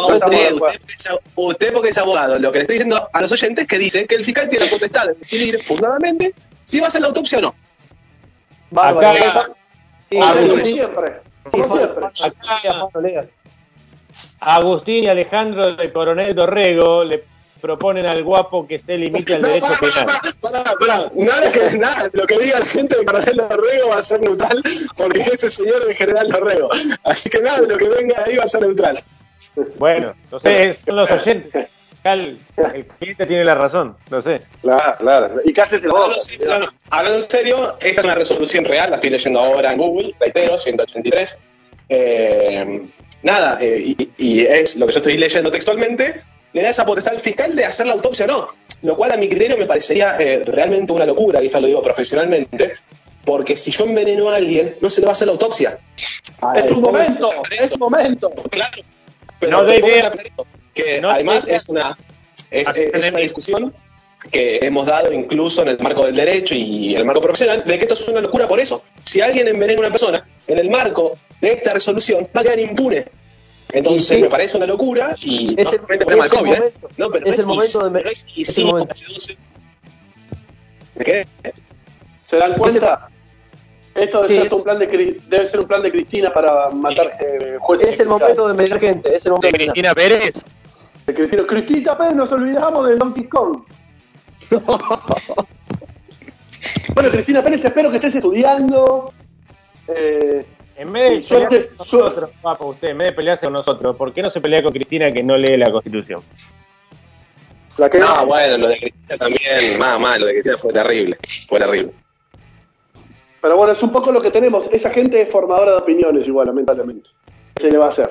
No de usted, porque es- usted porque es abogado, lo que le estoy diciendo a los oyentes es que dice que el fiscal tiene la potestad de decidir fundadamente si va a hacer la autopsia o no. Bárbaro. Acá- Sí, sí, siempre, sí. Sí. Agustín y Alejandro de Coronel Dorrego le proponen al guapo que se limite al No, derecho pará, penal. pará, pará, pará. Nada, que, nada, lo que diga la gente de Coronel Dorrego va a ser neutral porque ese señor es General Dorrego. Así que nada lo que venga de ahí va a ser neutral. Bueno, no sé, son los oyentes. El, el cliente tiene la razón, no sé. Claro, claro. Y la boca. Hablando, sí, no, no. Hablando en serio, esta es una resolución real, la estoy leyendo ahora en Google, reitero, 183. Eh, nada, eh, y, y es lo que yo estoy leyendo textualmente, le da esa potestad al fiscal de hacer la autopsia o no, lo cual a mi criterio me parecería eh, realmente una locura, y esto lo digo profesionalmente, porque si yo enveneno a alguien, no se le va a hacer la autopsia. Ah, Es tu ¿cómo se momento, es tu momento. Claro, pero No ¿cómo idea. se hace eso? Que No además idea. es una, es, es- es una discusión que hemos dado incluso en el marco del derecho y el marco profesional, de que esto es una locura por eso. Si alguien envenena a una persona, en el marco de esta resolución va a quedar impune. Entonces sí. me parece una locura y Es el- tema del COVID, ¿eh? momento. No, pero Es no el momento de me- no es es IC, el momento. H12. ¿De qué? ¿Se dan cuenta? Esto debe, Sí, ser es- un plan de, debe ser un plan de Cristina para matar eh, jueces. Es el momento de meter gente, es el momento de meter. Pérez? de Cristina. Cristina Pérez, nos olvidamos del Donkey Kong. bueno, Cristina Pérez, espero que estés estudiando. Eh, En vez de suerte- pelearse con nosotros, papo, usted, en vez de pelearse con nosotros, ¿por qué no se pelea con Cristina que no lee la Constitución? la que No, bueno, lo de Cristina también, más, más, lo de Cristina fue terrible, fue terrible. Pero bueno, es un poco lo que tenemos. Esa gente es formadora de opiniones, igual, lamentablemente. ¿Qué se le va a hacer?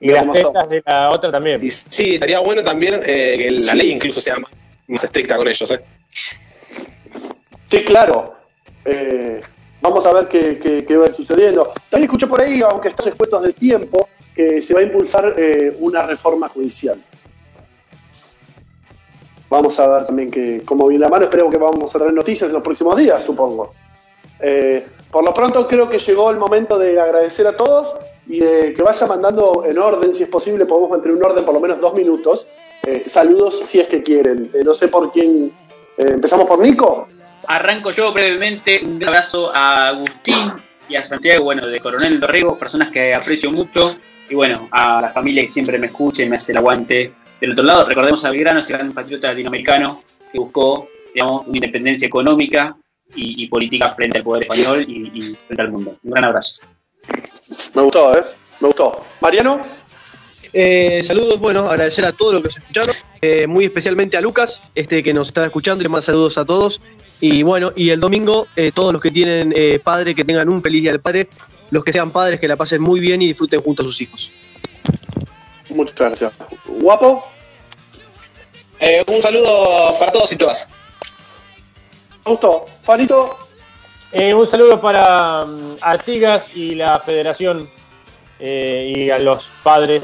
Y las tetas de la otra también. Y sí, estaría bueno también eh, que la Sí. ley incluso sea más, más estricta con ellos, ¿eh? Sí, claro. Eh, vamos a ver qué, qué- qué va sucediendo. También escuché por ahí, aunque están expuestos del tiempo, que se va a impulsar eh, una reforma judicial. Vamos a ver también que, cómo viene la mano. Esperemos que vamos a tener noticias en los próximos días, supongo. Eh, por lo pronto creo que llegó el momento de agradecer a todos y de que vaya mandando en orden, si es posible, podemos mantener un orden por lo menos dos minutos. Eh, saludos si es que quieren. Eh, no sé por quién. eh, Empezamos por Nico. Arranco yo brevemente. Un gran abrazo a Agustín y a Santiago, bueno, de Coronel Dorrego, personas que aprecio mucho. Y bueno, a la familia que siempre me escucha y me hace el aguante. Del otro lado, recordemos a Belgrano, este gran patriota latinoamericano que buscó, digamos, una independencia económica y, y política frente al poder español y, y frente al mundo. Un gran abrazo. Me gustó, ¿eh? Me gustó. Mariano. Eh, saludos, bueno, agradecer a todos los que nos escucharon, eh, muy especialmente a Lucas, este que nos está escuchando, y le mando saludos a todos. Y bueno, y el domingo, eh, todos los que tienen eh, padre, que tengan un feliz día del padre, los que sean padres, que la pasen muy bien y disfruten junto a sus hijos. Muchas gracias. Guapo. Eh, un saludo para todos y todas. Me gustó. Fanito. Eh, un saludo para mm, Artigas y la Federación eh, y a los padres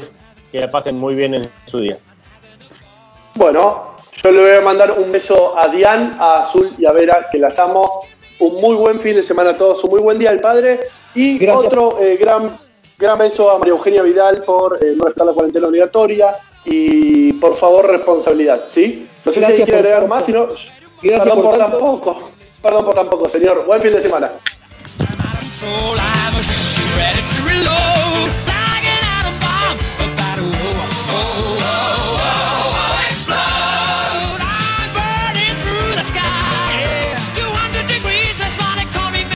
que la pasen muy bien en su día. Bueno, yo le voy a mandar un beso a Dian, a Azul y a Vera, que las amo. Un muy buen fin de semana a todos, un muy buen día del padre. Y Gracias. otro eh, gran, gran beso a María Eugenia Vidal por eh, no estar la cuarentena obligatoria. Y por favor, responsabilidad, ¿sí? No sé si Gracias hay quiere agregar más, si no. Gracias Perdón por por tan tanto. poco. Perdón por tan poco, señor. Buen fin de semana.